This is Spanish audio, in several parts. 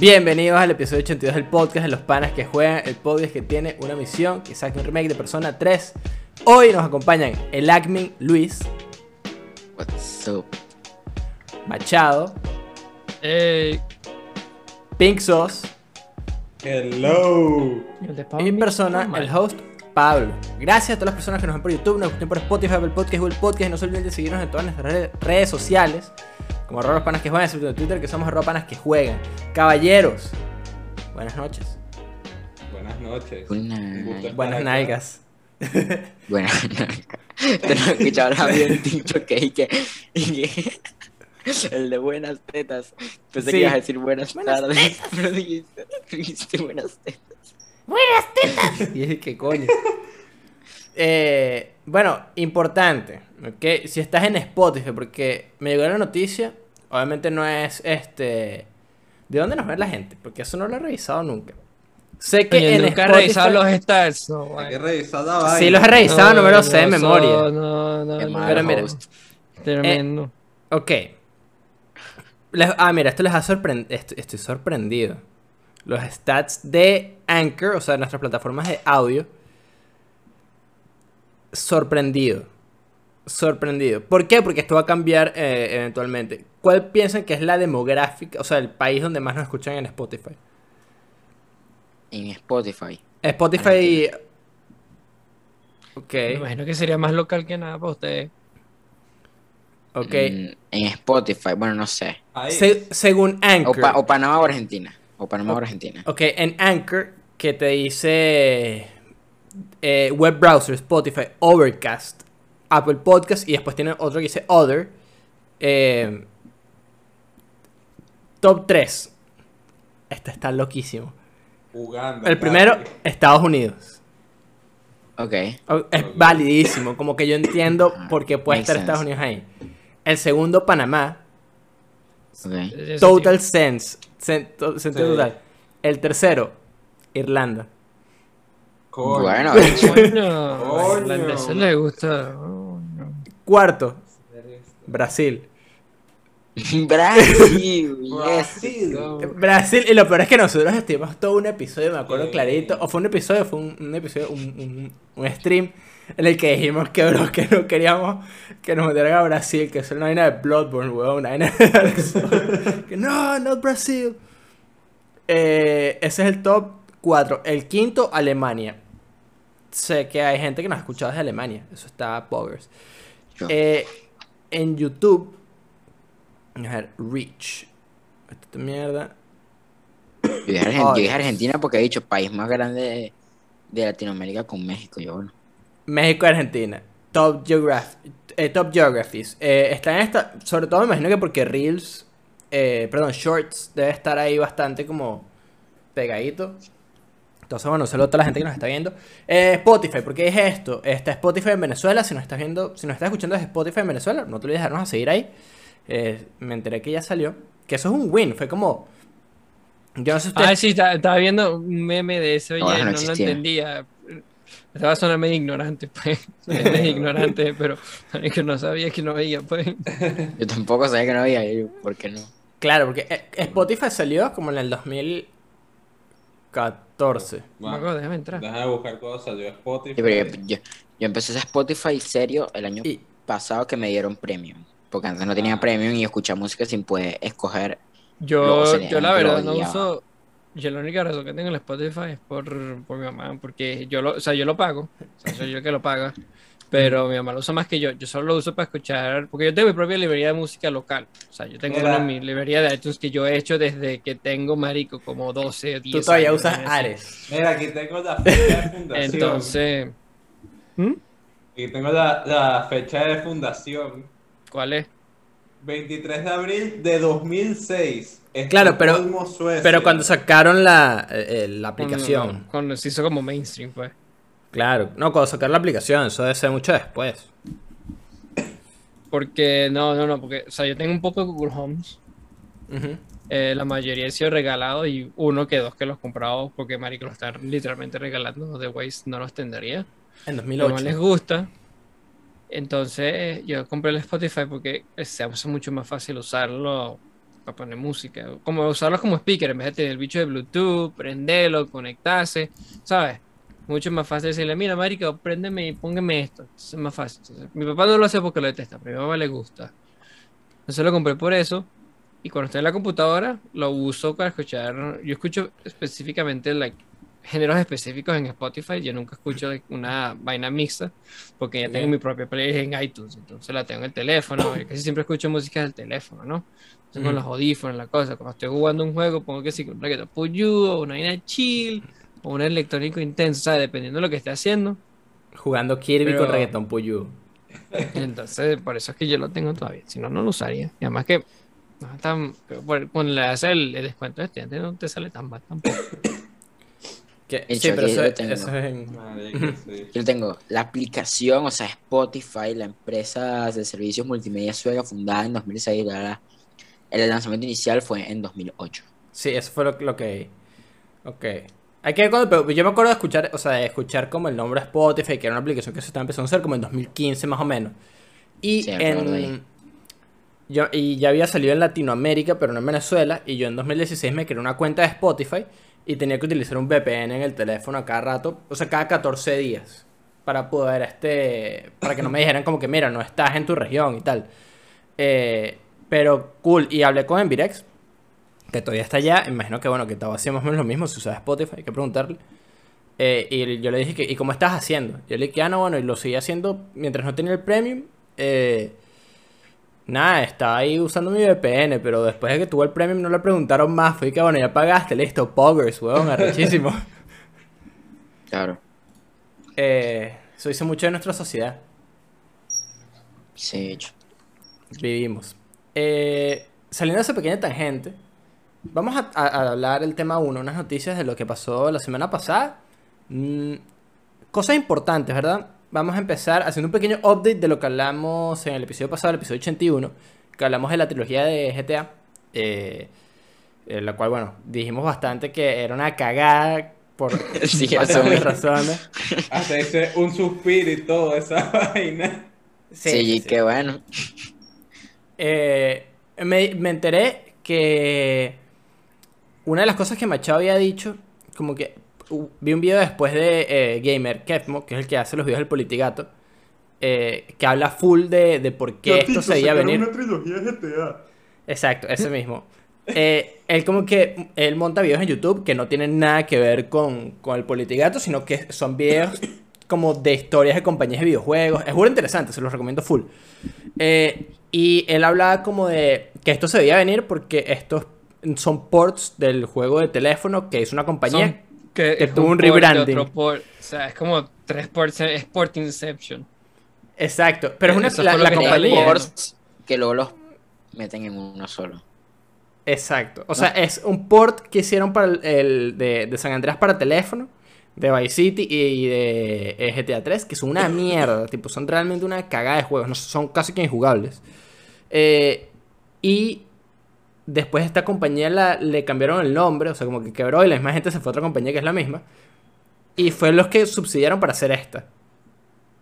Bienvenidos al episodio 82 del podcast de los panas que juegan, el podcast que tiene una misión, que saque un remake de Persona 3. Hoy nos acompañan el admin Luis, What's up? Machado, Ey, Pink Sauce Hello. el de y en Mix, persona el host Pablo. Gracias a todas las personas que nos ven por YouTube, nos escuchan por Spotify, el podcast, Google Podcast. Y no se olviden de seguirnos en todas nuestras redes sociales, como arroba los panas que juegan, excepto en Twitter, que somos arroba panas que juegan. Caballeros, buenas noches. Buenas noches. Buena- Un gusto estar Buenas nalgas. Te lo he escuchado ahora bien dicho que, y que, y que- el de buenas tetas. Pensé Sí. que ibas a decir buenas, Buenas tardes, pero dijiste, dijiste buenas tetas. Y dije, ¿qué coño? Eh, bueno, importante, ¿ok? Si estás en Spotify, porque me llegó la noticia, obviamente no es este... ¿De dónde nos ve la gente? Porque eso no lo he revisado nunca. Sé que Oye, en nunca he revisado los stats. No, Hay güey. que revisar la vaina. Sí los he revisado, no, me lo sé de no, memoria. No, no, Qué no. Pero mira. Tremendo. Ok. Les- ah, mira, esto les ha sorprendido. Estoy sorprendido. Los stats de Anchor, o sea, nuestras plataformas de audio. Sorprendido. Sorprendido. ¿Por qué? Porque esto va a cambiar eh, eventualmente. ¿Cuál piensan que es la demográfica, o sea, el país donde más nos escuchan en Spotify? En Spotify. Spotify. Ok, Me imagino que sería más local que nada para ustedes. ok. Mm, en Spotify, bueno, no sé. Se- según O, Anchor. pa- o Panamá o Argentina. O Panamá o Argentina. Ok, en Anchor, que te dice eh, web browser, Spotify, Overcast, Apple Podcast, y después tiene otro que dice Other. eh, top 3. Este está loquísimo. Uganda. El primero. Estados Unidos. Ok. Es validísimo, como que yo entiendo por qué puede Makes estar Estados. Unidos ahí. El segundo, Panamá. Total sí. sense. sen- Sí. total. El tercero, Irlanda. Coño. Bueno, Coño, a irlandesa le gusta. Cuarto, Brasil. Brasil. Brasil. Brasil, y lo peor es que nosotros estuvimos todo un episodio, me acuerdo clarito, o fue un episodio, fue un, un episodio, un, un- un stream en el que dijimos que, bro, que no queríamos que nos metieran a Brasil, que es una vaina de Bloodborne, weón, una vaina de que no, no Brasil. Eh, ese es el top 4. El quinto, Alemania. Sé que hay gente que nos ha escuchado desde Alemania, eso está poggers. Eh, en YouTube, a ver, Reach. Esta mierda. Yo dije, Argen- yo dije Dios. Argentina porque he dicho país más grande de, de Latinoamérica con México. Yo, bueno. México y Argentina. Top, Geograph eh, top Geographies. Eh, está en esta. Sobre todo me imagino que porque Reels. eh, perdón, Shorts debe estar ahí bastante como pegadito. Entonces, bueno, un a toda la gente que nos está viendo. Eh, Spotify, ¿por qué dije esto? Está Spotify en Venezuela. Si nos estás viendo, si nos estás escuchando desde Spotify en Venezuela, no te olvides de darnos a seguir ahí. Eh, me enteré que ya salió. Que eso es un win. Fue como. Yo no sé usted... Ah, sí, estaba viendo un meme de eso y no, no, lo entendía. Estaba sonando medio ignorante, pues. medio ignorante, pero es que no sabía que no veía, pues. Yo tampoco sabía que no veía, yo, ¿por qué no? Claro, porque eh, Spotify salió como en el 2000 14. Bueno, déjame entrar. Déjame buscar cosas, yo Spotify. Sí, yo, empecé a Spotify serio el año pasado que me dieron premium. Porque antes no tenía ah. premium y escuchaba música sin poder escoger. Yo, yo la verdad no uso. Yo la única razón que tengo el Spotify es por, por mi mamá, porque yo lo, o sea, yo lo pago. Soy yo que lo paga pero mi mamá lo usa más que yo. Yo solo lo uso para escuchar, porque yo tengo mi propia librería de música local. O sea, yo tengo Mira. una, mi librería de iTunes que yo he hecho desde que tengo marico como 12, 10 Tú todavía años, usas. Ares. Mira, aquí tengo la fecha de fundación. Entonces, ¿Mm? Aquí tengo la, la fecha de fundación. ¿cuál es? 23 de abril de 2006. Claro, pero-. Pero cuando sacaron la, eh, eh, la aplicación. Cuando, cuando se hizo como mainstream, pues. Claro. No, cuando sacaron la aplicación, eso debe ser mucho después. Porque, no, no, no, porque, o sea, yo tengo un poco de Google Homes. Eh, la mayoría han sido regalados y uno que dos que los comprado porque marico los están literalmente regalando de Waze no los tendría. En Pero 2008. no les gusta. Entonces yo compré el Spotify porque se hace mucho más fácil usarlo para poner música. Como usarlos como speaker en vez de tener el bicho de Bluetooth, prenderlo, conectarse, ¿sabes? Mucho más fácil decirle, mira, marica, préndeme y póngame esto. Es más fácil. Entonces, mi papá no lo hace porque lo detesta, pero a mi mamá le gusta. Entonces lo compré por eso. Y cuando estoy en la computadora, lo uso para escuchar. Yo escucho específicamente like, géneros específicos en Spotify. Yo nunca escucho like, una vaina mixta porque ya tengo mi propia playlist en iTunes. Entonces la tengo en el teléfono. Yo casi siempre escucho música del teléfono, ¿no? Entonces, con los audífonos, la cosa. Cuando estoy jugando un juego, pongo que sí, un reggaetón puyudo, una vaina chill, o un electrónico intenso, ¿sabes? Dependiendo de lo que esté haciendo. Jugando Kirby Pero- con reggaetón puyú. Entonces, por eso es que yo lo tengo todavía. Si no, no lo usaría. Y además que no es tan, por- le haces el, el descuento de estudiante no te sale tan mal tampoco. Que- De sí, hecho, pero aquí eso, lo tengo. eso es en... Marica, sí. Yo tengo la aplicación, o sea, Spotify, la empresa de servicios multimedia sueca fundada en 2006. la- la- el lanzamiento inicial fue en 2008. Sí, eso fue lo, lo que... Ok. Hay que ver cuando... Pero yo me acuerdo de escuchar, o sea, de escuchar como el nombre Spotify, que era una aplicación que se estaba empezando a hacer como en 2015 más o menos. Y Sí, de en... Yo, y ya había salido en Latinoamérica, pero no en Venezuela. Y yo en 2016 me creé una cuenta de Spotify y tenía que utilizar un VPN en el teléfono a cada rato, o sea, cada 14 días, para poder, este, para que no me dijeran como que, mira, no estás en tu región y tal. Eh, pero cool, y hablé con Envirex, que todavía está allá, imagino que, bueno, que estaba haciendo más o menos lo mismo, si usaba Spotify, hay que preguntarle. Eh, y yo le dije que, ¿y cómo estás haciendo? Yo le dije, ah, no, bueno, y lo seguía haciendo mientras no tenía el premium. Eh, nada, estaba ahí usando mi VPN, pero después de que tuvo el premium no le preguntaron más. Fue que, bueno, ya pagaste, listo, poggers, weón, arrechísimo. Claro. eh, eso dice mucho de nuestra sociedad. Sí, hecho. Vivimos. Eh, saliendo de esa pequeña tangente, vamos a, hablar el tema 1, unas noticias de lo que pasó la semana pasada. Mm, cosas importantes, ¿verdad? Vamos a empezar haciendo un pequeño update de lo que hablamos en el episodio pasado, el episodio 81, que hablamos de la trilogía de GTA, eh, en la cual, bueno, dijimos bastante que era una cagada por Sí, razones. Hasta ese un suspiro y todo, esa vaina. Sí, sí. qué bueno. Eh, me, me enteré que una de las cosas que Machado había dicho, como que uh, vi un video después de eh, Gamer Kefmo, que es el que hace los videos del Politigato, eh, que habla full de, de por qué esto se veía venir. trilogía GTA. Exacto, ese mismo. Eh, él como que, él monta videos en YouTube que no tienen nada que ver con, con el Politigato, sino que son videos como de historias de compañías de videojuegos. Es muy interesante, se los recomiendo full. Eh, y él hablaba como de que esto se veía venir porque estos son ports del juego de teléfono que es una compañía. Son- que, tuvo un rebranding. O sea, es como tres ports, es port Inception. Exacto, pero es una, la, la que compañía. ports que luego los meten en uno solo. Exacto. O sea, es un port que hicieron para el, el de, de San Andreas para teléfono, de Vice City y de eh, GTA 3, que son una mierda. tipo, son realmente una cagada de juegos. No, son casi que injugables. Eh, y después esta compañía la- le cambiaron el nombre, o sea, como que quebró y la misma gente se fue a otra compañía que es la misma. Y fue los que subsidiaron para hacer esta.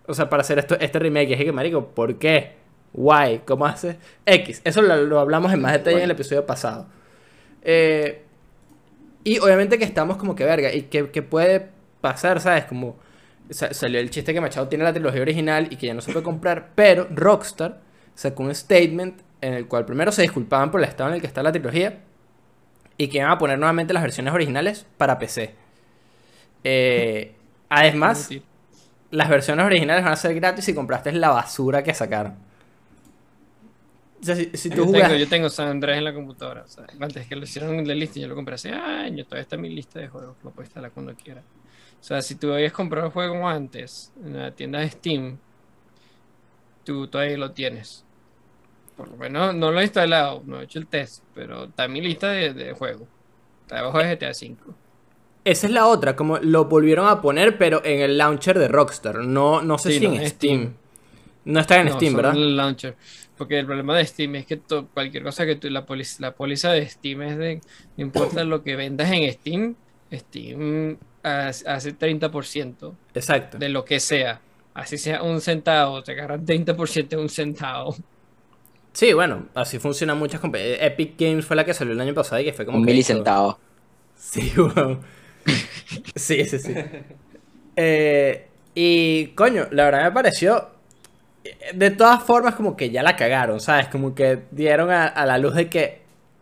O sea, para hacer esto, este remake. Y dije que, marico, ¿por qué? Why? ¿Cómo hace? X. Eso lo, lo hablamos en más detalle en el episodio pasado. Eh, y obviamente que estamos como que verga. ¿Y qué, qué puede pasar? ¿Sabes? Como sa- salió el chiste que Machado tiene la trilogía original y que ya no se puede comprar. Pero Rockstar sacó un statement en el cual primero se disculpaban por el estado en el que está la trilogía. Y que iban a poner nuevamente las versiones originales para PC. Eh, además, las versiones originales van a ser gratis si compraste la basura que sacaron. O sea, si, si tú Yo tengo, yo tengo San Andrés en la computadora. o sea, antes que lo hicieron de lista, yo lo compré hace años. Todavía está en mi lista de juegos. Lo puedes instalar cuando quieras. O sea, si tú habías comprado el juego antes en la tienda de Steam, tú todavía lo tienes. Por lo menos no lo he instalado, no he hecho el test, pero está en mi lista de, de juegos. Está debajo de GTA V. Esa es la otra, como lo volvieron a poner, pero en el launcher de Rockstar. No, no sé Sí, si no en Steam. Steam. No está en No, Steam, ¿verdad? en el launcher. Porque el problema de Steam es que cualquier cosa que tú, la, póliza, la póliza de Steam es de, no importa lo que vendas en Steam, Steam hace hace 30% Exacto. de lo que sea. Así sea un centavo, te agarran 30% de un centavo. Sí, bueno, así funcionan muchas compañías. Epic Games fue la que salió el año pasado y que fue como Un que mili hizo- centavo. Sí, weón. Sí, sí, sí. Eh, y coño, la verdad me pareció. De todas formas, como que ya la cagaron, ¿sabes? Como que dieron a, a la luz de que,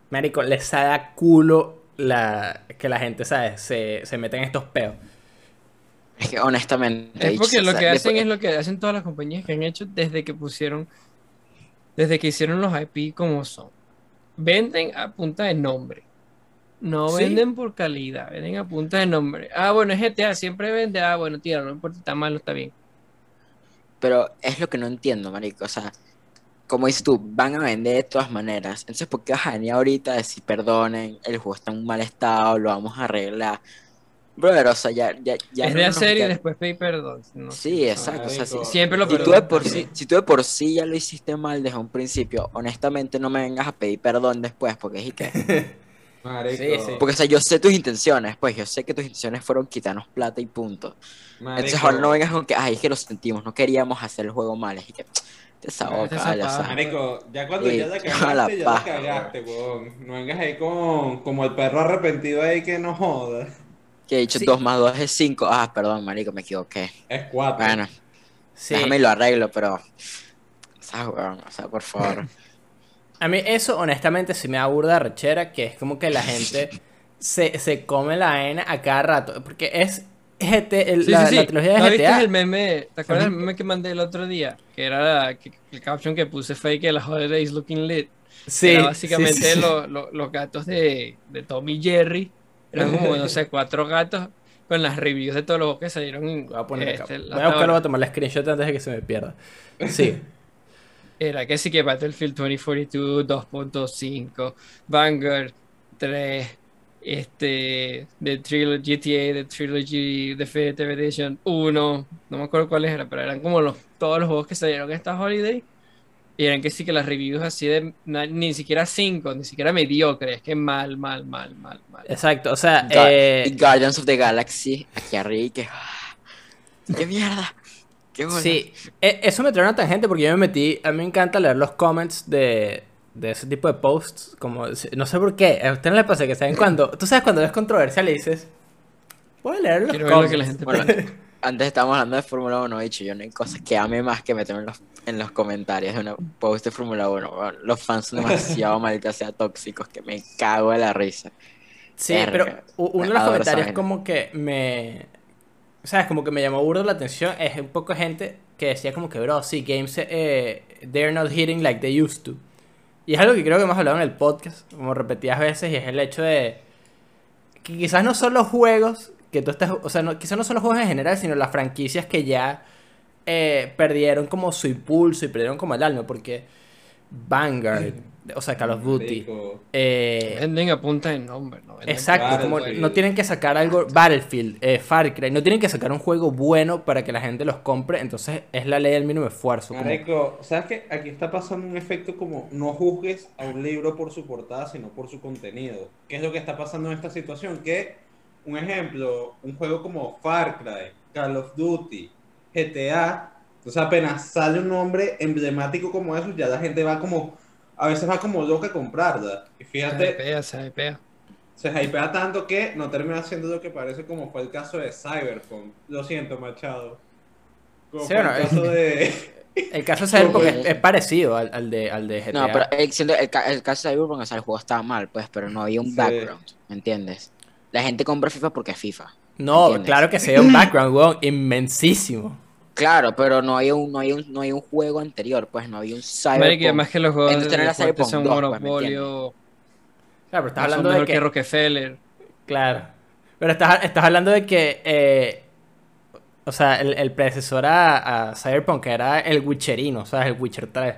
Marico, les da culo la, que la gente, ¿sabes? Se, se mete en estos peos. Es que honestamente. Es porque lo que hacen después- es lo que hacen todas las compañías que han hecho desde que pusieron, desde que hicieron los IP como son. Venden a punta de nombre. No Sí. venden por calidad, venden a punta de nombre. Ah, bueno, es GTA, siempre vende. Ah, bueno, tira, no importa, está malo, está bien. Pero es lo que no entiendo, marico. O sea, como dices tú, van a vender de todas maneras. Entonces, ¿por qué vas a venir ahorita a decir, perdonen, el juego está en un mal estado, lo vamos a arreglar? Brother, o sea, ya, ya, ya es de nos hacer y después pedir perdón. No Sí, exacto. O sea, si, Siempre lo si tú de por sí, si tú de por sí ya lo hiciste mal desde un principio, honestamente no me vengas a pedir perdón después, porque es que... Marico, Sí, sí. Porque, o sea, yo sé tus intenciones, pues, yo sé que tus intenciones fueron quitarnos plata y punto. Entonces marico, ahora no vengas con que, ay, es que lo sentimos, no queríamos hacer el juego mal, es que, te esa Vete boca, esa vale, o sea. Marico, ya cuando Sí, ya la cagaste, ya la cagaste, weón. No vengas ahí con, como el perro arrepentido ahí que no joda. Que he dicho Sí. 2 más 2 es 5, ah, perdón, marico, me equivoqué. Es cuatro. Bueno, Sí. déjame y lo arreglo, pero, o sea, por favor. A mí eso, honestamente, sí me da burda rechera, que es como que la gente se, se come la vaina a cada rato. Porque es GT, el- Sí, la, sí, sí. la trilogía de ¿No viste GTA. el meme? ¿Te acuerdas del meme que mandé el otro día? Que era la- que- el caption que puse fue que la holidays looking lit. Sí, Era sí, básicamente sí. lo- lo- los gatos de, de Tom y Jerry. Eran como, no sé, cuatro gatos con las reviews de todos los juegos que salieron. Voy a poner este, Voy a buscarlo, voy a tomar la screenshot antes de que se me pierda. Sí. Era que sí que Battlefield 2042 2.5, Vanguard 3, este, The Trilogy GTA, The Trilogy Definitive Edition 1, no me acuerdo cuáles eran, pero eran como los, todos los juegos que salieron esta holiday. Y eran que sí que las reviews así de na- ni siquiera 5, ni siquiera mediocres, que mal, mal, mal, mal, mal. Exacto, o sea, Ga- eh, Guardians of the Galaxy, aquí arriba, y que, ah, qué mierda, qué bola. sí, e- eso me trae una tangente porque yo me metí, a mí me encanta leer los comments de, de ese tipo de posts, como, no sé por qué, a usted no le pasa que saben cuando, tú sabes cuando es controversial y dices, voy a leer los Quiero ver lo comments. que la gente Bueno, piensa. antes estábamos hablando de Fórmula 1, dicho yo no hay cosas que ame más que meterme en los, en los comentarios de una post de Fórmula 1. weón. Los fans son demasiado maldita sea tóxicos que me cago de la risa. Sí, pero uno de los comentarios como que me... ¿Sabes? Como que me llamó burdo la atención. Es un poco gente que decía como que, bro, sí, games, eh, they're not hitting like they used to. Y es algo que creo que hemos hablado en el podcast, como repetidas veces, y es el hecho de que quizás no son los juegos que tú estás... O sea, no, quizás no son los juegos en general, sino las franquicias que ya eh, perdieron como su impulso y perdieron como el alma, porque Vanguard, o sea, Call of Duty... Eh, Venden a punta de nombre, ¿no? Exacto, como no tienen que sacar algo, Battlefield, eh, Far Cry, no tienen que sacar un juego bueno para que la gente los compre, entonces es la ley del mínimo esfuerzo. como- Marico, ¿sabes qué? Aquí está pasando un efecto como no juzgues a un libro por su portada, sino por su contenido. ¿Qué es lo que está pasando en esta situación? Que, un ejemplo, un juego como Far Cry, Call of Duty, GTA, entonces apenas sale un nombre emblemático como eso, ya la gente va como, a veces va como loca a comprarla. Y Se fíjate, hypea, se hypea. se hypea tanto que no termina siendo lo que parece como fue el caso de Cyberpunk. Lo siento, Machado. Como Sí, fue el caso de... El caso de Cyberpunk es, es parecido al, al de, al de GTA. No, pero eh, el, ca- el caso de Cyberpunk, o sea, el juego estaba mal, pues, pero no había un Sí. background, ¿me entiendes? La gente compra FIFA porque es FIFA. no, ¿entiendes? claro que se ve un background, weón, inmensísimo. Claro, pero no había un, no había un, no había un juego anterior, pues, no había un Cyberpunk. además que los juegos Entonces de Cyberpunk son 2, pues, ¿me monopolio. Claro, pero estás no hablando de que... que Rockefeller. Claro. Pero estás, estás hablando de que... eh, o sea, el, el predecesor a, a Cyberpunk era el Witcherino, o sea, el Witcher 3.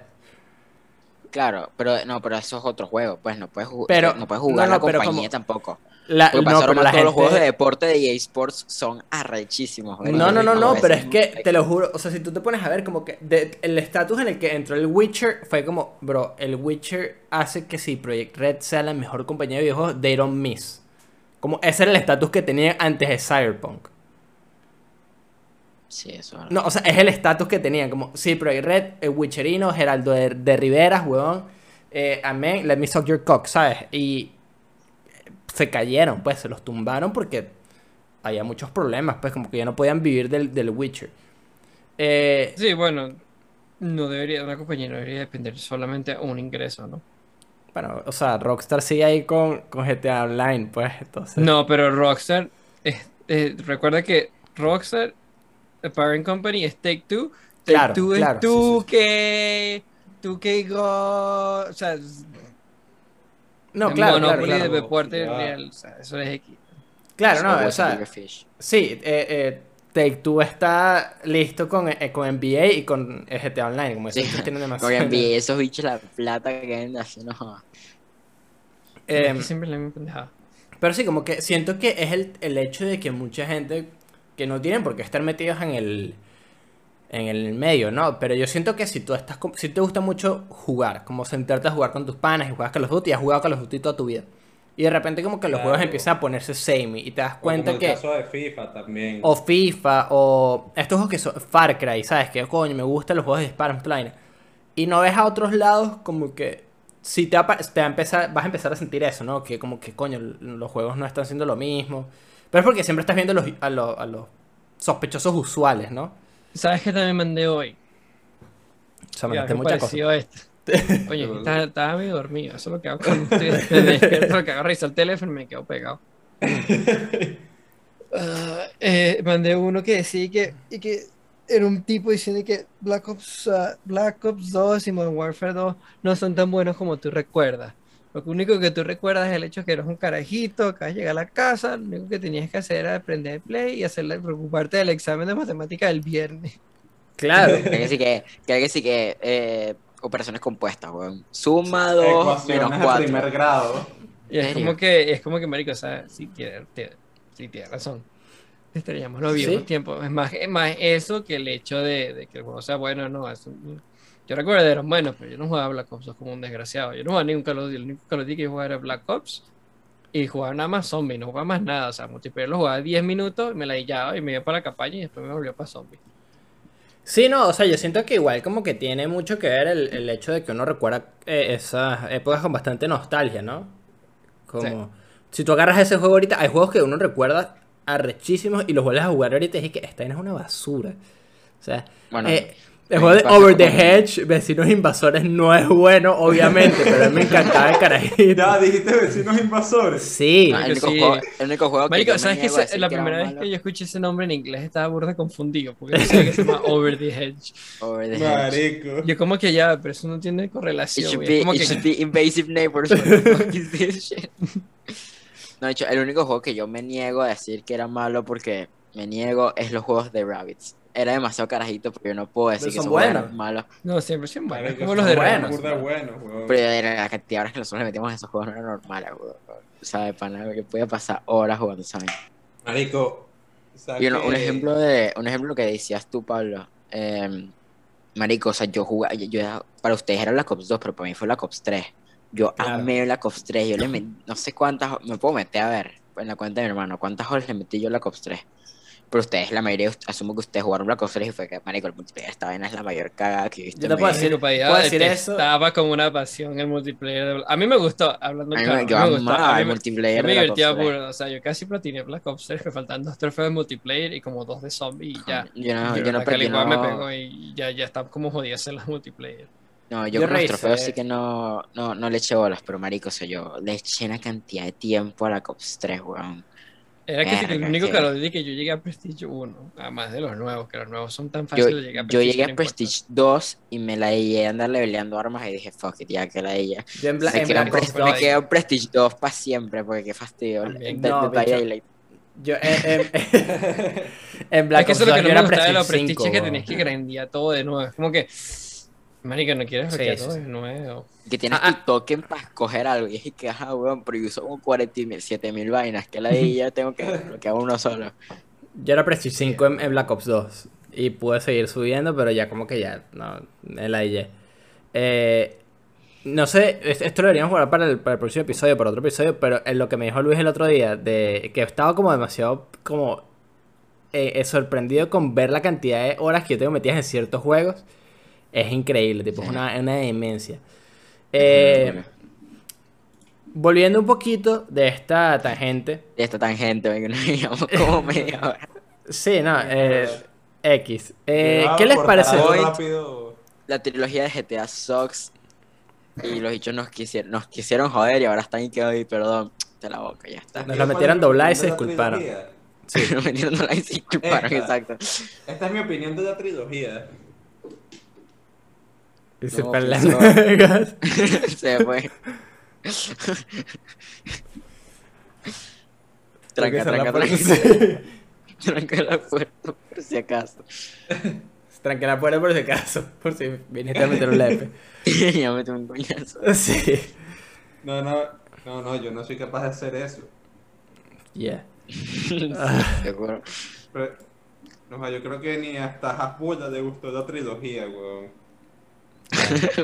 Claro, pero no, pero eso es otro juego, pues no puedes, Pero- no puedes jugar no, la no, pero compañía como- tampoco. La, Porque no, pero la todos los juegos de gente... deporte de EA Sports son arrechísimos. No, no, no, no, pero es que te lo juro, o sea, si tú te pones a ver como que de- el estatus en el que entró el Witcher fue como, bro, el Witcher hace que si Project Red sea la mejor compañía de videojuegos, they don't miss. Como ese era el estatus que tenía antes de Cyberpunk. Sí, eso. No, o sea, es el estatus que tenían. Como, sí, hay Red, eh, Witcherino, Geraldo de, de Rivera, huevón. Eh, amén, let me suck your cock, ¿sabes? Y se cayeron, pues, se los tumbaron porque había muchos problemas, pues, como que ya no podían vivir del, del Witcher. Eh, Sí, bueno, no debería, una compañía no debería depender solamente de un ingreso, ¿no? bueno, o sea, Rockstar sigue ahí con, con GTA Online, pues, entonces. No, pero Rockstar, es- eh, recuerda que Rockstar, The Parent Company, es Take Two. Take Claro, Two es claro, sí, tú sí, que. Tú que go. O sea, No, de claro, claro, Monopoly claro. de Deporte Claro. Real. O sea, eso es X. Claro, no, o sea, sí, eh, eh, Take Two está listo con, eh, con NBA y con eh, GTA Online, como esos Sí, tienen demasiado. envié esos bichos la plata que quieren hacer, no que siempre la misma pendejada. Pero sí, como que siento que es el, el hecho de que mucha gente que no tienen por qué estar metidos en el en el medio, ¿no? Pero yo siento que si tú estás si te gusta mucho jugar, como sentarte a jugar con tus panas y juegas Call of Duty, y has jugado Call of Duty toda tu vida. Y de repente como que los Claro. juegos empiezan a ponerse samey y te das O cuenta como que el caso de FIFA también. o FIFA o estos juegos que son Far Cry, ¿sabes? Que coño, me gustan los juegos de vaina. Y no ves a otros lados como que si te, va, te va a empezar, vas a empezar a sentir eso, ¿no? Que como que coño, los juegos no están haciendo lo mismo. Pero es porque siempre estás viendo los- a, los, a los sospechosos usuales, ¿no? ¿Sabes qué también mandé hoy? O sea, muchas cosas. parecido a esto. Oye, estaba, estaba medio dormido. Eso es lo que hago cuando estoy despierto, lo que el teléfono y me quedo pegado. Ah, eh, mandé uno que decía que, y que era un tipo diciendo que Black Ops, ah, Black Ops 2 y Modern Warfare 2 no son tan buenos como tú recuerdas. Lo único que tú recuerdas es el hecho de que eres un carajito, que vas a llegar a la casa, lo único que tenías que hacer era aprender el play y hacerle, preocuparte del examen de matemática del viernes. Claro. Creo que sí que, creo que sí que eh, operaciones compuestas, weón. Suma 2 Ecuaciones menos de 4. primer grado. Y es como que, es como que, marico, o sea, sí tiene, tiene, sí tiene razón. Estaríamos los viejos Sí. tiempos. Es más, es más eso que el hecho de, de que el juego sea bueno, no. es un- yo recuerdo de los buenos, pero yo no jugaba Black Ops 2 como un desgraciado. Yo no jugaba ningún Call of Duty. El único Call of Duty que jugaba era Black Ops. Y jugaba nada más zombie, no jugaba más nada. O sea, multiplayer lo jugaba 10 minutos, me la hillaba y me iba para la campaña y después me volvió para zombie. Sí, no, o sea, yo siento que igual como que tiene mucho que ver el, el hecho de que uno recuerda eh, esas épocas con bastante nostalgia, ¿no? Como, si tú agarras ese juego ahorita, hay juegos que uno recuerda arrechísimos y los vuelves a jugar ahorita y es que esta es una basura. O sea, Bueno, eh, el juego de Over the Hedge, Vecinos Invasores, no es bueno, obviamente, pero a mí me encantaba el carajito. Ya dijiste vecinos invasores. Sí, No, el, único sí. juego, el único juego que Marico, yo ¿sabes que la que primera vez malo, que yo escuché ese nombre en inglés estaba burda confundido? Porque no sé que se llama Over the Hedge. Over the Hedge. Marico. Yo como que ya, pero eso no tiene It correlación. should güey. Es be, como it que- should be invasive neighbors. What the fuck is this shit? No, de hecho, el único juego que yo me niego a decir que era malo porque me niego es los juegos de Rabbits. Era demasiado carajito porque yo no puedo decir Pero que son buenos. malos. No, siempre son buenos. Como son los de buenos. Pero era la cantidad de horas que nosotros le metíamos a esos juegos no era normal, weón. O sea, de pana que podía pasar horas jugando, ¿saben? Marico. ¿sabes Y uno- un ejemplo de un ejemplo que decías tú, Pablo. eh, marico, o sea, yo jugaba, yo, yo- para ustedes era Black Ops 2, pero para mí fue Black Ops 3. Yo Claro. amé Black Ops 3. Yo le metí, no sé cuántas, me puedo meter a ver en la cuenta de mi hermano, cuántas horas le metí yo a Black Ops 3. Pero ustedes, la mayoría, asumo que ustedes jugaron Black Ops 3 y fue que, marico, el multiplayer, esta vaina es la mayor cagada que he visto. Yo te puedo decir- ¿puedo decir eso? detestaba como una pasión el multiplayer. de- A mí me gustó, hablando mí claro, me, yo me gustó, a mí el me- multiplayer Yo me de divertía 3. burda, o sea, yo casi platiné Black Ops 3, me faltan dos trofeos de multiplayer y como dos de zombie y ya. Yo no, De yo no perdí, igual me no- pegó y ya, ya está como jodidas en las multiplayer. No, Yo yo, con los trofeos sí que no, no, no le eché bolas, pero marico, o sea, yo le eché una cantidad de tiempo a la Cops 3, weón. Era que que el único qué- Call of Duty que yo llegué a Prestige 1, además de los nuevos, que los nuevos son tan Yo, fáciles de llegar a yo Prestige. llegué no a. Prestige 2 y me la llegué a andar leveleando armas y dije, fuck it, ya que la ella. yo en, Bla- Me en me 2, quedo en Prestige 2 para siempre, porque qué fastidio. También. De- No, de- de- bicho. yo en, en, en Es Black que Ops eso es lo 2 que yo no me era gustaba de los Prestige 5, que tenías que grandear todo de nuevo. Es como que, marica, no quieres Sí, bloquear todo sí. nuevo. Que tienes Ah, tu token para escoger algo. Y dije que, ajá, weón, pero yo uso como 47 mil vainas, que la de ya tengo que bloquear uno solo. Yo era Prestige 5 en, en Black Ops 2 y pude seguir subiendo, pero ya como que ya, no, en la IE. Eh, no sé, es- esto lo deberíamos jugar para el, para el próximo episodio, para otro episodio, pero en lo que me dijo Luis el otro día, de que estaba como demasiado como eh, eh, sorprendido con ver la cantidad de horas que yo tengo metidas en ciertos juegos. Es increíble, tipo, es Sí. una, una demencia. Eh, Bueno, volviendo un poquito de esta tangente. y esta tangente, venga, nos como media hora. Sí, no, eh, X. Eh, ¿Qué les parece? rápido. La trilogía de GTA Sox y los bichos nos quisieron, nos quisieron joder y ahora están y que hoy, perdón, te la boca, ya está. Nos la metieron doblada y se De disculparon. Sí. Nos metieron la y se disculparon, Esta. exacto. Esta es mi opinión de la trilogía. Y se No, pelean. Se fue. Tranca, tranca, tranca. Tranca la puerta, por si acaso. Tranquila la puerta por si acaso. Por si viniste a meter un lepe. ya me un coñazo. Sí. No, no, no, no, yo no soy capaz de hacer eso. Yeah. Seguro. Pero, no, yo creo que ni hasta Hasbulla le gustó la trilogía, weón.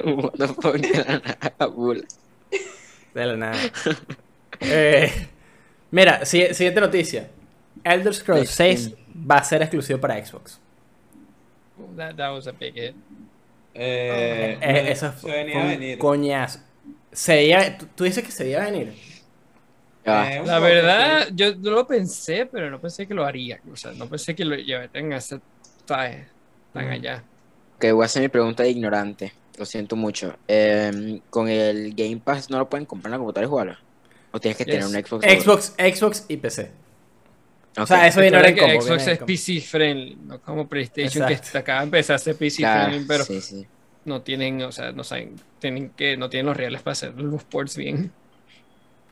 What the fuck de la nada, bula. De la nada. Eh, mira, si- siguiente noticia. Elder Scrolls 6 va a ser exclusivo para Xbox. That, that was a big hit. Eh, Eh, eso fue venía fue a un venir. coñazo. Se veía- ¿tú, tú dices que se veía a venir. Eh, La verdad, yo no lo pensé, pero no pensé que lo haría. O sea, no pensé que lo llevaran a ese tan allá. Ok, voy a hacer mi pregunta de ignorante. Lo siento mucho. Eh, ¿Con el Game Pass no lo pueden comprar en la computadora y jugarlo? ¿O tienes que tener un Xbox? seguro? Xbox, Xbox y PC. O sea, eso viene Recuerda en que combo. Xbox es. PC friendly, no como PlayStation Exacto. que acaba de empezar a ser PC Claro, friendly, pero sí, sí. no tienen, o sea, no saben, tienen que, no tienen los reales para hacer los ports bien.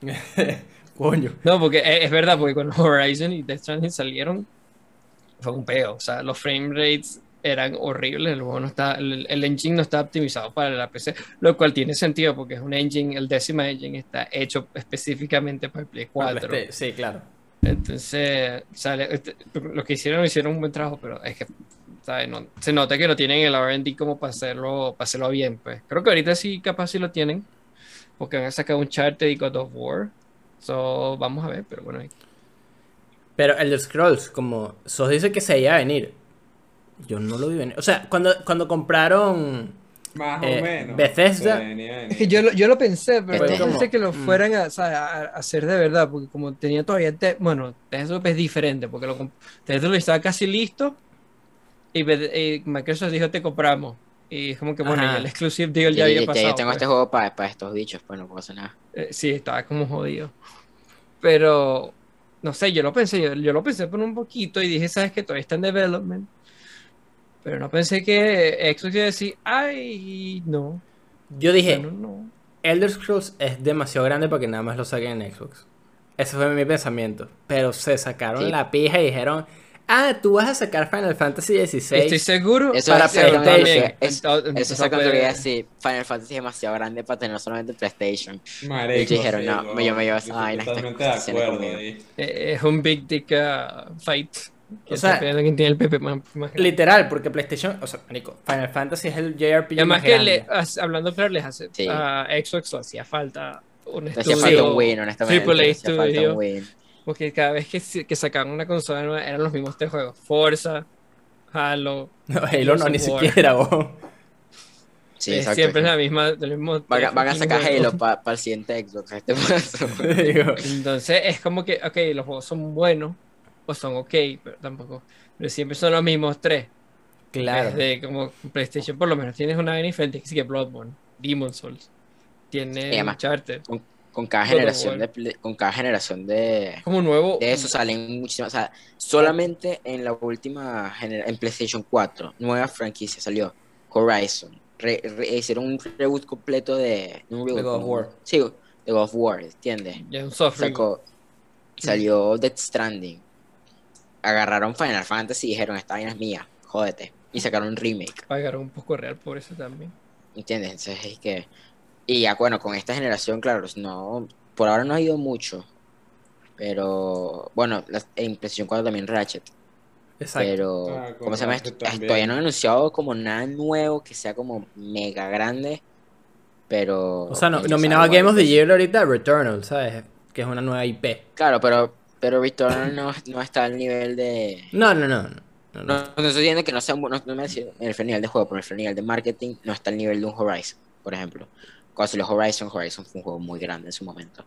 Coño. No, porque es, es verdad, porque cuando Horizon y Death Stranding salieron, fue un peo. O sea, los frame rates eran horribles. El, juego no está, el, el engine no está optimizado para la PC, lo cual tiene sentido porque es un engine, el décima engine está hecho específicamente para el Play 4. Este, Sí, claro. Entonces, sale, este, lo que hicieron, hicieron un buen trabajo, pero es que ¿sabes? No- se nota que no tienen el RD como para hacerlo, para hacerlo bien. Pues creo que ahorita sí, capaz sí lo tienen, porque van a sacar un charter y God of War. So, vamos a ver, pero bueno. Pero Elder Scrolls, como Sos dice que se iba a venir. Yo no lo vi venir. O sea, cuando, cuando compraron. Más Eh, o menos. Bethesda- venía. Es que yo lo, yo lo pensé, pero Este- no pensé que lo Mm. fueran a, a- a hacer de verdad, porque como tenía todavía, te- bueno, Deathloop es diferente, porque lo, comp- Deathloop estaba casi listo y, y Microsoft dijo te compramos. Y es como que, bueno, el exclusive deal Ya, había ya pasado. yo tengo pues. este juego para, para estos bichos, pues no puedo hacer nada. Eh, sí, estaba como jodido. Pero, no sé, yo lo pensé, yo, yo lo pensé por un poquito y dije, ¿sabes que Todavía está en development. Pero no pensé que Xbox iba a decir, ay, no. Yo dije, no, no. Elder Scrolls es demasiado grande para que nada más lo saquen en Xbox. Ese fue mi pensamiento. Pero se sacaron Sí. la pija y dijeron, ah, tú vas a sacar Final Fantasy Estoy XVI. seguro. Eso Para es PlayStation. Eso es no exactamente lo que decir. Final Fantasy es demasiado grande para tener solamente PlayStation. Marico, Y dijeron, sí, no, yo me llevo esa vaina, estoy Totalmente de acuerdo ahí. Eh, Es un big dick uh, fight. Que O sea, está peleando quién tiene el PP más, más grande. Literal, porque PlayStation, o sea, marico, Final Fantasy es el JRPG además más que grande. le, hablando claro, les hace Sí. a Xbox hacía falta un Le hacía estudio. falta un win, honestamente. Falta un win. Porque cada vez que, que sacaban una consola nueva eran los mismos tres juegos. Forza, Halo. No, Halo no, ni siquiera, vos. Sí, exacto. siempre es la misma. el mismo Van a, van sacar. Halo para el siguiente Xbox. Este Entonces es como que, ok, los juegos son buenos o son ok, pero tampoco. Pero siempre son los mismos tres. claro. Desde como PlayStation, por lo menos tienes una vaina diferente. Que sí que Bloodborne, Demon Souls, tiene Y además- Uncharted. con cada God of generación de, con cada generación de, Como nuevo. de eso salen muchísimas. O sea, solamente en la última en PlayStation 4, nueva franquicia salió Horizon. Re- re- hicieron un reboot completo de. un reboot, God of War. Sí, de God of War, ¿entiendes? Ya un soft. Sacó, salió Death Stranding. Agarraron Final Fantasy y dijeron: Esta vaina es mía, jódete. Y sacaron un remake, Pagaron un poco real por eso también. ¿entiendes? Entonces es que. Y ya, bueno, con esta generación, claro, no, por ahora no ha ido mucho. Pero, bueno, las- en PlayStation 4 también Ratchet. Exacto. Pero, Ah, ¿cómo se llama esto? también. Todavía no han anunciado como nada nuevo que sea como mega grande. Pero. O sea, no, nominado a Game of the. Year ahorita Returnal, ¿sabes? Que es una nueva IP. Claro, pero Pero Returnal no, no está al nivel de. No, no, no. no, no, No, estoy diciendo que no sea un, no, me refiero en el nivel de juego, pero en el nivel de marketing no está al nivel de un Horizon, por ejemplo. Cuando salió Horizon, Horizon fue un juego muy grande en su momento.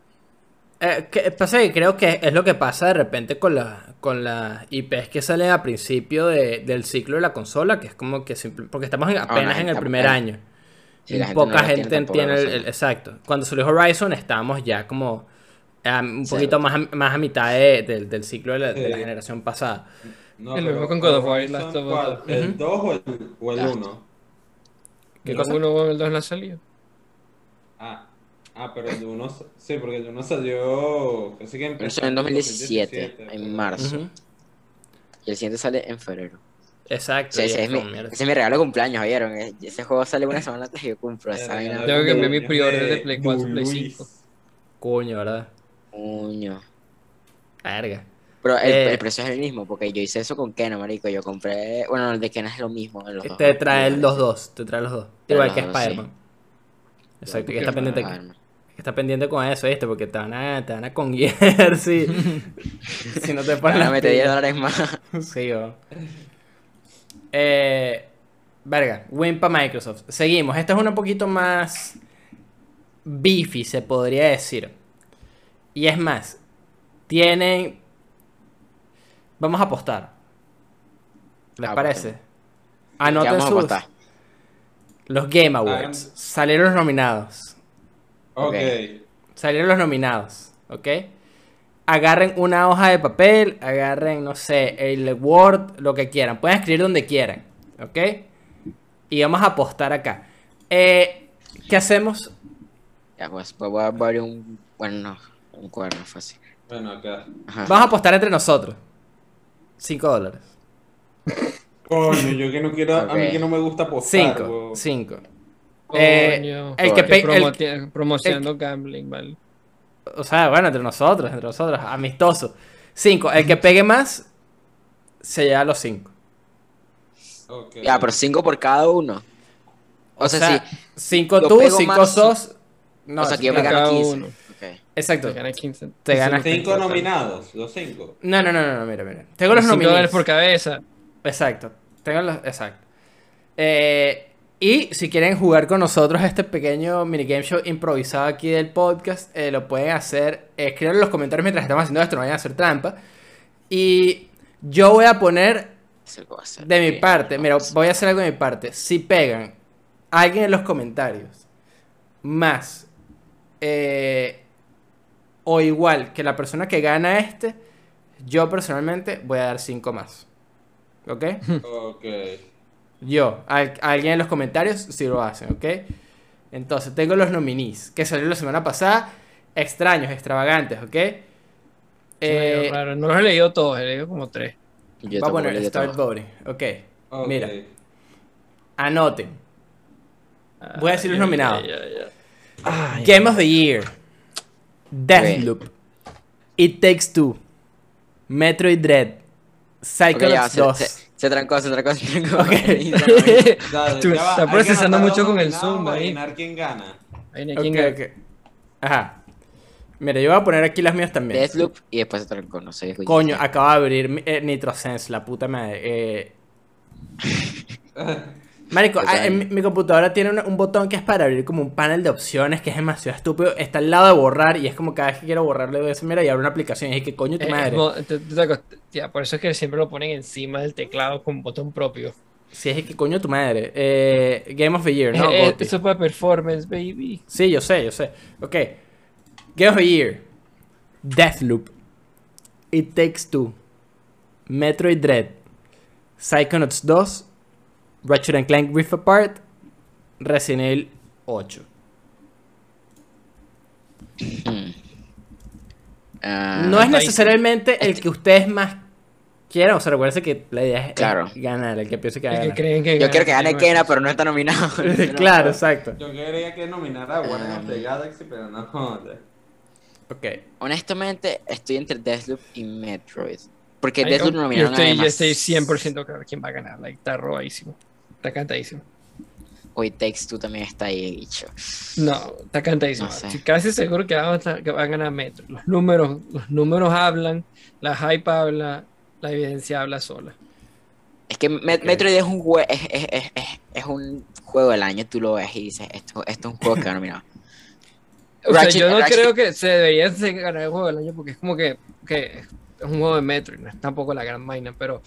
Eh, que- pasa que creo que es lo que pasa de repente con, la, con las IPs que salen a principio de- del ciclo de la consola, que es como que simple- porque estamos en- apenas en el primer año. sí, Y poca gente entiende el, el- exacto. Cuando salió Horizon estábamos ya como eh, un Sí. poquito más a, más a mitad de- del- del ciclo de la, de la Sí. generación pasada. No, pero mismo con God of War Last of Us. ¿El Ujú. 2 o el, o el Last. 1? ¿Qué el cosa? uno o el 2 no ha salido. Ah, ah, pero el 1, sí, porque el 1 salió, que empezó en 2017, en pero- marzo. Ujú. Y el siguiente sale en febrero. Exacto. Sí, ese, es mi, ese es mi regalo de cumpleaños, ¿oyeron? Eh, Ese juego sale una semana antes y yo compro esa Tengo que de enviar mi pre-order de Play 4, Play Luis. 5. Coño, ¿verdad? Coño. Verga. Pero el, Eh. el precio es el mismo, porque yo hice eso con Kena, marico. Yo compré. Bueno, el de Kena es lo mismo. Los dos. Te trae los dos, te trae los dos. Igual que dos, sí. Spider-Man. Exacto, que está pendiente, que está pendiente con eso, ¿viste? Porque te van a, te van a conguiar si, si no te pones Ahora las mete 10 pilas. dólares más. Sí, o. Eh, verga, win para Microsoft. Seguimos. Esta es una un poquito más beefy, se podría decir. Y es más, tienen. Vamos a apostar. ¿Les Ah, parece? ¿Qué Anoten sus. apostar? Los Game Awards. Salieron los nominados. Ok. Salieron los nominados, ¿ok? Agarren una hoja de papel, agarren, no sé, el Word, lo que quieran. Pueden escribir donde quieran, ¿ok? Y vamos a apostar acá. Eh, ¿Qué hacemos? Ya, pues, pues voy a abrir un. Bueno, no. Un cuaderno fácil. Bueno, acá. Ajá. Vamos a apostar entre nosotros. 5 dólares. Coño, yo que no quiero, a mí que no me gusta apostar. 5. huevón. 5. Eh, Coño. el que pe- el- promocionando gambling, ¿vale? O sea, bueno, entre nosotros, entre nosotros, amistoso. 5. El que pegue más se lleva los 5. Ok. Ya, pero 5 por cada uno. O, sea, sí. 5 yo tú, pego 5 más- sos. No, o sea, que yo me gano 15. uno. Exacto. Te gana 15. Te ganas Cinco nominados, los cinco. No, no, no, no, no, mira, mira. Tengo los 5 dólares por cabeza. Exacto. Tengo los. Exacto. Eh, y si quieren jugar con nosotros este pequeño minigame show improvisado aquí del podcast, eh, lo pueden hacer. Eh, escriban en los comentarios mientras estamos haciendo esto, no vayan a hacer trampa. Y yo voy a poner Eso lo voy a hacer. de mi parte, mira, voy a hacer algo de mi parte. Si pegan alguien en los comentarios más eh, o igual que la persona que gana este, yo personalmente voy a dar 5 más. ¿Ok? Ok. Yo, a, a alguien en los comentarios si lo hacen, ¿ok? Entonces, tengo los nominees que salieron la semana pasada. Extraños, extravagantes, ¿ok? Eh, raro. No los he leído todos, he leído como 3. Yo voy a poner Start. Voting, ¿ok? ok. Mira. Anoten. Voy a decir los nominados. Game of the Year. Deathloop. It Takes Two. Metroid Dread. Psychonauts ya, se, 2. se, se trancó, se trancó, se trancó. Ok. Dale, Tú que procesando mucho con el Zoom ahí. quién gana. Ajá. Mira, yo voy a poner aquí las mías también. Deathloop y después se trancó, no sé. Coño, acaba de abrir eh, NitroSense, la puta madre. Eh, Marico, ah, en mi, mi computadora tiene un, un botón que es para abrir como un panel de opciones que es demasiado estúpido. Está al lado de borrar y es como cada vez que quiero borrarle voy a decir, mira, y abro una aplicación y es que coño tu Eh, madre. te- te- te por eso es que siempre lo ponen encima del teclado con botón propio. Si es que coño tu madre. Eh, Game of the Year, ¿no? Eh, eh, eso es para performance, baby. Sí, yo sé, yo sé. Ok. Game of the Year. Deathloop. It Takes Two. Metroid Dread. Psychonauts 2. Ratchet and Clank Rift Apart. Resident Evil 8. Hmm. Ah, no es necesariamente el que ustedes más quieran. O sea, recuerden que la idea es, Claro. ganar, el que piense que va a El que ganar. creen que Yo quiero que gane Kena, pero no está nominado. claro, exacto. Yo quería que nominara a Guardians of the Galaxy, pero no. Ok. Honestamente, estoy entre Deathloop y Metroid. Porque Deathloop yo nominaron estoy, a yo estoy demás- 100% claro quién va a ganar. Like, está robadísimo. Está cantadísimo. Hoy Takes Two también está ahí, bicho. No, está cantadísimo. No sé. Casi seguro que va, a que va a ganar Metro. Los números, los números hablan, la hype habla, la evidencia habla sola. Es que Met- Metroid es un, jue- es, es, es, un juego del año, tú lo ves y dices, esto, esto es un juego que va nominado. O sea, Ratchet- yo no Ratchet- creo que se debería de ganar el juego del año porque es como que, que es un juego de Metro y no es tampoco la gran vaina, pero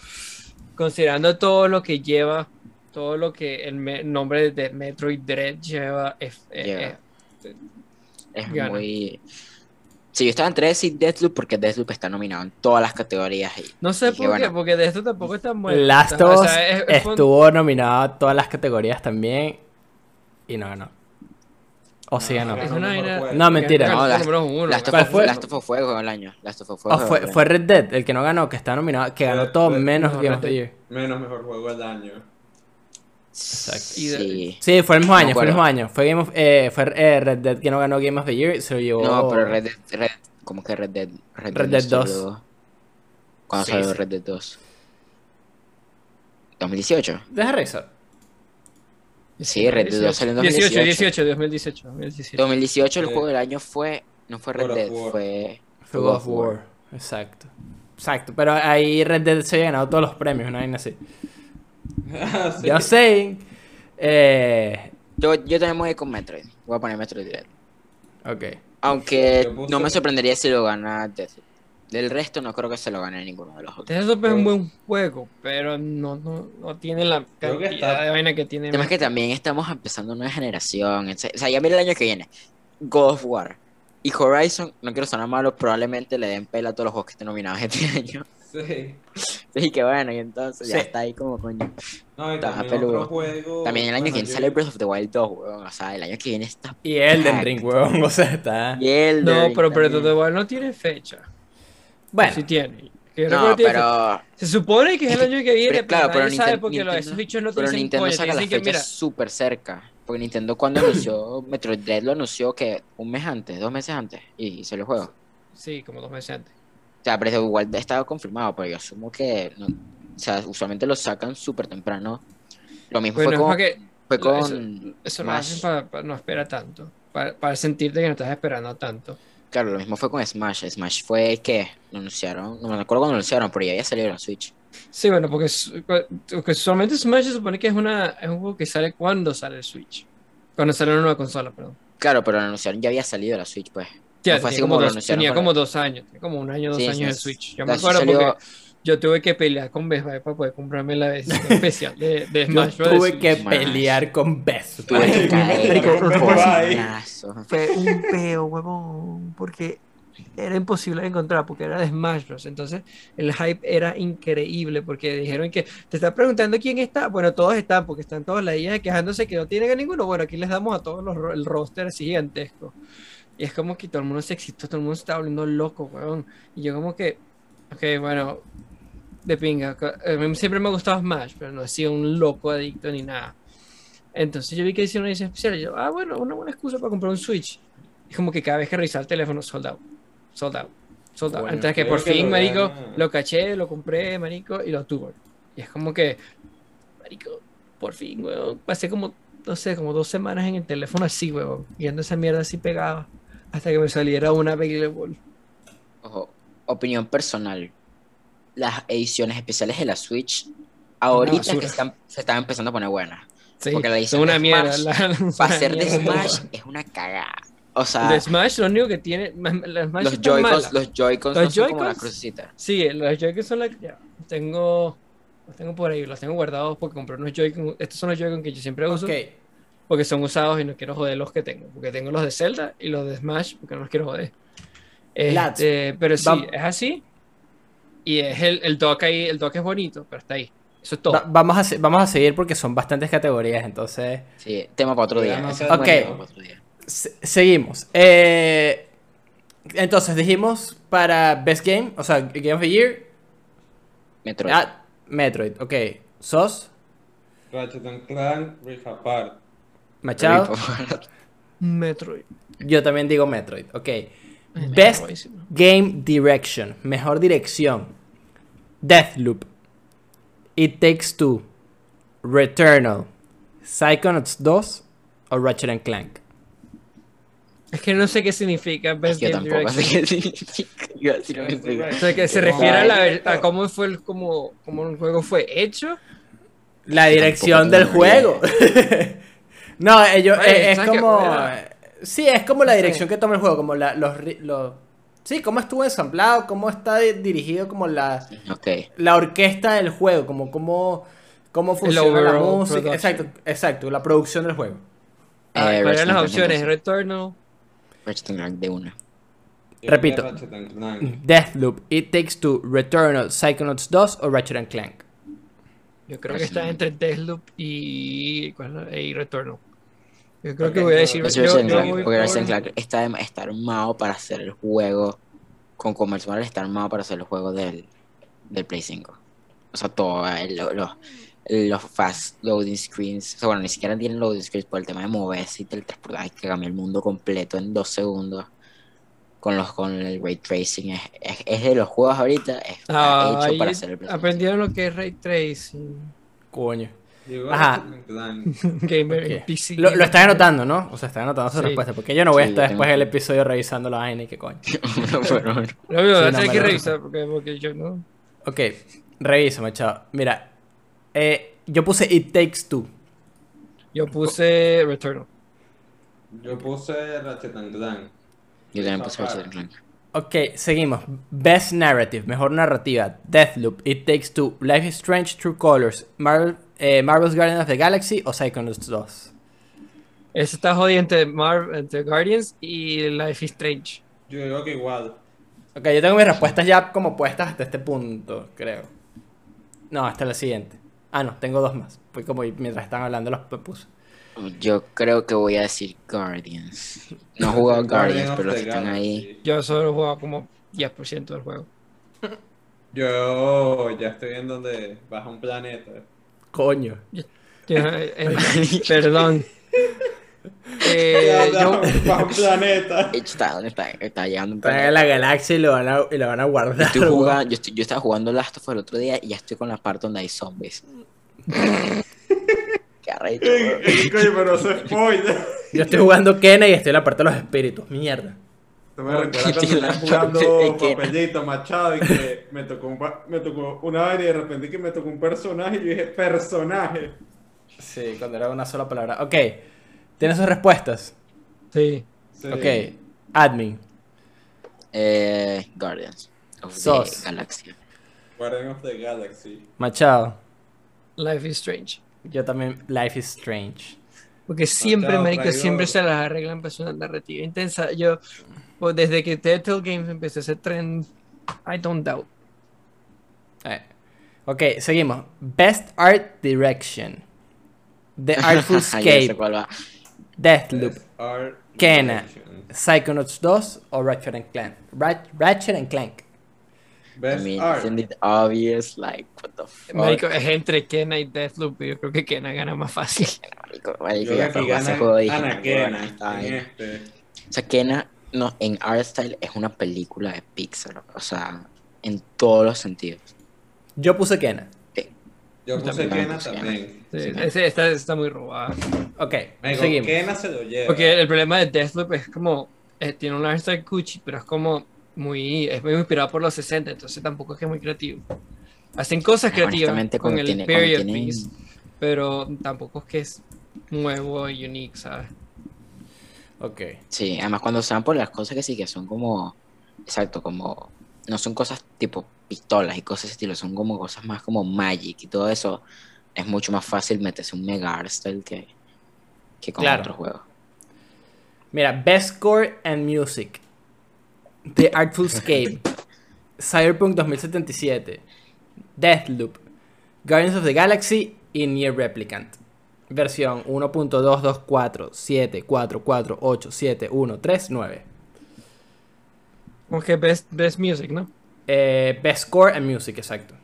considerando todo lo que lleva, todo lo que el me- nombre de Metroid Dread lleva, es, es- Lleva. es- Es Gana. muy... Sí, yo estaba entre decir Deathloop porque Deathloop está nominado en todas las categorías. y- no sé dije, por qué, bueno, porque de esto tampoco es tan bueno. Last O of Us sea, es- es estuvo nominado a todas las categorías también y no ganó. O sí ganó. Es una. No, mentira. No, el Last- número uno, Last of ¿Cuál Us fue? Last of Us fue del año. Last of Us fue O juego fue, fue. Red Dead el que no ganó, que está nominado, que ganó todo menos no, Game Red of the Dead. Year. Menos mejor juego del año. Sí. Sí, fue el mismo No año, fue el mismo año. Fue, Game of- eh, fue eh, Red Dead que no ganó Game of the Year, se lo llevó. No, pero Red Dead, Red, ¿cómo que Red Dead? Red Dead salió- 2. ¿Cuándo Sí, salió sí. Red Dead 2? ¿2018? Deja revisar. Sí, Red Dead 2 salió en 18, 2018. 18, 2018, 2018. 2018 el juego del año fue... No fue Red God Dead, fue... Fue God of War. Exacto. Exacto. Pero ahí Red Dead se había ganado todos los premios, una vaina así. Sí. Yo sé. Eh, Yo, yo también voy con Metroid. Voy a poner Metroid Dread. ok. Aunque puse- no me sorprendería si lo gana Deathloop. Del resto no creo que se lo gane ninguno de los otros. Deathloop es un buen juego, pero no, no, no tiene la Creo que cantidad está- de vaina que tiene. El tema es que también estamos empezando una generación. O sea, ya mira el año que viene. God of War. Y Horizon, no quiero sonar malo, probablemente le den pela a todos los juegos que estén nominados este año. Sí. Así que bueno, y entonces ya Sí. está ahí como coño. No, y Está también otro juego. También el año bueno, que viene yo- sale Breath of the Wild 2, weón. O sea, el año que viene está. Y Elden. Ring, huevón. O sea, está. Y el No, pero Breath of the Wild no tiene fecha. Bueno, Sí tiene. No, pero. Se supone que es el año que viene, pero claro, pero nadie sabe Ninten- porque los, Nintendo- esos bichos no te Pero dicen Nintendo coño, saca las dicen fechas súper cerca. Porque Nintendo cuando anunció Metroid Dread lo anunció que un mes antes, dos meses antes. Y se lo juego. sí, como dos meses antes. O sea, the Wild estaba confirmado, pero yo asumo que. no- o sea, usualmente lo sacan súper temprano. Lo mismo Bueno, fue con. que Fue eso- con. eso lo Smash. hacen para, no esperar tanto, para, para sentirte que no estás esperando tanto. Claro, lo mismo fue con Smash. Smash fue que lo anunciaron. No me acuerdo cuando lo anunciaron, pero ya había salido en la Switch. Sí, bueno, porque, porque usualmente Smash se supone que es, una, es un juego que sale cuando sale el Switch. Cuando sale una nueva consola, perdón. Claro, pero lo anunciaron, ya había salido la Switch, pues. Ya, No fue así tenía como lo dos, anunciaron tenía para- como dos años, tenía como un año, dos Sí, años sí, de Switch. Yo me acuerdo salió- porque yo tuve que pelear con Best Buy para poder comprarme la edición especial de, Smash Bros. tuve que Smash. pelear con Best Tuve que caer por. Fue un peo, huevón, porque era imposible de encontrar, porque era de Smash Bros. Entonces el hype era increíble, porque dijeron que te está preguntando quién está. Bueno, todos están, porque están todos la IA quejándose que no tienen a ninguno. Bueno, aquí les damos a todos los, el roster gigantesco. Y es como que todo el mundo se excitó, todo el mundo se estaba volviendo loco, huevón. Y yo como que, ok, bueno, de pinga. co- A mí siempre me ha gustado Smash, pero no he sido un loco adicto ni nada. Entonces yo vi que hicieron una edición especial y yo, ah, bueno, una buena excusa para comprar un Switch. Es como que cada vez que revisaba el teléfono, sold out, sold out, sold out. Bueno, Entonces que por que fin, lo marico, gana. lo caché, lo compré, marico, y lo tuve. Y es como que, marico, por fin, weón. Pasé como, no sé, como dos semanas en el teléfono así, weón, viendo esa mierda así pegada, hasta que me saliera una available. Ojo, opinión personal. Las ediciones especiales de la Switch, ahorita que están, se están empezando a poner buenas. Sí, Porque la edición una de mierda. Smash, la- son Para ser de. Smash es una cagada. O sea, De Smash lo único que tiene, la Smash los. Joy-Cons, los Joy-Cons Los no son como la Joy-Cons- crucecita. Sí, los Joy-Con son la ya, tengo los tengo por ahí, los tengo guardados porque compré unos Joy-Con, estos son los Joy-Con que yo siempre uso Ok. Porque son usados y no quiero joder los que tengo, porque tengo los de Zelda y los de Smash porque no los quiero joder. Este, pero sí, vam- es así. Y es el, el dock ahí, el dock es bonito, pero está ahí. Eso es todo. Va- vamos, a, se- vamos a seguir porque son bastantes categorías, entonces. Sí, tema para otro día. Ok. tema para otro día. Se- seguimos. Eh, entonces dijimos para Best Game, o sea, Game of the Year. Metroid. Ah, Metroid, ok. Sos, Ratchet and Clank, Rift Apart. Machado. Metroid. Yo también digo Metroid, ok. Best. Game Direction, mejor dirección. Deathloop. It Takes Two. Returnal. Psychonauts 2 o Ratchet and Clank. Es que no sé qué significa Best Yo Game tampoco sé Direction. qué significa. O sea, que se refiere a, la, ahí- a cómo fue el, cómo, cómo un juego fue hecho. La dirección del juego. no, ellos, Oye, eh, es como... Sí, es como la Sí. dirección que toma el juego, como la, los. Sí, cómo estuvo ensamblado, cómo está di- dirigido como la, la orquesta del juego, como cómo, cómo funciona la música. production. Exacto, exacto, la producción del juego. ¿Cuáles Ratchet eran las and opciones? Clank, Returnal. Ratchet and Clank de una. Repito. Ratchet. Deathloop, It Takes Two, Returnal, Psychonauts 2 o Ratchet and Clank. Yo creo que está Returnal. entre Deathloop y, ¿cuál es la- y Returnal. Yo creo que voy a decir. yo- yo voy porque Ratchet Clank está, está armado para hacer el juego con comercial, está armado para hacer el juego del, del Play 5. O sea, todo, el- lo- lo- los fast loading screens, o sea, bueno, ni siquiera tienen loading screens por el tema de moverse y teletransportar, que cambia el mundo completo en dos segundos. Con los con el ray tracing, es, es, es de los juegos ahorita, es Ah, hecho para hacer el Play 5. aprendieron lo que es Ray Tracing. Coño. Ajá. Gamer PC. Lo, lo están anotando, ¿no? O sea, están anotando su Sí. respuesta. Porque yo no voy a estar después del episodio revisando la vaina y qué coño. No, Sí, no, tener me que lo- revisar porque, porque yo no. Ok, revisa, machado. Mira, eh, yo puse It Takes Two. Yo puse Returnal. Yo puse Ratchet and Clank. Yo también puse Ratchet and Clank. Ok, seguimos. Best Narrative, mejor narrativa. Deathloop, It Takes Two, Life is Strange, True Colors, Marvel, eh, Marvel's Guardians of the Galaxy o Psychonauts 2. Ese está jodido entre, Mar entre Guardians y Life is Strange. Yo digo que igual. Ok, yo tengo mis respuestas ya como puestas hasta este punto, creo. No, hasta la siguiente. Ah, no, tengo dos más. Fue como mientras estaban hablando los puse. Yo creo que voy a decir Guardians. No he jugado Guardians, pero los que están ahí. Yo solo he jugado como 10% del juego. Yo ya estoy en donde baja un planeta. Coño. Yo- eh, eh, perdón. Eh, yo, planeta. Está, ¿dónde está? Está llegando un planeta. la galaxia y lo van a, y lo van a guardar. Estoy weón. jugando, yo, estoy- yo estaba jugando Last of Us el otro día y ya estoy con la parte donde hay zombies. Qué arrecho. Coño, pero es spoiler. Yo estoy jugando Kena y estoy en la parte de los espíritus. Mierda. Esto me ¿Por recuerda qué cuando tiene estaba jugando papelito, machado, y que me tocó, un me tocó una vaina y de repente que me tocó un personaje y yo dije, personaje. Sí, cuando era una sola palabra. Ok. ¿Tienes sus respuestas? sí. Sí. Ok. Admin. Eh, Guardians of the. Galaxy. Guardian of the Galaxy. Machado. Life is Strange. Yo también. Life is Strange. Porque siempre, Marcado, marico, traidor. siempre se las arreglan para una narrativa intensa. Yo, pues, desde que Telltale Games empezó ese trend, I don't doubt. Eh. Ok, seguimos. Best Art Direction. The Artful Escape. Deathloop. Art Kena. Direction. Psychonauts 2 o Ratchet and Clank. Rat- Ratchet and Clank. I Best mean, Art. isn't it obvious? Like, what the fuck? Marico, es entre Kena y Deathloop. Yo creo que Kena gana más fácil. Marico, Yo creo que gana juego Ana Kena en este. O sea, Kena, no, en Art Style es una película de Pixar. O sea, en todos los sentidos. Yo puse Kena. Yo puse También Kena también. Sí, Sí. está, está muy robado. Ok, Marico, seguimos. Kena se lo lleva. Porque el problema de Deathloop es como. eh, tiene un art style Gucci, pero es como muy. Es muy inspirado por los 60, entonces tampoco es que es muy creativo. Hacen cosas creativas Honestamente, con el tiene- period tienen- piece, pero tampoco es que es nuevo y unique, ¿sabes? Ok. Sí, además cuando se van por las cosas que sí que son como, exacto, como, no son cosas tipo pistolas y cosas de ese estilo, son como cosas más como magic y todo eso, es mucho más fácil meterse un mega art style que, que con Claro. otros juegos. Mira, Best Score and Music. The Artful Escape. Cyberpunk 2077. Deathloop. Guardians of the Galaxy y Nier Replicant. Versión 1.22474487139. Como que best, best music, ¿no? Eh, best Score and Music, exacto.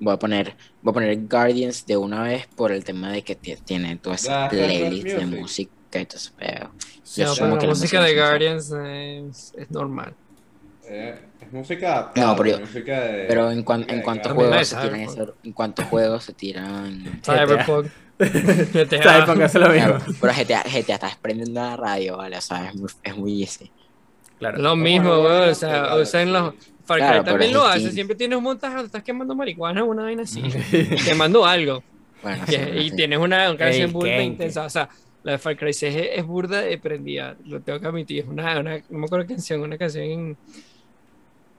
Voy a poner, voy a poner Guardians de una vez por el tema de que ti- tiene toda esa playlist de música ese pedo. Sí, No, pero que la la música de. Guardians es, es normal. Eh, es música No, pero yo- música de- Pero en, cuan- en de juegos se tiran eso, en cuanto a juegos se tiran Cyberpunk. GTA. Cyberpunk hace lo mismo. Pero GTA, GTA está prendiendo la radio, ¿vale? O sea, es muy, es muy easy. Claro. Lo mismo, bueno, o sea, claro, o sea, en los Far Cry Claro, pero también lo hace, siempre tienes un montaje estás quemando marihuana una vaina así, quemando algo, Bueno, y, sí, y sí. tienes una canción kenke. intensa, o sea, la de Far Cry 6 es, es burda de prendida, lo tengo que admitir, es una, una no me acuerdo qué canción, una canción,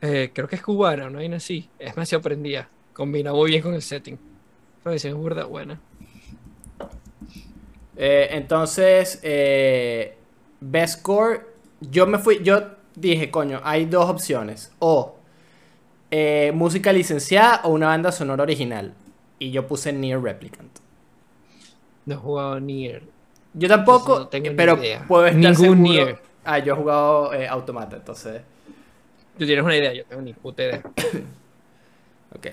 eh, creo que es cubana, una vaina así, es demasiado prendida, combina muy bien con el setting, pero es burda buena. Eh, entonces, eh, Best Score, yo me fui, yo dije, coño, hay dos opciones. O eh, música licenciada o una banda sonora original. Y yo puse Near Replicant. No he jugado Nier. Yo tampoco, No tengo ni pero idea. puedo estar Ningún seguro. Nier. Ah, yo he jugado eh, Automata, entonces. Tú tienes una idea, yo tengo ni puta idea. Ok.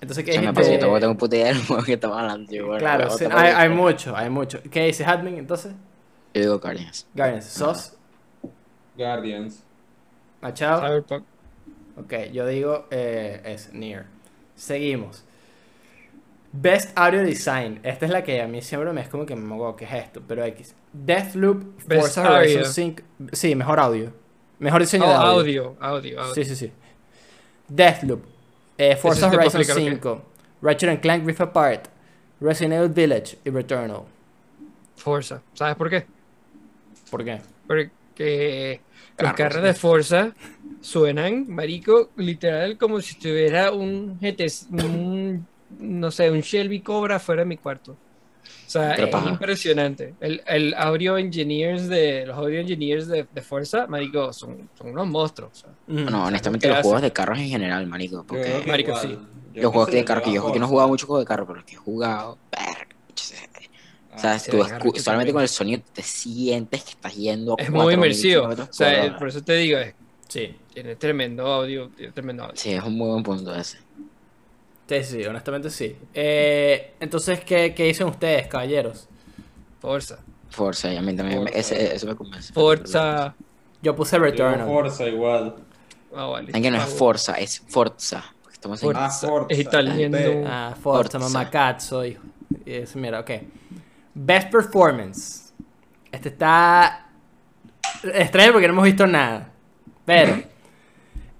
Entonces, ¿qué pasó, yo tampoco tengo puta idea del juego que estamos hablando. Yo, bueno, Claro, sí, hay, hay mucho, hay mucho. ¿Qué dice Hadmin entonces? Yo digo Guardians. Guardians, ¿sos? Guardians. Machado. Cyberpunk. Ok, yo digo eh, es Near. Seguimos. Best Audio Design. Esta es la que a mí siempre me es como que me hago, ¿qué es esto? Pero X. Deathloop, Best Forza Horizon audio. 5. Sí, mejor audio. Mejor diseño Oh, de audio. audio, audio, audio. Sí, sí, sí. Deathloop, eh, Forza Horizon explicar lo que 5, Ratchet and Clank Rift Apart, Resident Evil Village y Returnal. Forza. ¿Sabes por qué? ¿Por qué? Porque los carros de Forza suenan, marico, literal como si tuviera un GT, un, no sé, un Shelby Cobra fuera de mi cuarto. O sea, es paja. impresionante. El, el audio engineers de los audio engineers de, de Forza, marico, son, son unos monstruos. o sea. Mm. Bueno, honestamente, ¿qué los juegos de carros en general, marico. Porque Marico, igual. sí. Yo los juegos de carro que yo, yo no he jugado mucho juego de carro, pero los que he jugado, o sea, Ah, sí, tú solamente también. con el sonido te sientes que estás yendo a Es muy 4.000 inmersivo. O sea, por hora. eso te digo, es- Sí. tiene tremendo audio, tiene tremendo audio. Sí, es un muy buen punto ese. Sí, sí, honestamente sí. Eh, entonces, ¿qué, ¿qué dicen ustedes, caballeros? Forza. Forza, y a mí también, me- Forza. ese, eso me convence. Forza. Yo puse Returnal. Forza igual. Ah, vale. Que no es Ah, Forza, es Forza. Estamos en... Forza. Ah, Forza. Es italiano. Ah, Forza, Forza. mamá cazzo, hijo. Y eso, mira, ok. Best Performance. Este está extraño porque no hemos visto nada. Pero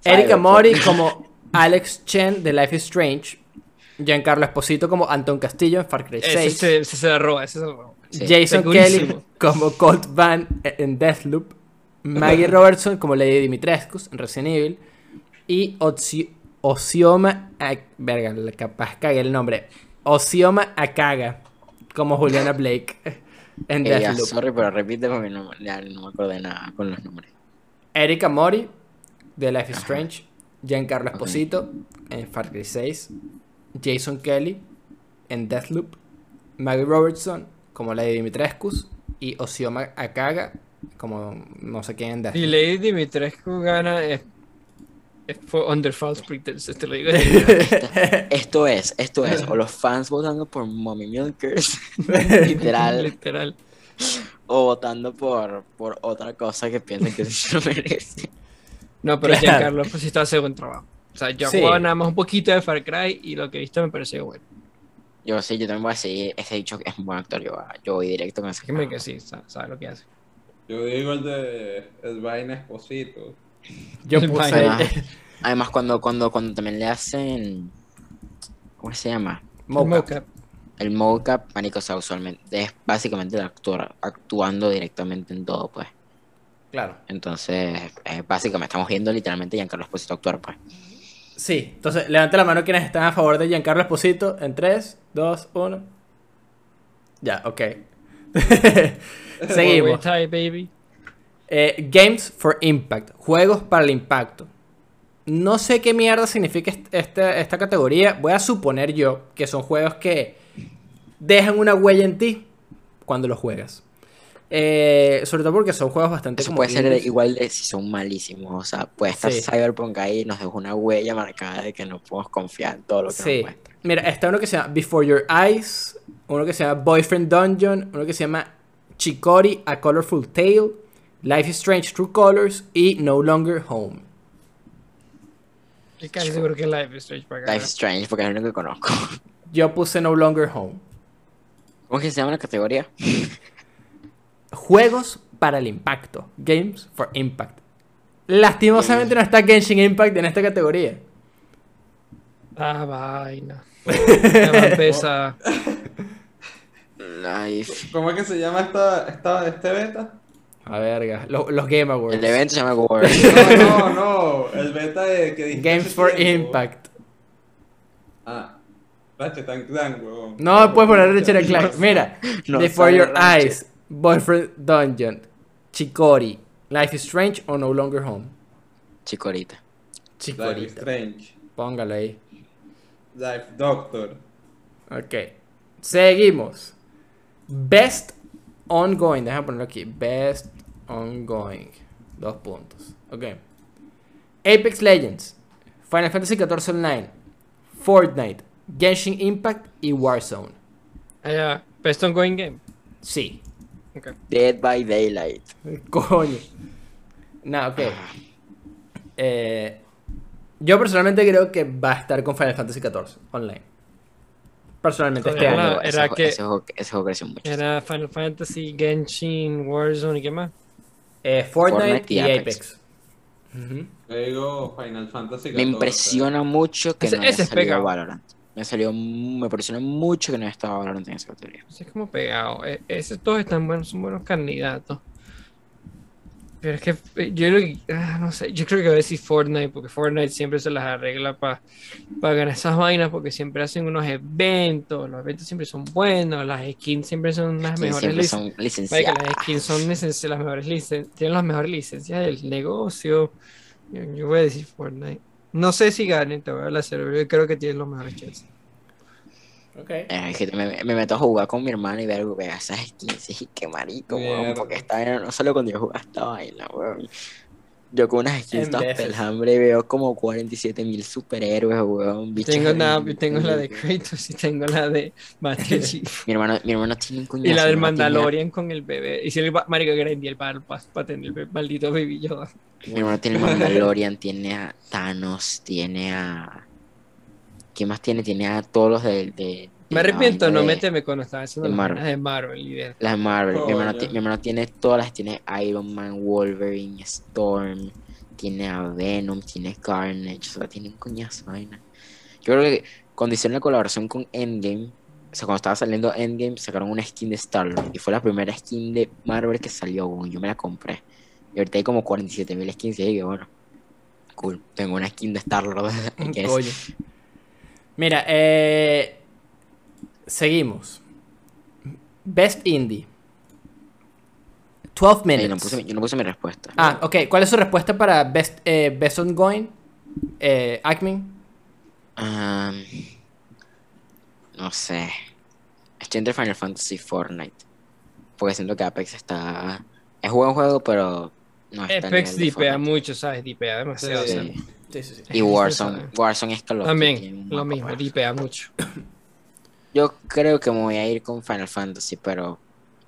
Erika. Mori como Alex Chen de Life is Strange. Giancarlo Esposito como Anton Castillo en Far Cry Ese 6. se, ese se la roba, ese se la roba. Sí. Jason. Kelly como Colt Van en Deathloop. Maggie Robertson como Lady Dimitrescu en Resident Evil. Y Otsi- Osioma. Verga, capaz cagué el nombre. Osioma Akaga como Juliana Blake en ya, Deathloop. sorry, pero repite porque no, ya no me acuerdo de nada con los nombres. Erika Mori de Life is Ajá. Strange. Giancarlo. Esposito en Far Cry 6. Jason Kelly en Deathloop. Maggie Robertson como Lady Dimitrescu. Y Osioma Akaga como no sé quién en Deathloop. Lady Dimitrescu gana, es, under false pretenses, te lo digo. Esto es, esto es, o los fans votando por Mommy Milkers, literal, Literal. o votando por, por otra cosa que piensan que se lo merece. No, pero Claro. Giancarlo pues sí está haciendo buen trabajo. O sea, yo Sí. jugaba nada más un poquito de Far Cry y lo que he visto me pareció bueno. Yo sí, yo también voy a seguir, ese dicho que es un buen actor, yo, yo voy directo con ese. Déjame que sí, sabe, sabe lo que hace. Yo digo el de el Vaina Esposito. Yo El puse. Además, además cuando, cuando, cuando también le hacen, ¿cómo se llama? Mocap. El mocap, marico, o sea, usualmente es básicamente el actor actuando directamente en todo, pues. Claro. Entonces, eh, básicamente estamos viendo literalmente a Giancarlo Esposito actuar, pues. Sí, entonces levanta la mano quienes están a favor de Giancarlo Esposito en 3, 2, 1. Ya, ok. Seguimos. Tie, baby. Eh, Games for Impact. Juegos para el impacto. No sé qué mierda significa est- esta, esta categoría. Voy a suponer yo que son juegos que dejan una huella en ti cuando los juegas. Eh, sobre todo porque son juegos bastante Eso como puede ser igual de si son malísimos. O sea, puede estar Sí. Cyberpunk ahí y nos dejó una huella marcada de que no podemos confiar en todo lo que Sí. nos muestra. Mira, está uno que se llama Before Your Eyes, uno que se llama Boyfriend Dungeon, uno que se llama Chikori, A Colorful Tale, Life is Strange True Colors y No Longer Home. Estoy casi seguro que es Life is Strange para Life is Strange, porque es lo único que conozco. Yo puse No Longer Home. ¿Cómo es que se llama la categoría? Juegos para el impacto. Games for Impact. Lastimosamente no está Genshin Impact en esta categoría. Ah, vaina. Ya va a empezar. Life. ¿Cómo es que se llama esta, esta, este beta? A verga. Lo- los Game Awards. El evento se llama World. No, no, no. El beta de que dijiste Games for tiempo. Impact. Ah. Ratchet and Clank, huevón. No puedes poner Richard and Clank. Mira. No Before sale Your Ratchet. Eyes. Boyfriend Dungeon. Chicori. Life is Strange o No Longer Home. Chicorita. Life is Chicorita. Strange. Póngalo ahí. Life Doctor. Ok. Seguimos. Best ongoing. Déjame ponerlo aquí. Best ongoing. Dos puntos. Ok. Apex Legends. Final Fantasy XIV Online. Fortnite. Genshin Impact y Warzone. Allá, Best Ongoing Game. Sí. Ok. Dead by Daylight. Coño. No, ok. Eh, yo personalmente creo que va a estar con Final Fantasy XIV Online. Personalmente este Joder, año. ese, era juego- que- ese juego, ese juego creció mucho. Era Final Fantasy, Genshin, Warzone y qué más. Eh, Fortnite, Fortnite y y Apex. Final Fantasy Me impresiona mucho que Ese- no haya ese es salido pegado. Valorant. Me salió, me impresiona mucho que no estado Valorant en esa categoría. Es como pegado. E- Esos todos están buenos, son buenos candidatos. Pero es que eh, yo ah, no sé, yo creo que voy a decir Fortnite, porque Fortnite siempre se las arregla para ganar esas vainas, porque siempre hacen unos eventos, los eventos siempre son buenos, las skins siempre son las mejores siempre lic- son Marica, licenciadas. las skins son las mejores licen- tienen las mejores licencias del negocio. Yo, yo voy a decir Fortnite. No sé si ganen, te voy a hablar serio, yo creo que tienen los mejores chances. Ok. Es que me, me meto a jugar con mi hermano y ver esas skins y qué marico, weón, porque esta no solo cuando yo jugaba esta vaina, weón. Yo con unas skins todas pelambre veo como 47 mil superhéroes, weón. Tengo, ahí, tengo la de. Kratos y tengo la de Master. Mi hermano, mi hermano tiene un cuñado. Y la del Mandalorian con el bebé. Y si el que grande el para tener el maldito baby Yoda. Mi hermano tiene el Mandalorian, tiene a Thanos, tiene a. ¿Quién más tiene? Tiene a todos los de- de Me arrepiento no meterme cuando estaba haciendo las Marvel. de Marvel y de Las Marvel. mi, hermano, mi tiene todas las. Tiene Iron Man, Wolverine, Storm. Tiene a Venom, tiene Carnage. O sea, tiene un coñazo de vaina. Yo creo que cuando hicieron la colaboración con Endgame. O sea, cuando estaba saliendo Endgame, sacaron una skin de Star-Lord. Y fue la primera skin de Marvel que salió, weón. Yo me la compré. Y ahorita hay como 47 mil skins. Y dije, bueno, cool. Tengo una skin de guess. Coño. Mira, eh, seguimos. Best Indie. 12 Ey, minutes. no puse mi- yo no puse mi respuesta. Ah, ok. ¿Cuál es su respuesta para Best, eh, best Ongoing? Eh, Acme. No sé. Estoy entre Final Fantasy y Fortnite. Porque siento que Apex está. Es buen juego, pero no está Apex dipea Fortnite. mucho, ¿sabes? Dipea demasiado. Sí. Sí. Sí, sí, sí. Y Warzone. Warzone es tiene También, un lo mismo, dipea mucho. Yo creo que me voy a ir con Final Fantasy, pero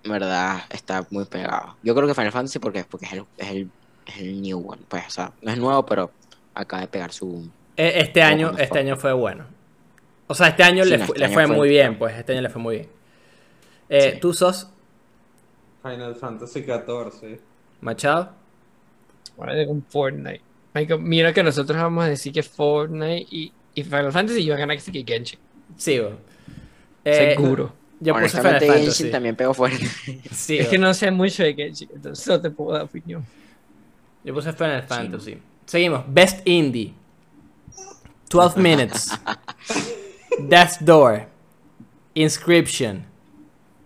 en verdad está muy pegado. Yo creo que Final Fantasy porque, porque es, el, es, el, es el new one. Pues, o sea, no es nuevo, pero acaba de pegar su. Eh, Este año, este fue. año fue bueno. O sea, este año Sí, le, este le año fue fue muy bien, pues este año le fue muy bien. Eh, Sí. ¿Tú sos Final Fantasy XIV. Machado? Vale, con Fortnite. Mira que nosotros vamos a decir que Fortnite y, y Final Fantasy iban a ganar que Genshin. Sí, bo. Eh, Seguro. Yo puse Final Fantasy. Genshin también pegó fuerte. Sí, Es que no sé mucho de Genshin, entonces no te puedo dar opinión. Yo puse Final Fantasy. Seguimos. Best Indie. 12 Minutes. Death's Door. Inscription.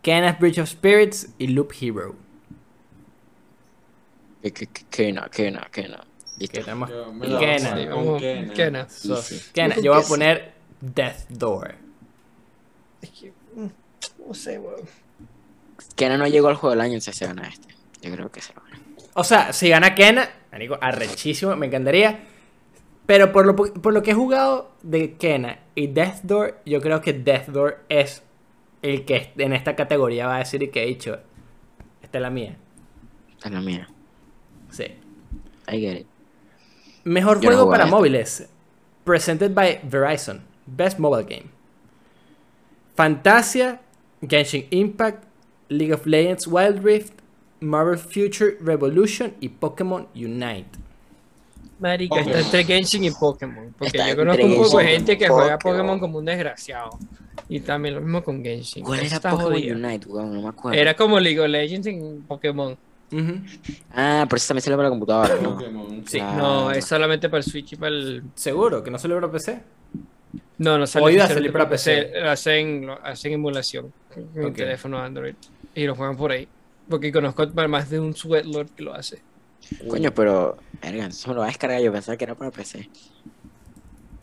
Kenneth Bridge of Spirits y Loop Hero. Kena. Sí, Kena. Kena. Sí, sí. Kenneth, Yo yo voy a poner Death Door. Es que, mm, no sé, weón. Kena no llegó al juego del año, entonces se gana este. Yo creo que se lo gana. O sea, si gana Kena, marico, arrechísimo, me encantaría. Pero por lo, po- por lo que he jugado de Kena y Death Door, yo creo que Death Door es el que en esta categoría va a decir y que he dicho, esta es la mía. Esta es la mía. Sí. I get it. Mejor Yo juego para a esto. móviles. Presented by Verizon. Best Mobile Game. Fantasia Genshin Impact, League of Legends Wild Rift, Marvel Future Revolution y Pokémon Unite. Marica, Pokémon. está entre Genshin y Pokémon. Porque Está yo conozco un poco de gente que juega Pokémon. Pokémon como un desgraciado. Y también lo mismo con Genshin. ¿Cuál era está Pokémon jodido. Unite, weón? No me acuerdo. Era como League of Legends en Pokémon. Ujú. Ah, por eso también salió para la computadora, ¿no? Pokémon. Sí. Ah. No, es solamente para el Switch y para el. Seguro que no salió para PC. No, no sale O iba a oficialmente salir para PC. Hacen, lo- hacen emulación con Ok. el teléfono Android. Y lo juegan por ahí. Porque conozco para más de un Sweatlord que lo hace. Coño, pero. Verga, entonces me lo va a descargar. Yo pensaba que era para PC.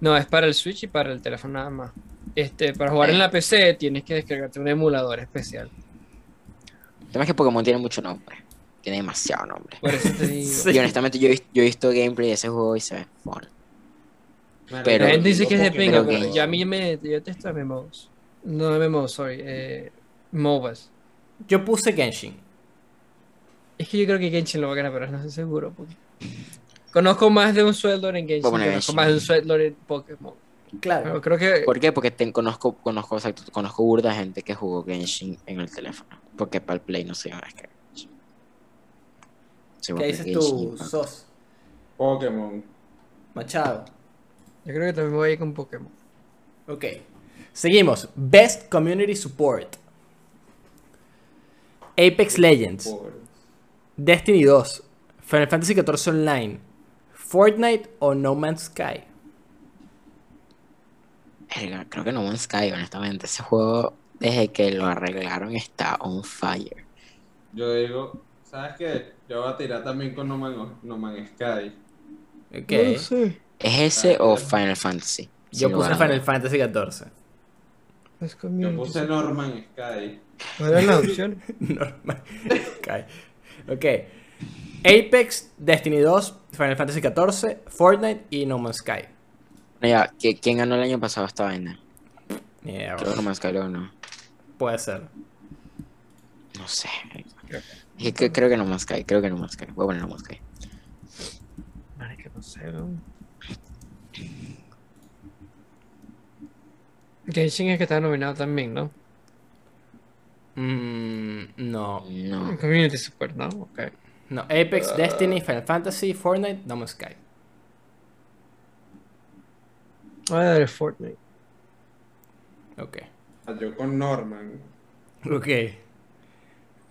No, es para el Switch y para el teléfono nada más. Este, para jugar en la PC tienes que descargarte un emulador especial. El tema es que Pokémon tiene mucho nombre. Tiene demasiado nombre. Por eso te digo. Sí. Y honestamente, yo he, vis- yo he visto gameplay de ese juego y se ve Pero- La gente dice que es de pinga, Pero pero ya a mí me. Ya te está MMOs. No MMOs, sorry. Eh, MOBAs. Yo puse Genshin. Es que yo creo que Genshin lo va a ganar, pero no estoy seguro. porque- Conozco más de un Sweatlord en Genshin. Conozco más de un Sweatlord en Pokémon. Pero Claro. creo que. ¿Por qué? Porque te- conozco, conozco, exacto, conozco burda gente que jugó Genshin en el teléfono. Porque para el Play no se iba a descargar. ¿Qué dices Genshin tú. Sos? Pokémon. Machado. Yo creo que también voy a ir con Pokémon. Ok. Seguimos. Best Community Support. Apex Legends. Destiny 2. Final Fantasy XIV Online. Fortnite o No Man's Sky. Creo que No Man's Sky, honestamente. Ese juego, desde que lo arreglaron, está on fire. Yo digo, ¿sabes qué? Yo voy a tirar también con No, Man- no Man's Sky. Ok. No sé. ¿Es ese Ah, o. Final Fantasy? Yo puse Final. Fantasy XIV. Es Yo community. puse Norman Sky. ¿Cuál es la opción? Normal. Ok. Ok. Apex, Destiny 2, Final Fantasy XIV, Fortnite y No Man's Sky. No, ¿qui- ¿quién ganó el año pasado esta vaina? Yeah, Creo que No Man's Sky lo ganó. puede ser. No sé. Es que creo que No Man's Sky, creo que No Man's Sky. Voy a poner No Man's Sky. Marica, no sé, ¿no? Genshin es que está nominado también, ¿no? Mm, no. No. Community Support, ¿no? Ok. No. Apex, Destiny, Final Fantasy, Fortnite, No Man's Sky. Voy a dar el Fortnite. Ok. Ah, Yo con Norman. Ok. Fortnite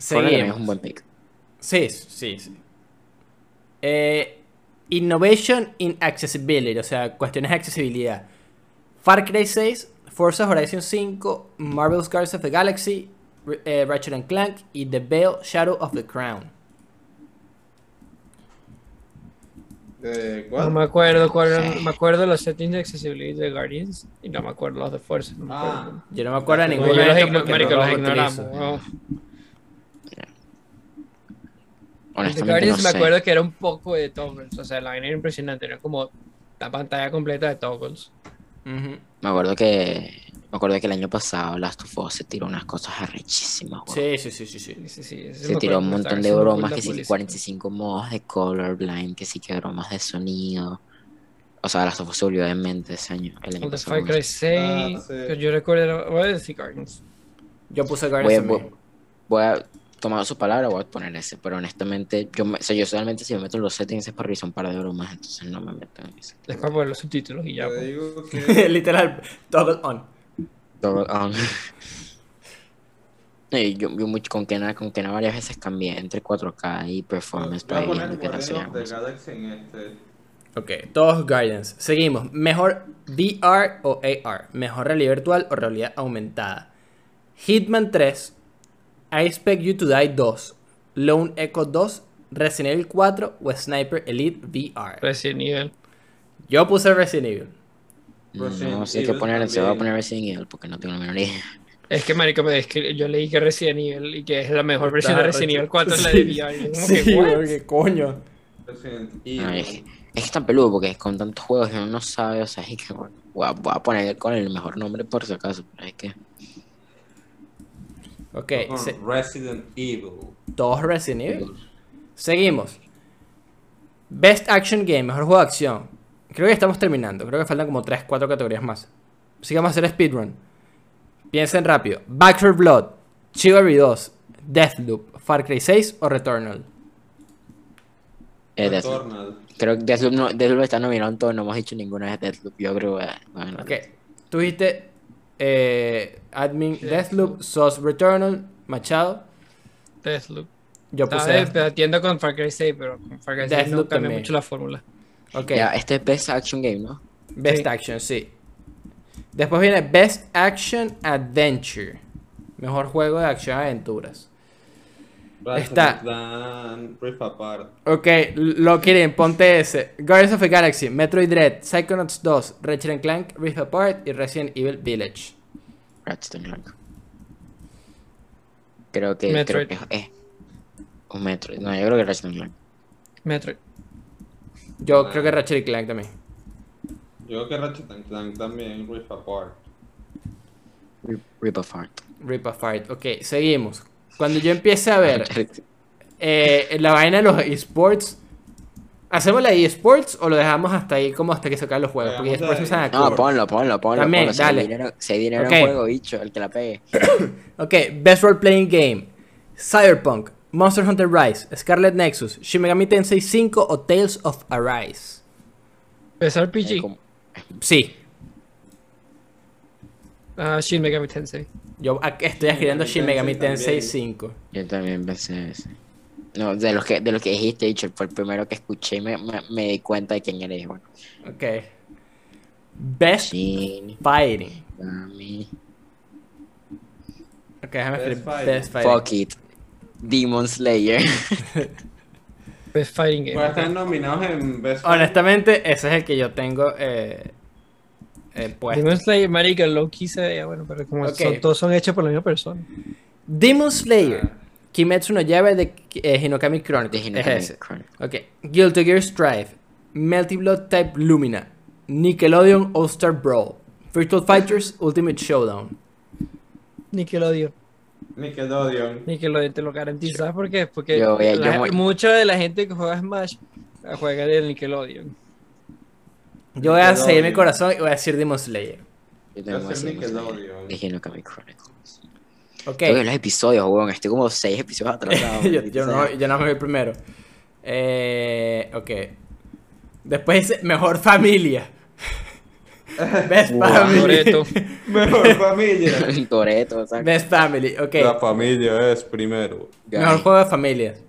también es un Seguimos. buen pick. Sí, sí, sí. Eh, innovation in Accessibility, o sea, cuestiones de accesibilidad. Far Cry 6, Forza Horizon 5, Marvel's Guardians of the Galaxy, eh, Ratchet and Clank y The Veil Shadow of the Crown. ¿De No me acuerdo cuál me acuerdo los settings de accessibility de Guardians y no me acuerdo los de Fuerza. No me Ah. acuerdo. Yo no me acuerdo de ninguno Yo de los, estos los los ignoramos. El de Honestamente Guardians no me sé. acuerdo que era un poco de toggles, o sea, la vaina era impresionante, era como la pantalla completa de toggles. Me acuerdo que. Me acuerdo que el año pasado Last of Us se tiró unas cosas arrechísimas. Sí, sí, sí, sí, sí. Sí, sí, sí, ese Se tiró un montón de bromas, que sí, publicidad. 45 modos de colorblind, que sí que bromas de sonido. O sea, Last of Us se volvió de mente ese año. El año El pasado. Far Cry 6, Ah, sí. que yo recuerdo, voy a decir Guardians. Yo puse Voy a, Guardians voy, también. voy a tomar su palabra, voy a poner ese. Pero honestamente, yo, me- o sea, yo solamente si me meto en los settings es para revisar un par de bromas, entonces no me meto en eso. Después poner los subtítulos y ya. Pues. digo que. Literal, toggle on. Um, y yo, yo mucho con Kena, con Kena varias veces cambié entre 4K y performance para ir viendo qué tal este. Ok, todos Guardians. Seguimos. Mejor VR o AR. Mejor realidad virtual o realidad aumentada. Hitman 3. I Expect You to Die 2. Lone Echo 2. Resident Evil 4 o Sniper Elite VR. Resident Evil. Yo puse Resident Evil. Resident No sé qué Evil poner, se va a poner Resident Evil porque no tengo la menor idea. Es que, marico, me es que yo leí que Resident Evil y que es la mejor versión de Está Resident. Evil 4 es la Sí. de VR. Como Sí, que, qué coño. Resident No, es, que, es que es tan peludo porque con tantos juegos y uno no sabe, o sea, es que voy, a, voy a poner con el mejor nombre por si acaso, pero es que Ok, se- Resident Evil. todos Resident Evil. Seguimos. Best Action Game, mejor juego de acción. Creo que estamos terminando. Creo que faltan como 3, 4 categorías más. Así que vamos a hacer speedrun. Piensen rápido. Back 4 Blood, Chivalry 2, Deathloop, Far Cry 6 o Returnal. Eh, Deathloop. Returnal. Creo que Deathloop, no, Deathloop está nominado en todo, no hemos dicho ninguna vez Deathloop. Yo creo que. bueno, Ok. Tú dijiste eh, Admin Sí, Deathloop, SOS Returnal, Machado. Deathloop. Yo Estaba puse. debatiendo con Far Cry 6, pero con Far Cry 6 no Deathloop cambia también. mucho la fórmula. Ok. Ya, este es Best Action Game, ¿no? Best Sí. Action, sí. Después viene Best Action Adventure. Mejor juego de acción aventuras. Está. Clank, Rift Apart. Ok, lo quieren, ponte ese. Guardians of the Galaxy, Metroid Dread, Psychonauts 2, Ratchet Clank, Rift Apart y Resident Evil Village. Ratchet and Clank. Creo que. Metroid. Creo que es. Un Metroid. No, yo creo que Ratchet and Clank. Metroid. Yo Ah. creo que Ratchet Clank también. Yo creo que Ratchet and Clank también, Rift Apart. Rip, Rip Apart. Rip Apart. Ok, seguimos. Cuando yo empiece a ver eh, la vaina de los esports, ¿hacemos la esports o lo dejamos hasta ahí como hasta que se acaben los juegos? Porque esports a No, ponlo, ponlo, ponlo. También, ponlo. Si hay dale. dinero, si hay dinero Ok. en juego, bicho, el que la pegue. Ok, Best Role Playing Game, Cyberpunk, Monster Hunter Rise, Scarlet Nexus, Shin Megami Tensei 5 o Tales of Arise. Eh, RPG. como- Sí, Ah, Shin Megami Tensei. Yo estoy escribiendo Shin Megami Tensei Tensei también. 5. Yo también pensé ese. No, de los que, de los que dijiste, dicho, fue el primero que escuché y me, me, me di cuenta de quién eres. Bueno, Ok. Best Shin, Fighting. Megami, Ok, déjame Best escribir Fighting. Best Fighting. Fuck it. Demon Slayer. Best Fighting Game. Pues están nominados en Best Honestamente, ese es el que yo tengo eh, puesto. Demon Slayer, marica, low key se veía, bueno, pero como son- todos son hechos por la misma persona. Demon Slayer, Ah. Kimetsu no Yaiba de eh, Hinokami De Chronicles. Hinokami es. Chronicles. Ok. Guilty Gear Strive, Melty Blood Type Lumina, Nickelodeon All Star Brawl, Virtual Fighters Ultimate Showdown. Nickelodeon. Nickelodeon. Nickelodeon te lo garantizo. ¿Sabes por qué? Porque Yo yo mucha de la gente que juega Smash eh, juega del Nickelodeon. Yo voy a seguir mi corazón y voy a decir Demon Slayer. Yo Voy a Demon Slayer, Chronicles. Ok. Tengo que los episodios, weón. Estoy como seis episodios atrasados. yo, yo no, yo no me voy primero. Eh, ok. Después dice Mejor Familia. Best Wow. Family. Toretto. Mejor familia. Toretto, o sea, Best Family, ok. La familia es primero. Mejor juego de familias.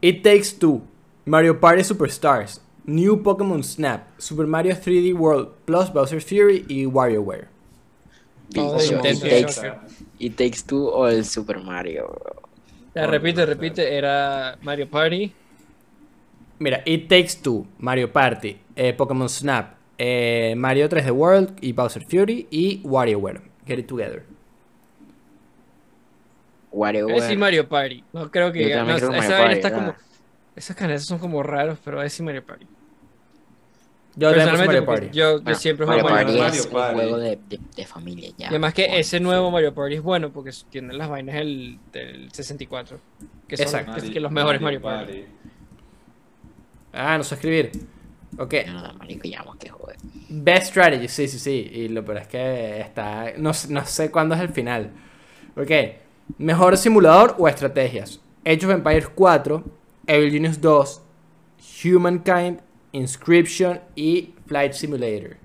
It Takes Two, Mario Party Superstars, New Pokémon Snap, Super Mario 3D World plus Bowser's Fury y WarioWare. De it, takes, It Takes Two o el Super Mario, bro. Ya, repite, repite. Era Mario Party. Mira, It Takes Two, Mario Party, eh, Pokémon Snap, eh, Mario 3D World y Bowser Fury y WarioWare. Get it together. WarioWare. Es decir Mario Party. No creo que. Yo también no, creo que esa Party, está ¿verdad? como. Esas canastas son como raros, pero es decir Mario Party. Yo también Mario Party. yo, yo Bueno, siempre Mario juego Mario Party Party. es Mario Party. un juego de, de, de familia ya. Y además que Bueno, ese sí. nuevo Mario Party es bueno porque tiene las vainas del, del 64. Que son Exacto. casi que los mejores Mario Party. Ah, no sé escribir. Ok. Ya no da marico, ya vamos que joder. Best Strategy, sí, sí, sí. Y lo peor es que está. No, sé- no sé cuándo es el final. Ok. Mejor simulador o estrategias: Age of Empires 4, Evil Genius 2, Humankind, Inscription y Flight Simulator.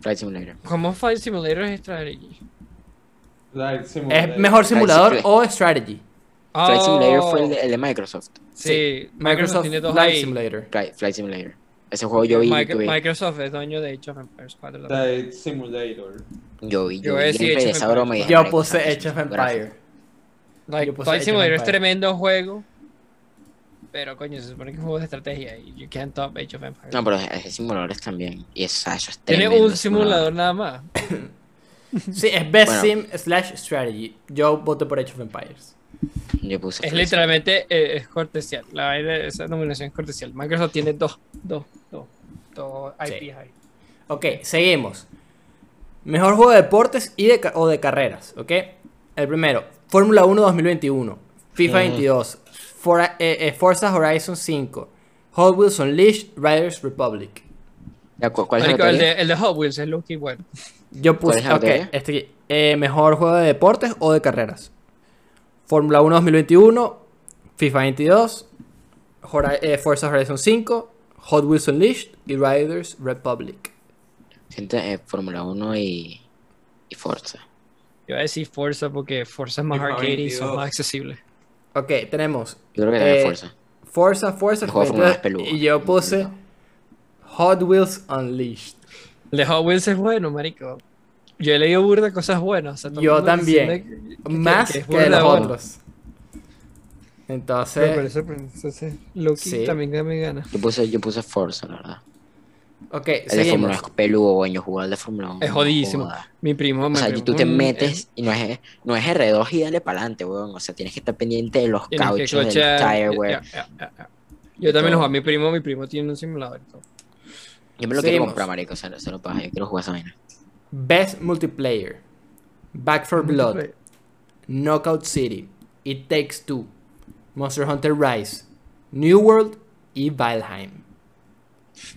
Flight Simulator. ¿Cómo Flight Simulator es strategy? Flight Simulator. Es mejor simulador Flight o strategy. Flight Simulator fue el Oh, de, el de Microsoft. Sí, Microsoft, Microsoft tiene dos Flight ahí. Simulator. Flight, Flight Simulator. Ese juego yo vi. Micro- tuve- Microsoft es dueño de Age of Empires 4. también. Flight Simulator. yo vi. Yo Yo vi Empires. Yo puse Age of es gráfico. Empire. Like, Yo puse Flight Simulator es Empires. tremendo juego. Pero coño, se supone que es un juego de estrategia y you can't top Age of Empires. No, pero ese simuladores también. Y eso, eso es Tiene un simulador nada más. Sí, es Best Bueno. Sim slash Strategy. Yo voté por Age of Empires. Yo puse Es literalmente eh, es cortesial. La vaina, esa nominación es cortesial. Microsoft tiene dos, dos, dos, dos Sí. IPs ahí. Ok, seguimos. Mejor juego de deportes y de o de carreras, ¿ok? El primero, Fórmula 1 2021, FIFA Ujú. 22, For- eh, eh, Forza Horizon 5, Hot Wheels Unleashed, Riders Republic. Ya, ¿cu- ¿Cuál es el, teoría? de, el de Hot Wheels es low key bueno. Yo ¿Cuál puse, ok, este aquí, eh, mejor juego de deportes o de carreras. Fórmula 1 2021, FIFA 22, Hora- eh, Forza Horizon 5, Hot Wheels Unleashed y Riders Republic. Siento eh, Fórmula 1 y, y Forza. Yo voy a decir Forza porque Forza es más arcade y son 22. más accesibles. Ok, tenemos Yo creo que también Eh, Forza. Forza, Forza, El juego de Fórmula 22, es peludo. y yo puse Hot Wheels Unleashed. De Hot Wheels es bueno, marico. Yo he leído burda cosas buenas. o sea, Yo también. que- que- Más que que, de los bueno. otros. Entonces, parece, pues, entonces, Loki Sí. también me gana. Yo puse, yo puse Forza, la verdad. Ok, El de Fórmula seguimos. 1 es peludo, el de Fórmula 1. Es jodidísimo. joda. Mi primo O mi sea, primo tú te metes y no es, no es R2 y dale para adelante, weón. O sea, tienes que estar pendiente de los cauchos del tire. Yo también lo juego a mi primo, mi primo tiene un simulador y todo. Yo me lo Seguimos. quiero comprar, marico. O sea, se lo paga. Yo quiero jugar esa vaina. Best Multiplayer. Back for Blood. Knockout City. It Takes Two. Monster Hunter Rise. New World y Valheim.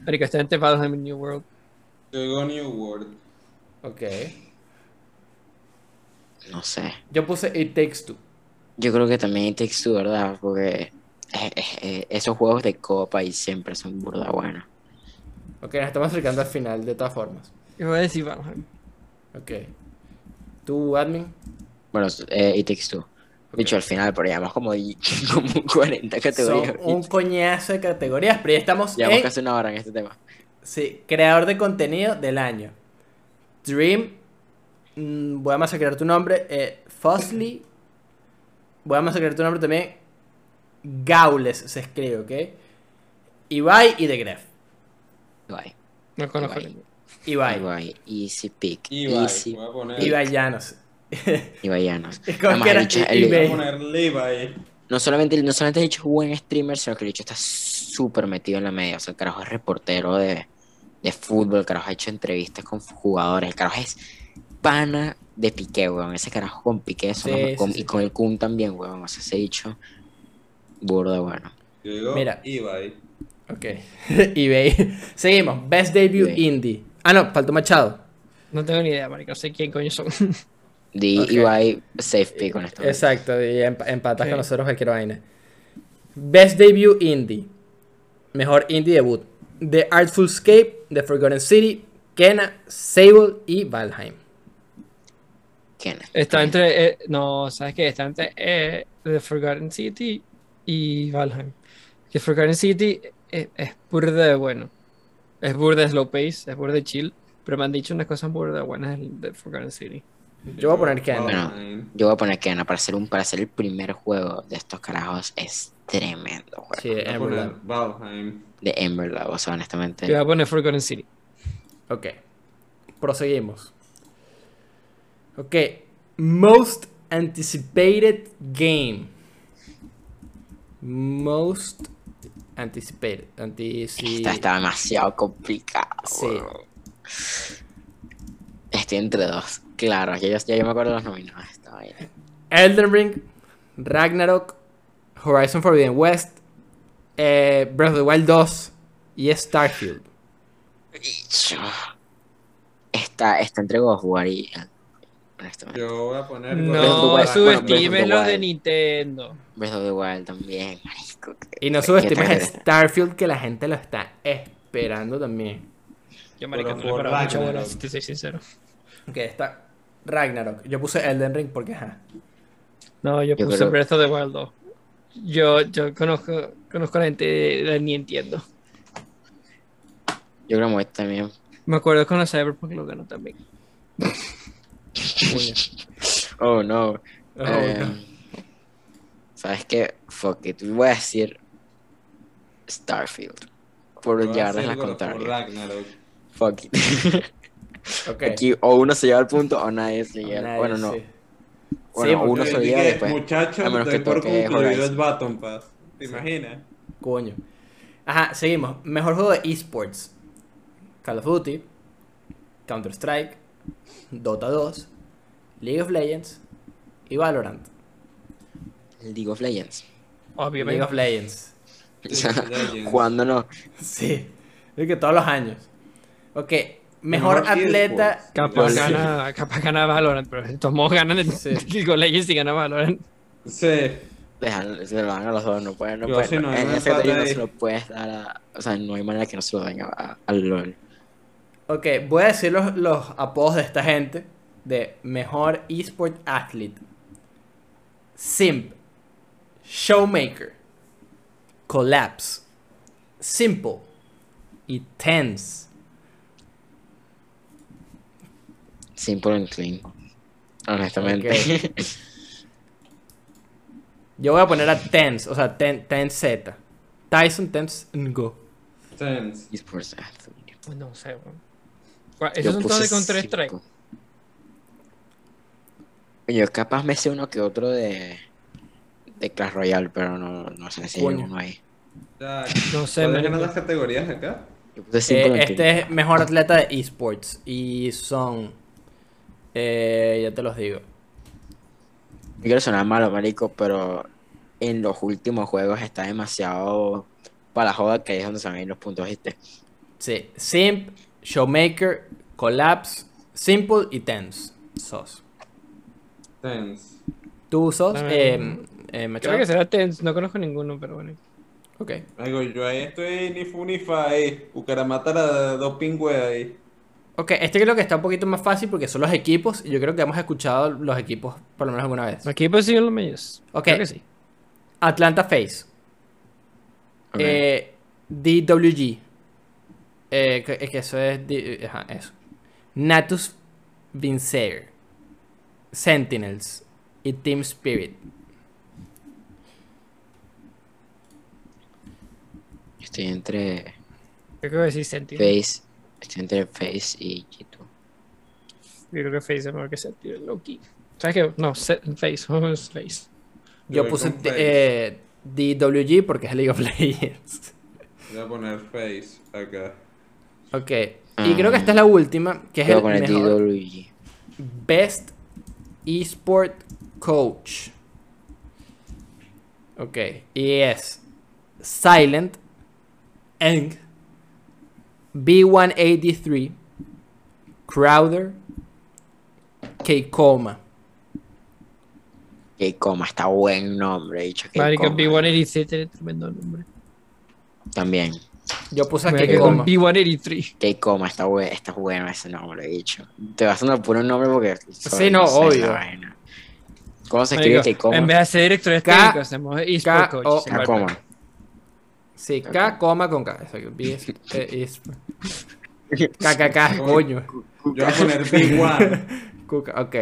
Esta gente va a New World. Yo digo New World. Ok. No sé. Yo puse It Takes Two. Yo creo que también It Takes Two, ¿verdad? Porque eh, eh, eh, esos juegos de copa y siempre son burda buenos. Ok, nos estamos acercando al final de todas formas. Yo voy a decir Valheim. Ok. ¿Tú, admin? Bueno, eh, It Takes Two. Dicho al final, pero llevamos como, como 40 Son categorías. un coñazo de categorías, pero ya estamos Llevamos en casi una hora en este tema. sí, creador de contenido del año. Dream. mm, voy a masacrar tu nombre. Eh, Fuzzly. Voy a masacrar tu nombre también. Gaules se escribe, ¿ok? Ibai y The Gref. Guay. No conozco Ibai. Ibai. Guay. Easy pick. Ibai. Easy. Ibai Llanos. Ibaianos. Es como Además, que era el bicho- I- el- Voy eBay. a poner Levi. no solamente, no solamente el hecho es buen streamer, sino que el hecho está súper metido en la media. O sea, el carajo es reportero de, de fútbol, el carajo ha hecho entrevistas con jugadores, el carajo es pana de Piqué, weón. Ese carajo con Piqué Sí, los- sí, con- sí. y con el Kun también, weón. O sea, ese dicho burda, bueno. Yo digo Mira. Ibai. Ok. eBay. Seguimos. Best Debut eBay. Indie. Ah, no, faltó Machado. No tengo ni idea, marico. No sé quién coño son. Di Ok. Ibai safe pick, honestamente. Exacto, y emp- empatas Sí. con nosotros cualquier vaina. Best Debut Indie. Mejor Indie Debut. The Artful Escape, The Forgotten City, Kena, Sable y Valheim. ¿Quién? Está entre. eh, no, ¿sabes qué? Está entre eh, The Forgotten City y Valheim. Que Forgotten City es, es burda de bueno. Es burda de slow pace, es burda de chill. Pero me han dicho unas cosas burda buenas de Forgotten City. Yo voy a poner Kena. Bueno. Yo voy a poner Kena para hacer un para hacer el primer juego de estos carajos es tremendo juego. Sí. De Emberlab, o sea, honestamente. Yo voy a poner Forgotten City. Ok. Proseguimos. Ok. Most Anticipated Game. Most Anticipated. Esta está demasiado complicada. Sí. Estoy entre dos. Claro, ya yo, ya yo me acuerdo de los nominados. de Esta vaina. Elden Ring, Ragnarok, Horizon Forbidden West, eh, Breath of the Wild 2 y Starfield. Esta, esta entre God of War y. Yo voy a poner. No, Wild. subestimes Bueno, los de. Nintendo. Breath of the Wild también, marico. Y no subestimes a. Starfield que la gente lo está esperando también. Yo, marica, Pero no bola, Ragnarok. si te soy sincero. Ok, está Ragnarok. Yo puse Elden Ring porque ajá. No, yo, Yo puse creo- Breath of the Wild 2. Yo, yo conozco, conozco a la gente de, de ni entiendo. Yo creo que también. Me acuerdo con la Cyberpunk lo ganó también. Oh no. Oh, Eh, no. ¿Sabes qué? Fuck it. Voy a decir Starfield. Por llevarles la contraria. Fuck it. Ok. Aquí o uno se lleva el punto o nadie se lleva. Nadie, bueno, no. sí. Bueno, Sí, uno se lleva después. Muchachos, a menos que toque el Baton Pass. ¿Te imaginas? Coño. Ajá, seguimos. Mejor juego de esports. Call of Duty, Counter Strike, Dota 2, League of Legends y Valorant. League of Legends. League Obviamente. of Legends. O sea, Legends. Jugando no. Sí. Es que todos los años. Ok. Mejor Mejor atleta. Capaz Sí. gana, capaz gana Valorant, pero de todos modos ganan el Sí. League Legends y gana Valorant. Sí. Dejan, se lo dan a los dos, no pueden, no pueden. sí no, en no efecto, empate no se lo puedes dar a. O sea, no hay manera que no se lo den a- a- al LOL. Ok, voy a decir los, los apodos de esta gente de mejor esport athlete. Simp, Showmaker, Collapse, Simple y Tense. Simple and clean. Honestamente. Yo voy a poner a Tense, o sea, Ten, Tense Z. Tyson Tense Go. Tense. Esports athlete. Pues no sé, weón. ¿Cuál- Yo Esos son todos de Counter Strike. Yo capaz me sé uno que otro de. de Clash Royale, pero no, no sé si hay uno ahí. Ya, No sé, ¿Cuáles eran marico. las categorías acá? Yo puse simple Eh, este es mejor atleta de esports y son... eh, ya te los digo. No quiero sonar malo, marico, pero en los últimos juegos está demasiado para la joda que ahí es donde se van a ir los puntos, ¿viste? Sí, Simp, Showmaker, Collapse, Simple y Tense. Sos. Tense. ¿Tú sos? Eh, eh? Creo que será Tense, no conozco ninguno, pero bueno. Ok. Algo, yo ahí estoy ni fu ni fa la dos pingües ahí. Ok, este creo que está un poquito más fácil porque son los equipos y yo creo que hemos escuchado los equipos por lo menos alguna vez. Pues siguen los medios. Ok. Creo que sí. Atlanta Face, Ok. eh, DWG, eh, que, es que eso es, ajá, eso. Natus Vincer, Sentinels y Team Spirit. Estoy entre Creo que voy a decir Sentinel. Face. Estoy entre Face y G2. Yo creo que Face es mejor que Sentinel, Loki. ¿Sabes qué? No, Se- Face, a Face. Yo puse con D- Face. eh, DWG porque es League of Legends. Voy a poner face acá. Ok, y creo que esta es la última, que es Voy a el poner mejor DWG. Best Esport Coach. Ok, y es Silent, Eng, B183, Crowder, K-Coma. Que coma, está buen nombre, dicho coma. B183 tiene tremendo nombre. También. Yo puse a K-Coma. B183. Que coma, está, bue- está bueno ese nombre, dicho. Te vas a poner puro nombre porque. Sí, no, obvio. ¿Cómo se escribe coma? En vez de ser directores K- técnicos, hacemos eSport K- Coach. O- se Ah, vuelve. coma. Sí, K, coma con K. Es- eh, es- KKK, coño. Yo voy a poner B1. Cuca, Ok.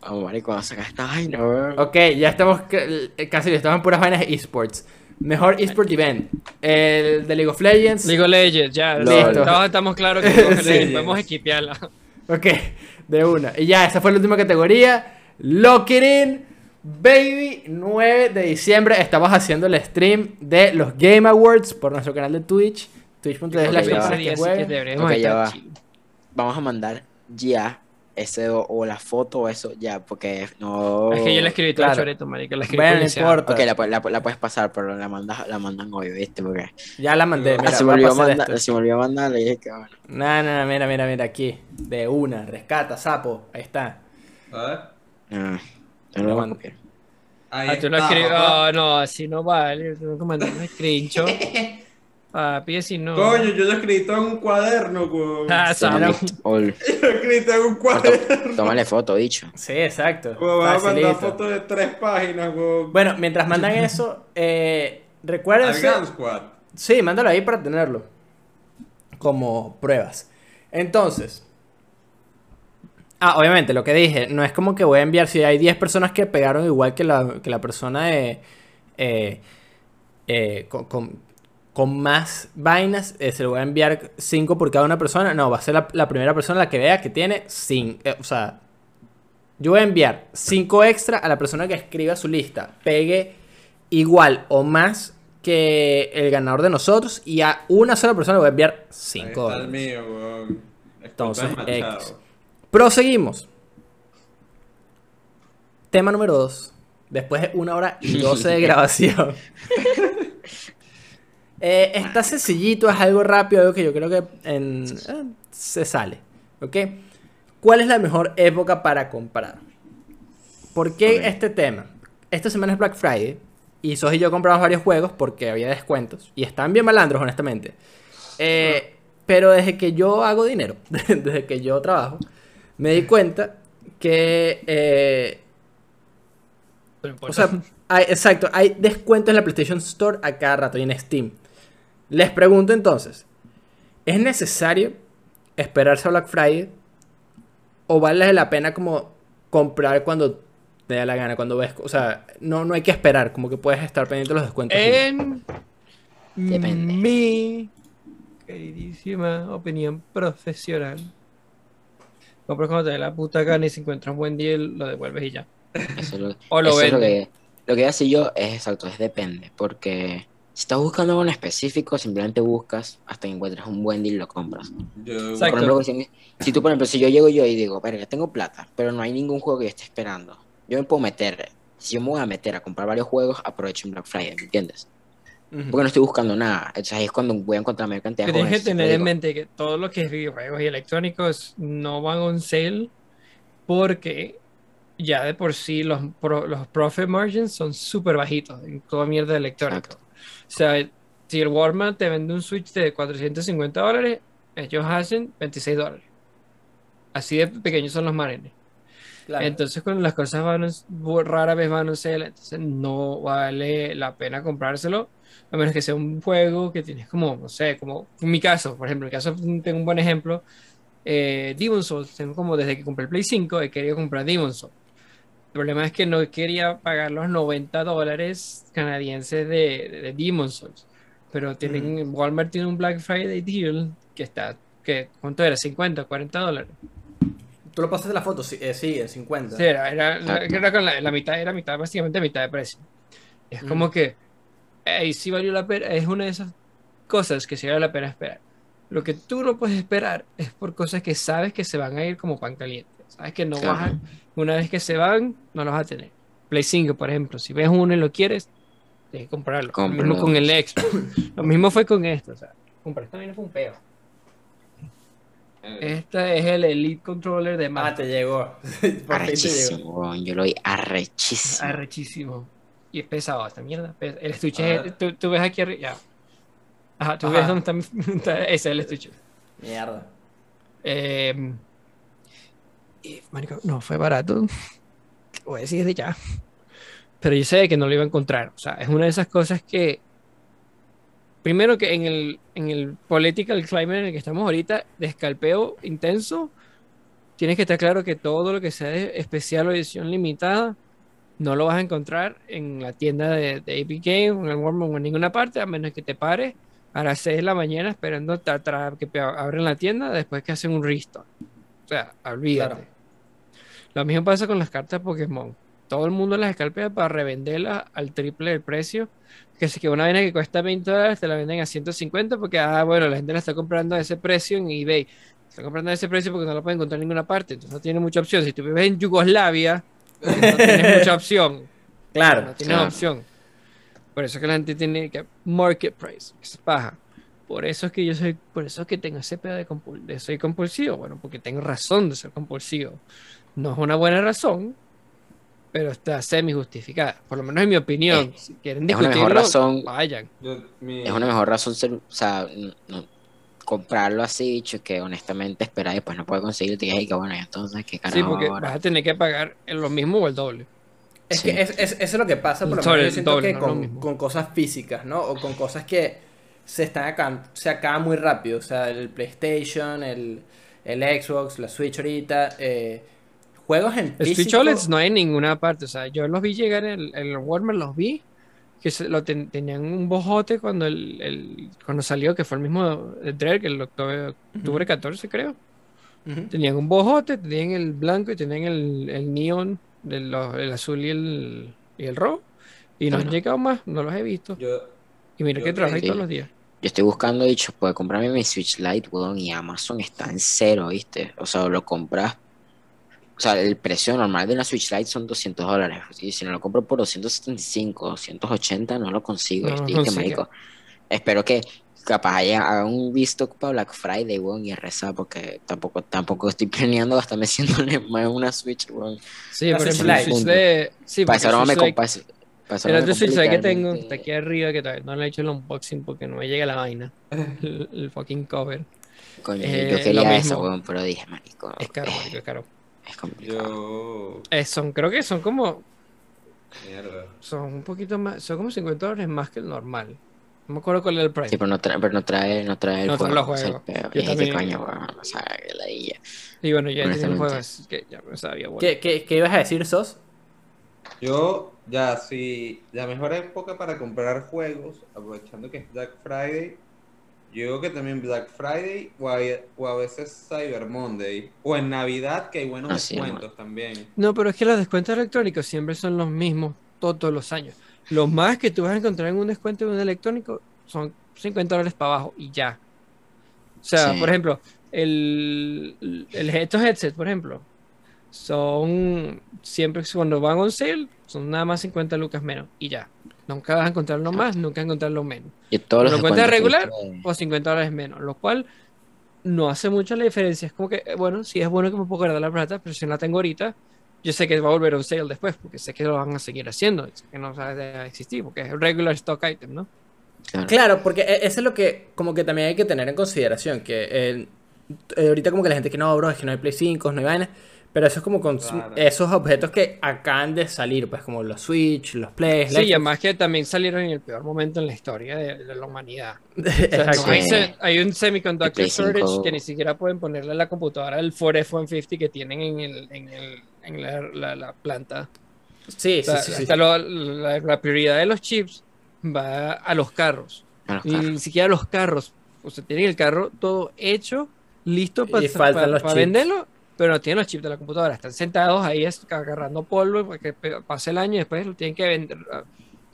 Vamos, marico, vamos a sacar esta vaina, weón. Ok, ya estamos eh, casi estamos en puras vainas de esports. Mejor esport event. El de League of Legends. League of Legends, ya. Lol. Todos estamos claros que League of Sí. Legends podemos equipearla. Ok, de una. Y ya, esa fue la última categoría. Lock it in, baby. 9 de diciembre estamos haciendo el stream de los Game Awards por nuestro canal de Twitch. Twitch.tv slash ya va. personas Ese que día sí que jueguen. deberíamos Ok, ya estar va. chill. Vamos a mandar ya ese o, o la foto o eso ya, porque no. Es que yo la escribí todo Claro. choreto, marico. La escribí Bueno, no importa. Ok, la, pu- la, pu- la puedes pasar, pero la, mandas, la mandan hoy, ¿viste? Porque. Ya la mandé. Ah, Mira, se, me a olvidó mandar, se me olvidó mandar, le dije que bueno. No, no, no, mira, mira, mira aquí. De una, rescata, sapo. Ahí está. ¿Sabes? Ah, no lo mando. Ah, tú lo papá. Oh, no, así no vale. Tengo que mandar un screenshot. Papi, así no. Coño, yo lo escribí todo en un cuaderno, weón. Ah. Ol. Yo lo escribí todo en un cuaderno. Tómale foto, dicho. Sí, exacto. Voy a mandar fotos de tres páginas, weón. Bueno, mientras mandan eso, eh, recuérdense. Squad. Sí, mándalo ahí para tenerlo. Como pruebas. Entonces. Ah, obviamente, lo que dije, no es como que voy a enviar, si hay 10 personas que pegaron igual que la, que la persona de... eh, eh, con, con- con más vainas, eh, se lo voy a enviar 5 por cada una persona. No, va a ser la, la primera persona la que vea que tiene 5. o sea, yo voy a enviar 5 extra a la persona que escriba su lista. Pegue igual o más que el ganador de nosotros. Y a una sola persona le voy a enviar Ahí 5 está el mío, weón. Entonces. X. Proseguimos. Tema número 2. Después de una hora y 12 de grabación. Eh, está sencillito, es algo rápido, algo que yo creo que en- eh, se sale. ¿Ok? ¿Cuál es la mejor época para comprar? ¿Por qué este tema? Esta semana es Black Friday y Sos y yo compramos varios juegos porque había descuentos y están bien malandros, honestamente. Eh, pero desde que yo hago dinero, desde que yo trabajo, me di cuenta que eh, No o sea, hay, exacto, hay descuentos en la PlayStation Store a cada rato y en Steam. Les pregunto entonces, ¿es necesario esperarse a Black Friday? ¿O vale la pena como comprar cuando te da la gana, cuando ves? O sea, no, no hay que esperar, como que puedes estar pendiente de los descuentos. En mi queridísima opinión profesional. Compras cuando te dé la puta gana y si encuentras un buen deal, lo devuelves y ya. Eso es lo, O lo eso es lo que, lo que hace yo es exacto, es depende. Porque si estás buscando algo en específico, simplemente buscas hasta que encuentres un buen deal y lo compras. Yo, Exacto. Por ejemplo, si, si tú, por ejemplo, si yo llego yo y digo, verga, tengo plata, pero no hay ningún juego que yo esté esperando, yo me puedo meter, si yo me voy a meter a comprar varios juegos, aprovecho un Black Friday, ¿me entiendes? Porque no estoy buscando nada. Entonces ahí es cuando voy a encontrar mayor cantidad de Que tienes que tener en mente que todo lo que es videojuegos y electrónicos no van on sale porque ya de por sí los, pro- los profit margins son súper bajitos en toda mierda de. Exacto. O sea, si el Walmart te vende un Switch de 450 dólares, ellos hacen 26 dólares. Así de pequeños son los marines. Claro. Entonces, cuando las cosas van, rara vez van a ser, entonces no vale la pena comprárselo, a menos que sea un juego que tienes como, no sé, como en mi caso, por ejemplo, en mi caso tengo un buen ejemplo, eh, Demon's Souls, tengo como desde que compré el Play 5 he querido comprar Demon's Souls. El problema es que no quería pagar los 90 dólares canadienses de, de, de Demon's Souls, pero tienen, Walmart tiene un Black Friday deal que está, que, ¿cuánto era? 50, 40 dólares. Tú lo pasaste la foto, sí, eh, sí en 50. Sí, era, era, la- Exacto. era con la, la mitad, era mitad, básicamente mitad de precio. Es Mm. como que ahí sí valió la pena, es una de esas cosas que sí vale la pena esperar. Lo que tú no puedes esperar es por cosas que sabes que se van a ir como pan caliente. Sabes que no Claro. vas a, una vez que se van, no los vas a tener. Play 5, por ejemplo, si ves uno y lo quieres, tienes que comprarlo. Lo mismo con el Xbox. Lo mismo fue con esto, o sea, comprar esta vaina fue un peo. eh, Este es el Elite Controller de Ah, Master. te llegó. Te. Arrechísimo, yo lo vi arrechísimo. Arrechísimo. Y es pesado esta mierda. El estuche, es- tú, tú ves aquí arriba. Ya. Ajá, tú Ajá. ves dónde está, Ese es el estuche. Mierda. Eh, y, marico, no fue barato. Voy a decir de ya. Pero yo sé que no lo iba a encontrar. O sea, es una de esas cosas que. Primero que en el, en el political climate en el que estamos ahorita, de escalpeo intenso, tienes que estar claro que todo lo que sea especial o edición limitada no lo vas a encontrar en la tienda de, de Games, o en el Walmart o en ninguna parte, a menos que te pares a las 6 de la mañana esperando que abren la tienda después que hacen un restock. O sea, olvídate. Claro. Lo mismo pasa con las cartas Pokémon. Todo el mundo las escalpea para revenderlas al triple del precio. Que si que una vaina que cuesta 20 dólares te la venden a 150 porque, ah, bueno, la gente la está comprando a ese precio en eBay. Está comprando a ese precio porque no lo pueden encontrar en ninguna parte. Entonces no tiene mucha opción. Si tú vives en Yugoslavia, no tienes mucha opción. Claro. No tienes Claro. opción. Por eso es que la gente tiene que market price, que es paja. Por eso es que yo soy, por eso es que tengo ese pedo de, compul- de soy compulsivo. Bueno, porque tengo razón de ser compulsivo. No es una buena razón, pero está semi justificada. Por lo menos en mi opinión. si quieren es una mejor discutirlo, razón. vayan. yo- mi- Es una mejor razón ser, o sea, no- comprarlo así, dicho, que honestamente esperar y después no puede conseguir, te digas, que bueno, y entonces, ¿qué carajo Sí, porque ahora? vas a tener que pagar en lo mismo o el doble. Es Sí. que es, es- eso es lo que pasa, por lo menos yo siento doble, que no con, con cosas físicas, ¿no? O con cosas que se están acá, se acaban muy rápido. O sea, el PlayStation, el, el Xbox, la Switch ahorita. eh, juegos en El Switch físico. OLEDs no hay en ninguna parte. O sea, yo los vi llegar en el, en el Walmart, los vi. Que se- lo ten- tenían un bojote cuando el, el- cuando salió, que fue el mismo de Drake, el octubre, octubre 14, creo. Tenían un bojote, tenían el blanco y tenían el, el neón, de los- el azul y el, y el rojo. Y no han llegado más, no los he visto. yo- Y mira yo que sí. todos los días. Yo estoy buscando, dicho, puedo comprarme mi Switch Lite, weón, y Amazon está en cero, ¿viste? O sea, lo compras. O sea, el precio normal de una Switch Lite son 200 dólares. Y si no lo compro por 275, 280, no lo consigo, No consigue. marico, espero que capaz haya un visto para Black Friday, weón, y rezar, porque tampoco, tampoco estoy planeando gastarme 100 dólares más en una Switch, weón. Sí, ejemplo, el. Switch de. Sí, Para eso no me eso El no otro Switch que tengo está aquí arriba, que todavía no le he hecho el unboxing porque no me llega la vaina. El, el fucking cover. Coño, Eh, yo lo quería eso, weón, pero dije, marico, Es caro, marico, es caro. Es complicado. Yo. Eh, son, creo que son como. Mierda. Son un poquito más. Son como 50 dólares más que el normal. No me acuerdo cuál es el price. Sí, pero no trae, pero no trae, no trae el No juego. los ese es el juegos. peor. Yo Y es que también- coño, weón, o sea, que la dilla. Y bueno, ya tiene el juego, honestamente. así que ya me sabía bueno. ¿Qué, qué, qué ibas a decir, Sos? Yo, ya, sí, la mejor época para comprar juegos, aprovechando que es Black Friday, yo digo que también Black Friday o a, o a veces Cyber Monday, o en Navidad que hay buenos Ah, sí, descuentos también. No, pero es que los descuentos electrónicos siempre son los mismos todos los años. Lo más que tú vas a encontrar en un descuento de un electrónico son 50 dólares para abajo y ya. O sea, Sí. por ejemplo, el, el- estos headsets, por ejemplo, son siempre cuando van on sale, son nada más 50 lucas menos y ya. Nunca vas a encontrarlo más, nunca vas a encontrarlo menos. Y todos los ¿Lo encuentras descuentos que regular? O 50 dólares menos, lo cual no hace mucho la diferencia. Es como que, eh, bueno, sí es bueno que me puedo guardar la plata, pero si no la tengo ahorita, yo sé que va a volver a un sale después, porque sé que lo van a seguir haciendo, sé que no va a existir, porque es regular stock item, ¿no? Claro. Claro, porque e- eso es lo que como que también hay que tener en consideración, que eh, ahorita como que la gente que no, bro, es que no hay Play 5, no hay vainas, pero eso es como con Claro. esos objetos que acaban de salir, pues como los Switch, los Play, Sí, y además que también salieron en el peor momento en la historia de, de la humanidad. O sea, Exacto. no hay, se- hay un semiconductor shortage 5. que ni siquiera pueden ponerle a la computadora el Ford F-150 que tienen en, el, en, el, en la, la- la planta. Sí, O sea, sí, sí, sí. hasta lo- la, la prioridad de los chips va a los carros. A los Y carros. ni siquiera los carros. O sea, tienen el carro todo hecho, listo para Y faltan los chips. venderlo, pero no tienen los chips de la computadora. Están sentados ahí agarrando polvo para que pe- pase el año y después lo tienen que vender. ah,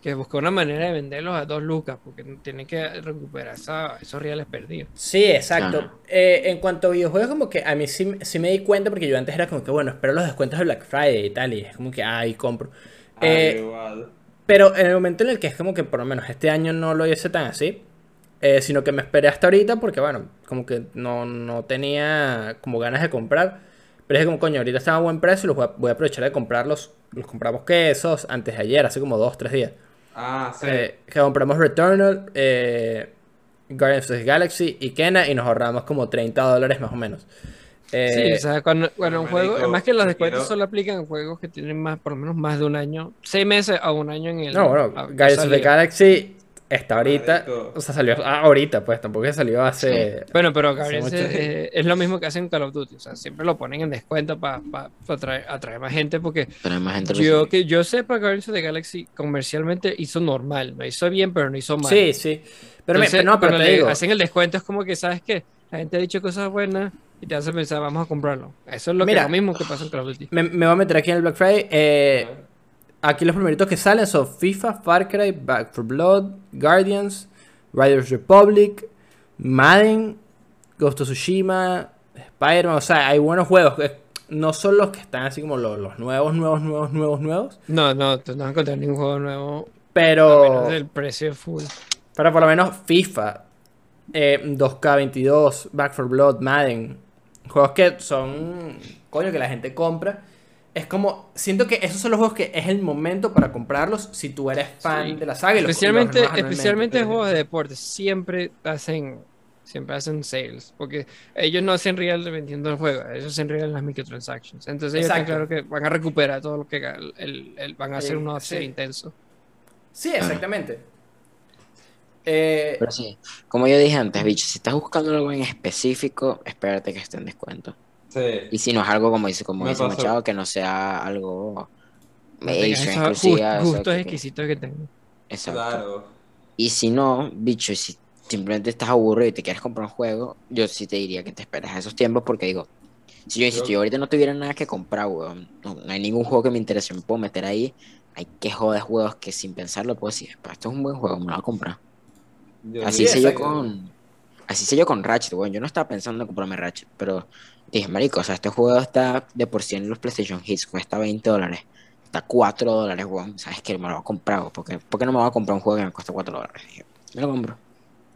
Que buscar una manera de venderlos a dos lucas, porque tienen que recuperar esa- esos reales perdidos. Sí, exacto. Eh, en cuanto a videojuegos, como que a mí sí, sí me di cuenta, porque yo antes era como que, bueno, espero los descuentos de Black Friday y tal, y es como que, ay, compro. Ah, Eh, igual. Pero en el momento en el que es como que por lo menos este año no lo hice tan así, eh, sino que me esperé hasta ahorita porque, bueno, como que no, no tenía como ganas de comprar. Pero es como, coño, ahorita están a buen precio y los voy a, voy a aprovechar de comprarlos. Los compramos que esos antes de ayer, hace como dos, tres días. Ah, sí. Eh, que compramos Returnal, eh, Guardians of the Galaxy y Kena y nos ahorramos como 30 dólares más o menos. Eh, Sí, o sea, cuando, cuando un marico, juego, además que los descuentos quiero- solo aplican en juegos que tienen más, por lo menos más de un año, seis meses a un año en el. no, bueno, a- Guardians of the. Galaxy está ahorita, Marico. o sea, salió ah, ahorita, pues tampoco que salió hace... Bueno, pero Hace Guardians mucho es, lo mismo que hacen Call of Duty, o sea, siempre lo ponen en descuento para atraer, atraer más gente, porque Pero hay más gente lo yo que yo sepa Guardians of the Galaxy comercialmente hizo normal, no hizo bien, pero no hizo mal. Sí, sí. Pero, me- Entonces, pero no, pero cuando te le digo, hacen el descuento es como que, ¿sabes qué? La gente ha dicho cosas buenas y te hace pensar, vamos a comprarlo. Eso es lo, Mira. que, lo mismo que pasa en Call of Duty. me, me voy a meter aquí en el Black Friday. eh, aquí los primeritos que salen son FIFA, Far Cry, Back for Blood, Guardians, Riders Republic, Madden, Ghost of Tsushima, Spider-Man. O sea, hay buenos juegos. eh, No son los que están así como los, los nuevos, nuevos, nuevos, nuevos, nuevos. No, no, no vas a encontrar ningún juego nuevo a Pero, menos del precio full. pero por lo menos FIFA, eh, 2K22, Back for Blood, Madden. Juegos que son, coño, que la gente compra. Es como, siento que esos son los juegos que es el momento para comprarlos si tú eres fan Sí. de la saga. y Especialmente, los especialmente juegos de deporte, siempre hacen, siempre hacen sales, porque ellos no hacen real vendiendo el juego, ellos hacen real las microtransactions. Entonces ellos están claro que van a recuperar todo lo que el, el- el- van a hacer Eh, un upsell sí. intenso. Sí, exactamente. Eh, Pero sí, como yo dije antes, bicho, si estás buscando algo en específico, espérate que esté en descuento. Sí. Y si no es algo como dice, como Me dice pasó. Machado, que no sea algo No tengas extra, esos exclusiva, gust- eso gustos que- exquisitos que tengo. Exacto. Claro. Y si no, bicho, si simplemente estás aburrido y te quieres comprar un juego, yo sí te diría que te esperes a esos tiempos porque digo, si yo insisto, Yo- yo ahorita no tuviera nada que comprar, weón, no, no hay ningún juego que me interese, me puedo meter ahí, hay que joder juegos que sin pensarlo puedo decir, "Pa, esto es un buen juego, me lo voy a comprar. Yo Así Sí, hice yo con, así hice yo con Ratchet, weón, yo no estaba pensando en comprarme Ratchet, pero dije, marico, o sea, este juego está de por sí en los PlayStation Hits, cuesta 20 dólares. Está 4 dólares, weón. ¿Sabes qué? Me lo voy a comprar, porque ¿Por qué no me voy a comprar un juego que me cuesta 4 dólares? Me lo compro.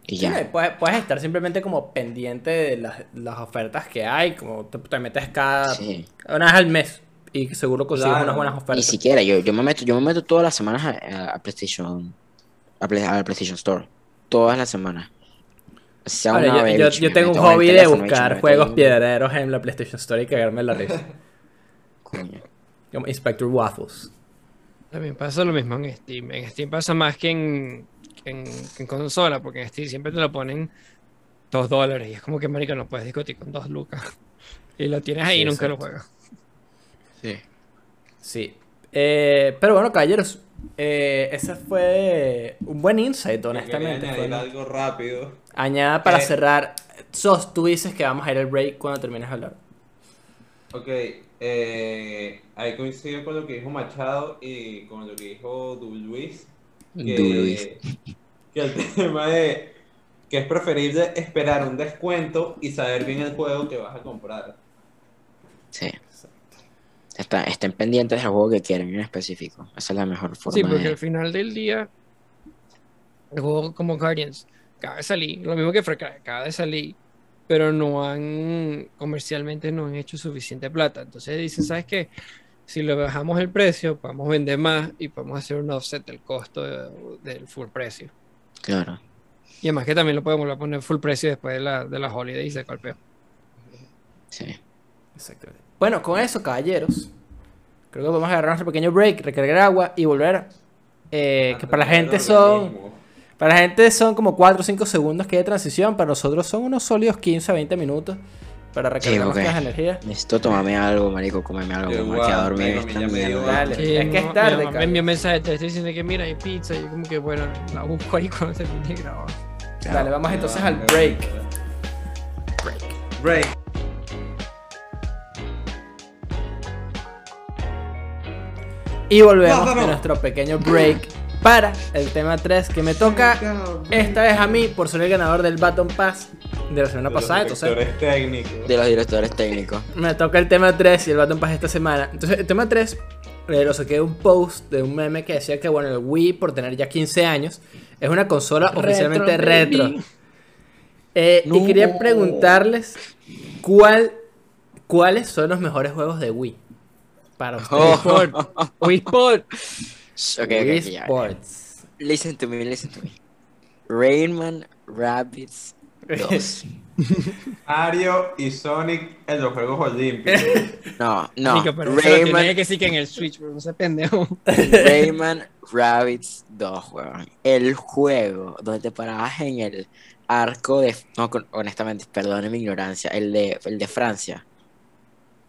Y Sí, ya. puedes, puedes estar simplemente como pendiente de las, las ofertas que hay, como te, te metes cada Sí. una vez al mes y seguro consigues Claro. unas buenas Ni ofertas. siquiera, yo, yo me meto, yo me meto todas las semanas a, PlayStation, a, Play- a la PlayStation Store. Todas las semanas. Ahora, yo, vez, yo- tengo un hobby de buscar juegos piedreros en la PlayStation Store y cagarme la risa. coño. Como Inspector Waffles. También pasa lo mismo en Steam. En Steam pasa más que en, que en, que en consola, porque en Steam siempre te lo ponen dos dólares. Y es como que, marica, no puedes discutir con dos lucas. Y lo tienes ahí Sí, y nunca lo juegas. Sí. Eh, pero bueno, caballeros, eh, ese fue un buen insight, honestamente. Fue- algo rápido. Añada para Eh, cerrar. Sos, tú dices que vamos a ir al break cuando termines de hablar. Ok, eh, ahí coincido con lo que dijo Machado y con lo que dijo Luis. Que, Luis. que el tema de que es preferible esperar un descuento y saber bien el juego que vas a comprar. Sí. Está, estén pendientes del juego que quieren en específico. Esa es la mejor forma Sí, porque de... al final del día, el juego como Guardians acaba de salir, lo mismo que Cry, acaba de salir, pero no han, comercialmente no han hecho suficiente plata. Entonces dicen, ¿sabes qué? Si le bajamos el precio, podemos vender más y podemos hacer un offset del costo de- del full precio. Claro. Y además que también lo podemos volver a poner full precio después de, la, de las holidays de golpeo. Sí. Exactamente. Bueno, con eso, caballeros, creo que podemos agarrar nuestro pequeño break, recargar agua y volver. Eh, que para la gente son. Para la gente son como 4 o 5 segundos que hay de transición. Para nosotros son unos sólidos 15 a 20 minutos para recargar Sí, energías. Necesito tomarme algo, marico, comerme algo. Yo Me voy a esta me dio. Dale. Sí, es que es tarde, me envió mensaje, te estoy diciendo que mira, hay pizza. Y yo como que bueno, la busco ahí cuando termine de grabar. Dale, vamos entonces al break. Break. Y volvemos No, no, no. de nuestro pequeño break para el tema 3 que me toca esta vez a mí por ser el ganador del Baton Pass de la semana De los pasada. Entonces directores técnicos. De los directores técnicos. me toca el tema 3 y el Baton Pass esta semana. Entonces el tema 3 eh, lo saqué de un post de un meme que decía que bueno, el Wii por tener ya 15 años es una consola oficialmente baby. retro. Eh, Y quería preguntarles cuál, cuáles son los mejores juegos de Wii para ustedes. Oh. Wii Sport. Ok, ok, Wii. Sports. Listen to me, listen to me. Rayman Rabbids 2. Mario y Sonic en los Juegos Olímpicos. No, no. Pero Rayman, que sí que en el Switch, pero no sé pendejo. Rayman Rabbids 2, weón. El juego donde te parabas en el arco de. No, con- honestamente, perdone mi ignorancia. El de, el de Francia.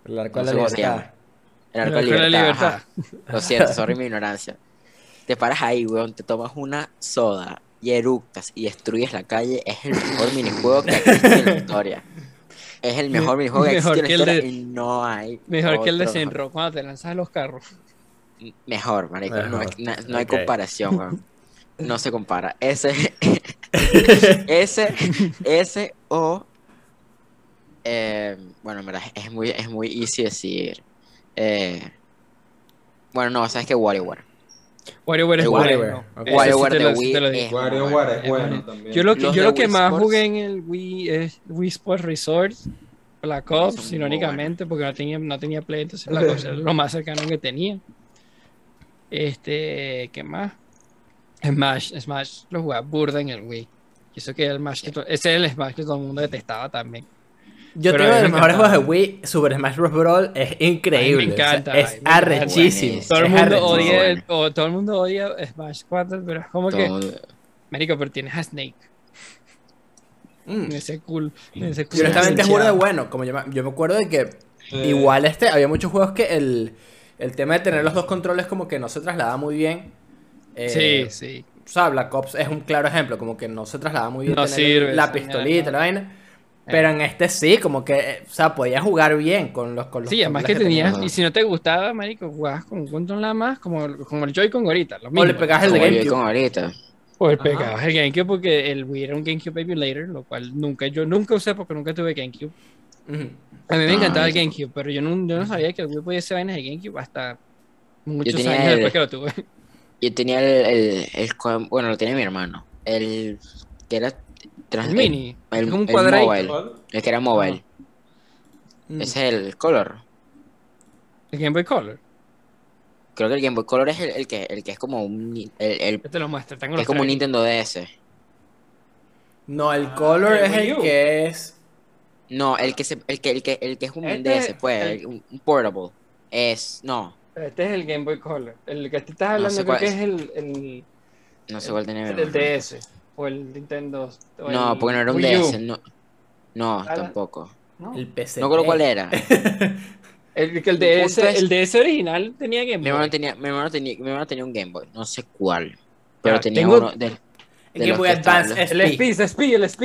El arco de la sé cómo se libertad. libertad. ajá. Lo siento, sorry mi ignorancia. Te paras ahí, weón, te tomas una soda y eructas y destruyes la calle. Es el mejor minijuego que ha existido en la historia. Es el mejor minijuego que existido en la que el historia de- y no hay. Mejor que el de. Senro, cuando te lanzas a los carros. Mejor, marico. No, hay- no comparación, weón. No se compara. Ese, ese, ese o. eh, bueno, en verdad, es muy, es muy easy decir. Eh, bueno, no, sabes que WarioWare. WarioWare es bueno. WarioWare, de Wii es. WarioWare bueno también. Yo lo que, yo lo que más jugué en el Wii es Wii Sports Resort, Black Ops, irónicamente, porque no tenía, no tenía Play, entonces Black Ops era lo más cercano que tenía. Este, ¿qué más? Smash, Smash lo jugaba burda en el Wii. Y eso que el Smash que ese es el Smash que todo el mundo detestaba también. Yo Pero tengo de los me mejores juegos de. Wii, Super Smash Bros. Brawl es increíble. me o sea, encanta, es me arrechísimo. Todo el es mundo odia, bueno. o todo el mundo odia Smash 4, pero es como que, Todo- marico, pero tienes a Snake Mm. ese cool, ese cool honestamente es burda bueno. Como yo, me- yo me acuerdo de que Sí. igual este, había muchos juegos que el, el tema de tener los dos controles como que no se traslada muy bien. Eh, Sí, sí. O sea, Black Ops es un claro ejemplo, como que no se traslada muy bien No tener sirve, la pistolita, no. la vaina. Pero en este sí, como que, eh, o sea, podías jugar bien con los con los Sí, además que tenías, tenía. y si no te gustaba, marico, jugabas con un control nada más, como, el- como el Joy-Con ahorita, lo mismo. O le pegabas el de GameCube. con ahorita. O el Ajá. pegabas el GameCube porque el Wii era un GameCube Emulator, lo cual nunca, yo nunca usé porque nunca tuve GameCube. A mí me Ah, encantaba el GameCube, pero yo no, yo no sabía que el Wii podía hacer vainas de GameCube hasta muchos años el- después que lo tuve. Yo tenía el, el, bueno, lo tenía mi hermano. El que era trans- El mini. el- es un el. El que era mobile. Mm. Ese es el Color. El Game Boy Color. Creo que el Game Boy Color es el, el que, el que es como un, el, el- Yo te lo muestro. Tengo es como un. Nintendo DS. No, el Ah, color el es el que es. No, el que se, el que, el que, el que es un Este- DS, pues, el- el- un, un portable. Es, no, Este es el Game Boy Color. El que te estás No hablando sé creo cuál que es. es el, el, no sé cuál tiene. el del DS. O el Nintendo. o No, el porque no era un. DS, no. No, Ah, tampoco. No. El PC. No recuerdo cuál era. El, que el, DS, es- el DS original tenía Game Mi Boy. hermano tenía, mi hermano tenía, mi hermano tenía un Game Boy, no sé cuál. Pero Ya, tenía tengo- uno del. El de Game Boy Advance El SP. El SP, el SP.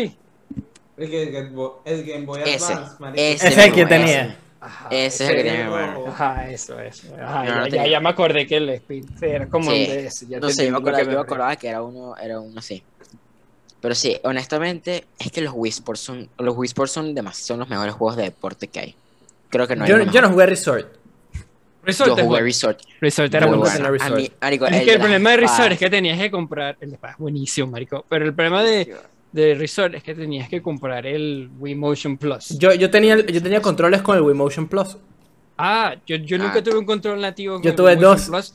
El, Game Boy- el Game Boy Advance, ese Ese es el que tenía. ese. Ajá, Ese es el que tenía mi hermano. Ajá, eso, eso. Ajá, No, ya, no ya, tenía. ya me acordé que el SP era como Sí. un DS. Ya No sé, yo me acordaba, que me acordaba que era uno, era uno así. Pero sí, honestamente, es que los Wii Sports son, los Wii Sports son, demas- son los mejores juegos de deporte que hay. Creo que no hay Yo, no jugué Resort. Resort Yo jugué bueno. Resort. Resort era bueno. bueno. Resort. A mí, marico, Es el que el problema de Resort es que tenías que comprar. El de espada es buenísimo, marico. Pero el problema de, de Resort es que tenías que comprar el Wii Motion Plus. Yo, yo, tenía, yo tenía controles con el Wii Motion Plus. Ah, yo, yo nunca Ah. tuve un control nativo con Yo el tuve Wii Motion dos. Plus.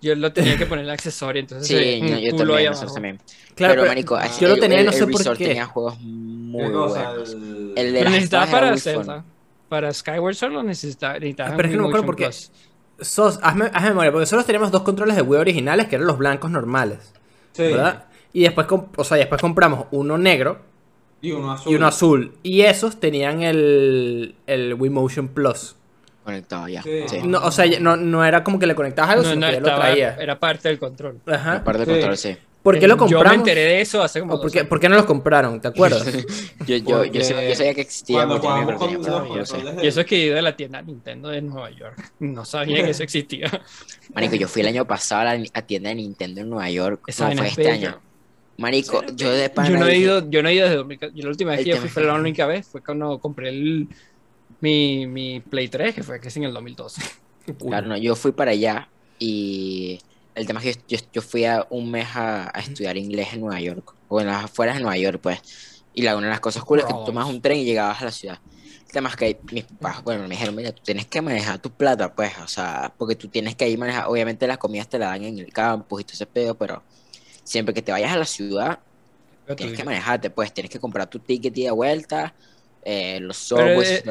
Yo lo tenía que poner el accesorio, entonces Sí, un yo, también, nosotros también. Claro, pero, pero marico, ah, yo lo tenía el- no sé el por qué. tenía juegos muy buenos. El- El de Lo necesitaba para. Zelda. Para Skyward Sword lo necesitaba. necesitaba Ah, pero es que no me acuerdo por qué. Sos, hazme, hazme memoria, porque nosotros teníamos dos controles de Wii originales que eran los blancos normales. Sí. ¿Verdad? Y después, o sea, después compramos uno negro Y uno azul. y uno azul. Y esos tenían el, el Wii Motion Plus. Conectado ya. Sí. Sí. No, o sea, no, no era como que le conectabas algo, No, sino no, que ya lo estaba, traía. era parte del control. Ajá. Aparte del Sí. control, sí. ¿Por qué lo Yo me enteré de eso hace como ¿O dos por, qué, años. por qué no los compraron? ¿Te acuerdas? Yo, yo, sabía, yo sabía que existía. Y eso es que he ido a la tienda Nintendo de Nueva York. No sabía que eso existía. Marico, yo fui el año pasado a la a tienda de Nintendo en Nueva York. Esa no fue es este bella. año. Marico, yo de pana Yo no he ido, yo no he ido desde 2014. Yo la última vez que yo fui fue la única vez, fue cuando compré el, mi, mi Play 3, que fue que es en el 2012. Claro, no, yo fui para allá y el tema es que yo, yo, fui a un mes a, a estudiar inglés en Nueva York, o en las afueras de Nueva York, pues. Y la, una de las cosas cool es que tú tomas un tren y llegabas a la ciudad. El tema es que mis papás, bueno, me dijeron, mira, tú tienes que manejar tu plata, pues, o sea, porque tú tienes que ir manejar, obviamente las comidas te las dan en el campus y todo ese pedo, pero siempre que te vayas a la ciudad, tienes que manejarte, pues, tienes que comprar tu ticket y de vuelta, eh, los softwares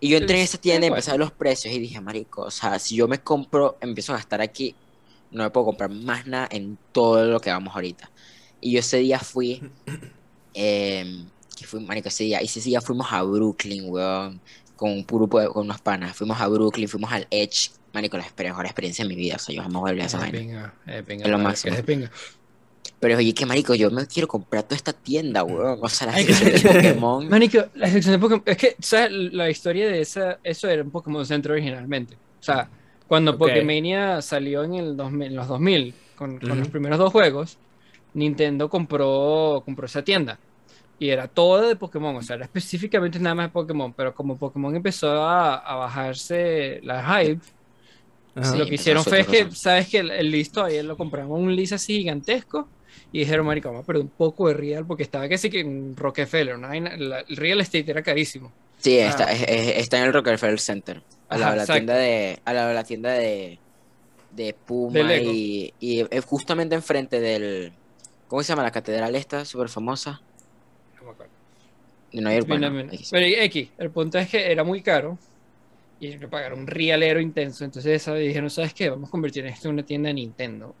y yo entré en es- esa tienda y empecé a ver los precios y dije, marico, o sea, si yo me compro, empiezo a gastar aquí, no me puedo comprar más nada en todo lo que vamos ahorita. Y yo ese día fui, eh, que fui, marico, ese día, y ese día fuimos a Brooklyn, weón, con un grupo de- con unos panas, fuimos a Brooklyn, fuimos al Edge, marico, la mejor experiencia de mi vida, o sea, yo jamás volví a esa vaina. es lo máximo. es pinga. Pero oye, que marico, yo me quiero comprar toda esta tienda, weón, o sea, la sección de Pokémon. Manico, la sección de Pokémon. Es que, ¿sabes? La historia de esa, eso era un Pokémon Center originalmente. O sea, cuando Ok. Pokémania salió en el 2000, los 2000, con, con los primeros dos juegos, Nintendo compró, compró esa tienda. Y era todo de Pokémon, o sea, era específicamente nada más de Pokémon. Pero como Pokémon empezó a, a bajarse la hype, Ajá. Lo que hicieron fue a es que, ¿sabes que El, el listo, ayer lo compramos un list así gigantesco. Y dijeron, marica, vamos a perder un poco de real, porque estaba que sí que en Rockefeller, una vaina- la- el real estate era carísimo. Sí, Ah. está, es- está en el Rockefeller Center. Al lado Ajá, de la tienda de. Lado de la tienda de. De Puma De y, y es justamente enfrente del. ¿Cómo se llama la catedral esta? Súper famosa. No me acuerdo. De Nueva York. Bueno. X. Pero X, el punto es que era muy caro y hay que pagar un realero intenso. Entonces esa dijeron, ¿sabes qué? Vamos a convertir esto en una tienda de Nintendo.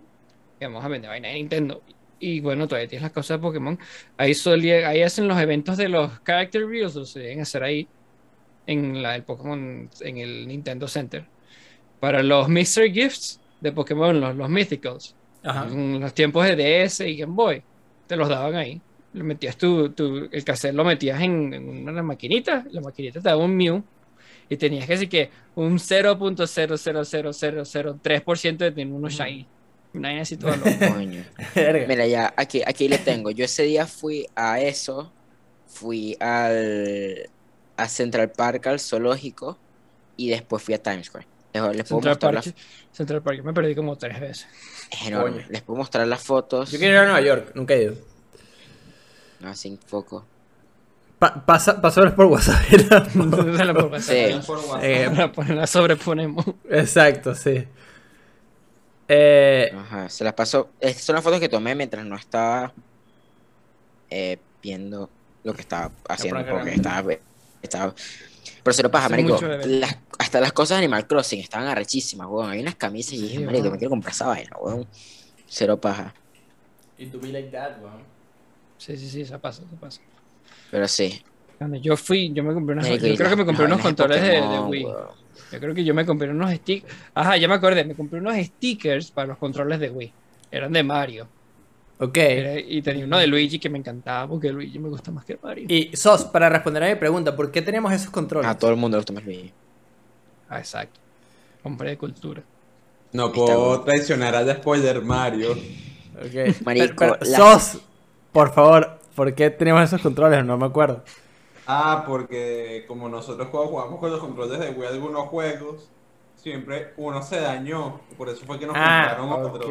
Y vamos a vender vaina de Nintendo. Y bueno, todavía tienes las cosas de Pokémon. Ahí, solía- ahí hacen los eventos de los Character Reveals, los deben hacer ahí en la del Pokémon, en el Nintendo Center. Para los Mystery Gifts de Pokémon, los, los Mythicals. Ajá. En los tiempos de DS y Game Boy, te los daban ahí. Le metías tu, tu- el cassette lo metías en, en una maquinita, la maquinita te daba un Mew y tenías que decir que un 0.00003% de tener unos shiny. Una vaina así toda loca. Coño. Mira, ya, aquí, aquí le tengo. Yo ese día fui a eso. Fui al. A Central Park, al zoológico. Y después fui a Times Square. Les, les puedo Central mostrar Park, las- Central Park, me perdí como tres veces. es enorme. Coño. Les puedo mostrar las fotos. Yo quiero ir a Nueva York, nunca he ido. No, sin foco. Pa- pasa, pásalos por WhatsApp. ¿verdad? Dale por WhatsApp. Sí. Por WhatsApp. Eh, la sobreponemos. Exacto, sí. Eh, Ajá, se las pasó. Estas son las fotos que tomé mientras no estaba eh, viendo lo que estaba haciendo. Porque estaba. estaba... Pero se lo pasa, marico. las- hasta las cosas de Animal Crossing estaban arrechísimas, weón. Hay unas camisas y Sí, dije, marico, weón. me quiero comprar esa vaina, weón. Cero paja. y to be like that, weón. Sí, sí, sí, eso pasa, eso pasa. Pero sí. Cuando yo fui, yo me compré unas. Marico, Yo creo que me compré unos controles de, Wii. Yo creo que yo me compré unos stickers. Ajá, ya me acordé, me compré unos stickers para los controles de Wii. Eran de Mario. Ok. Era- y tenía uno de Luigi que me encantaba porque Luigi me gusta más que Mario. Y Sos, para responder a mi pregunta, ¿por qué tenemos esos controles? A todo el mundo le gusta más Luigi. Ah, exacto. Hombre de cultura. No Está puedo bueno. traicionar al spoiler Mario. Ok. Marico, Pero- pero, la- Sos, por favor, ¿por qué tenemos esos controles? No me acuerdo. Ah, porque como nosotros jugamos con los controles de Wii algunos juegos, siempre uno se dañó. Por eso fue que nos Ah, compraron ok, otro.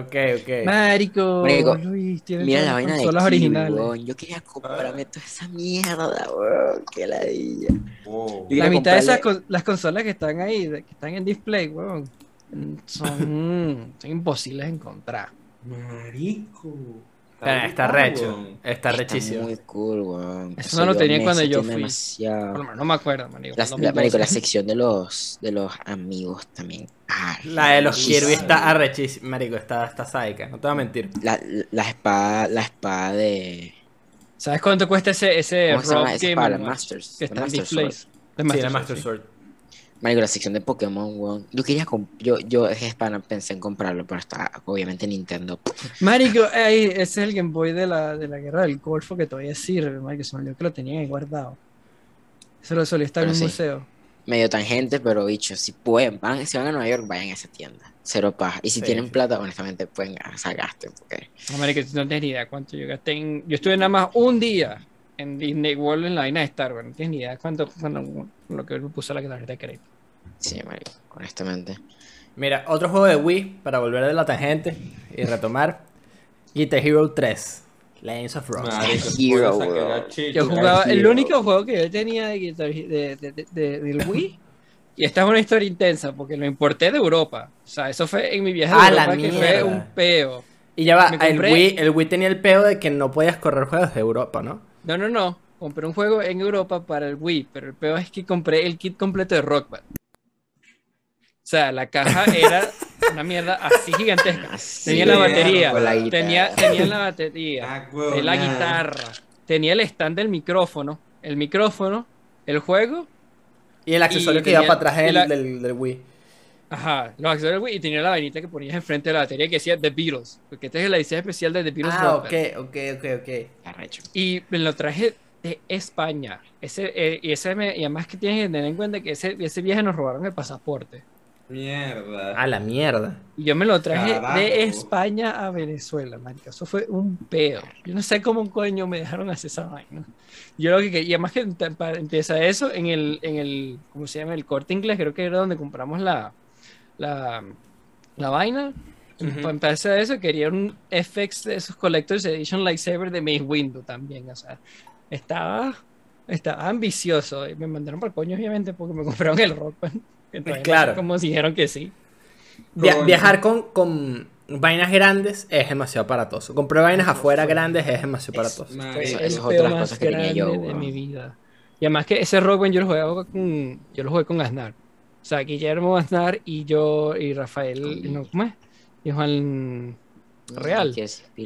ok, ok. Marico, Marico, Luis, tiene Mira la vaina de consolas Kirby, originales. Yo quería comprarme toda esa mierda, weón. Qué ladilla. Y- La mitad de esas con- las consolas que están ahí, que están en display, weón, son, son imposibles de encontrar. Marico. Está brutal, recho. Está rechísimo. muy cool, weón. Eso no lo tenía cuando yo fui. demasiado. No me acuerdo, marico. La, marico, la 2012. sección de los, de los amigos también. Ah, La de los. Kirby está arrechísima. Marico, está, está sádica, no te voy a mentir. La, la espada, la espada de. ¿Sabes cuánto cuesta ese, ese ¿Cómo se llama Rob esa Game espada? Masters. que está en Master displays? Sí, Master la Sword, Master sí. Sword. Marico, la sección de Pokémon, weón. Yo quería yo, yo es hispana, pensé en comprarlo, pero está obviamente Nintendo. Marico, ey, ese es el Game Boy de la, de la guerra del Golfo que todavía sirve, marico. Se me olvidó que lo tenía ahí guardado. Eso lo solía estar en un sí. museo. Medio tangente, pero bicho, si pueden, van, si van a Nueva York, vayan a esa tienda. Cero paja. Y si Sí, tienen sí. plata, honestamente pueden, o sea, gasten, porque No, marico, tú no tienes ni idea cuánto yo gasté en... Yo estuve nada más un día en Disney World en la vaina de Star Wars. No tienes ni idea cuánto, cuánto- lo que me puso la tarjeta de crédito. sí, marico, honestamente. Mira, otro juego de Wii, para volver de la tangente y retomar. Guitar Hero 3. Legends of. Marico, Hero, Yo jugaba, el único juego que yo tenía de, Guitar- de, de, de- de- del Wii, y esta es una historia intensa, porque lo importé de Europa. O sea, eso fue en mi viaje de Ah, la que fue mierda. un peo. Y ya va, el Wii, el Wii tenía el peo de que no podías correr juegos de Europa, ¿no? No, no, no. Compré un juego en Europa para el Wii, pero el peor es que compré el kit completo de Rock Band. O sea, la caja era una mierda así gigantesca. Así, Tenía la batería, la tenía, tenía la batería, Ah, tenía la guitarra, tenía el stand del micrófono, el micrófono, el juego, Y el accesorio Y que iba para atrás del Wii. Ajá, los accesorios del Wii, y tenía la vainita que ponías enfrente de la batería que decía The Beatles, porque este es la edición especial de The Beatles Ah, ok, ok, ok, ok. Arrecho. Y me lo traje de España. Ese, eh, y, ese me- y además que tienes que tener en cuenta que ese, ese viaje nos robaron el pasaporte. Mierda. A la mierda. Y yo me lo traje Carajo. de España a Venezuela, marica. Eso fue un pedo. Yo no sé cómo un coño me dejaron hacer esa vaina. Yo lo que quería, y además que empieza eso en el, en el, ¿cómo se llama? El corte inglés, creo que era donde compramos la, la, la vaina. Ujú. Para empezar eso, quería un FX de esos Collector's Edition Lightsaber de Mace Windu también. O sea, estaba, estaba ambicioso. Y me mandaron para el coño, obviamente, porque me compraron el rock. sé claro. Como dijeron que sí. Via- viajar con, con vainas grandes es demasiado aparatoso. Comprar vainas afuera grandes es demasiado aparatoso. Fue es otra de las más cosas que tenía grande yo, de mi vida. Y además que ese rock band yo lo jugaba con, yo lo jugué con Aznar. O sea, Guillermo Aznar y yo y Rafael, no, ¿cómo es? Y Juan Real.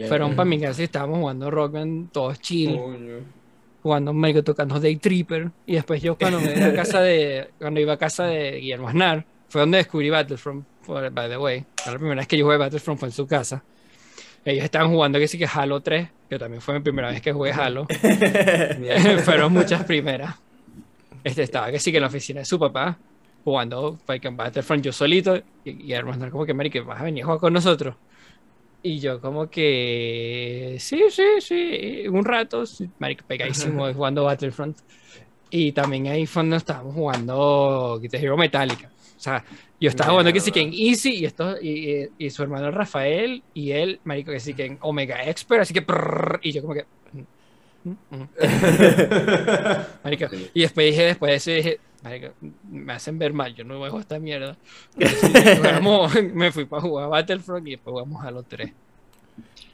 Fueron para mi casa y estábamos jugando rock band, todos chill, jugando marico, tocando Day Tripper. Y después yo cuando me iba a casa de, cuando iba a casa de Guillermo Aznar, fue donde descubrí Battlefront, por- by the way. La primera vez que yo jugué Battlefront fue en su casa. Ellos estaban jugando que sí que Halo 3, que también fue mi primera vez que jugué Halo. Fueron muchas primeras. Este estaba que sí que en la oficina de su papá, jugando Battlefront yo solito, y, y hermano como que, Mari, que vas a venir a jugar con nosotros. Y yo como que, sí, sí, sí, un rato, sí, marico, pegadísimo jugando Battlefront. Y también ahí donde estábamos jugando Guitar Hero Metallica. O sea, yo estaba jugando que sí que en Easy y, esto, y, y- y su hermano Rafael y él, marico, que sí que en Omega Expert, así que, prrr, y yo como que, Y después dije, después de eso dije, marico, me hacen ver mal, yo no juego esta mierda. Entonces, jugamos- me fui para jugar Battlefront y después jugamos a los tres.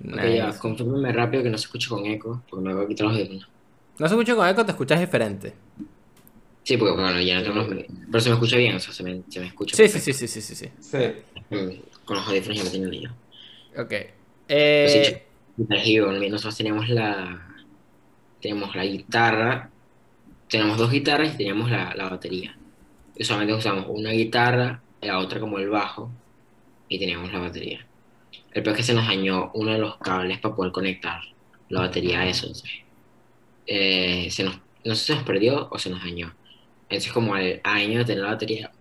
Rápido que no se escuche con eco, porque me voy a quitar los audífonos. No se escucha con eco, te escuchas diferente. Sí, porque bueno, ya no tengo los... Pero se me escucha bien, o sea, se me, se me escucha. Sí, sí, sí, sí, sí, sí. sí. Sí. Mm, Con los audífonos ya me tienen lío. Ok. Pues sí, Eh, Guitar Hero, nosotros teníamos la... Tenemos la guitarra, tenemos dos guitarras y teníamos la, la batería. Y solamente usamos una guitarra, la otra como el bajo, y teníamos la batería. El peor es que se nos dañó uno de los cables para poder conectar la batería a eso. entonces, eh, se nos, no sé si se nos perdió o se nos dañó. Entonces como al año de tener la batería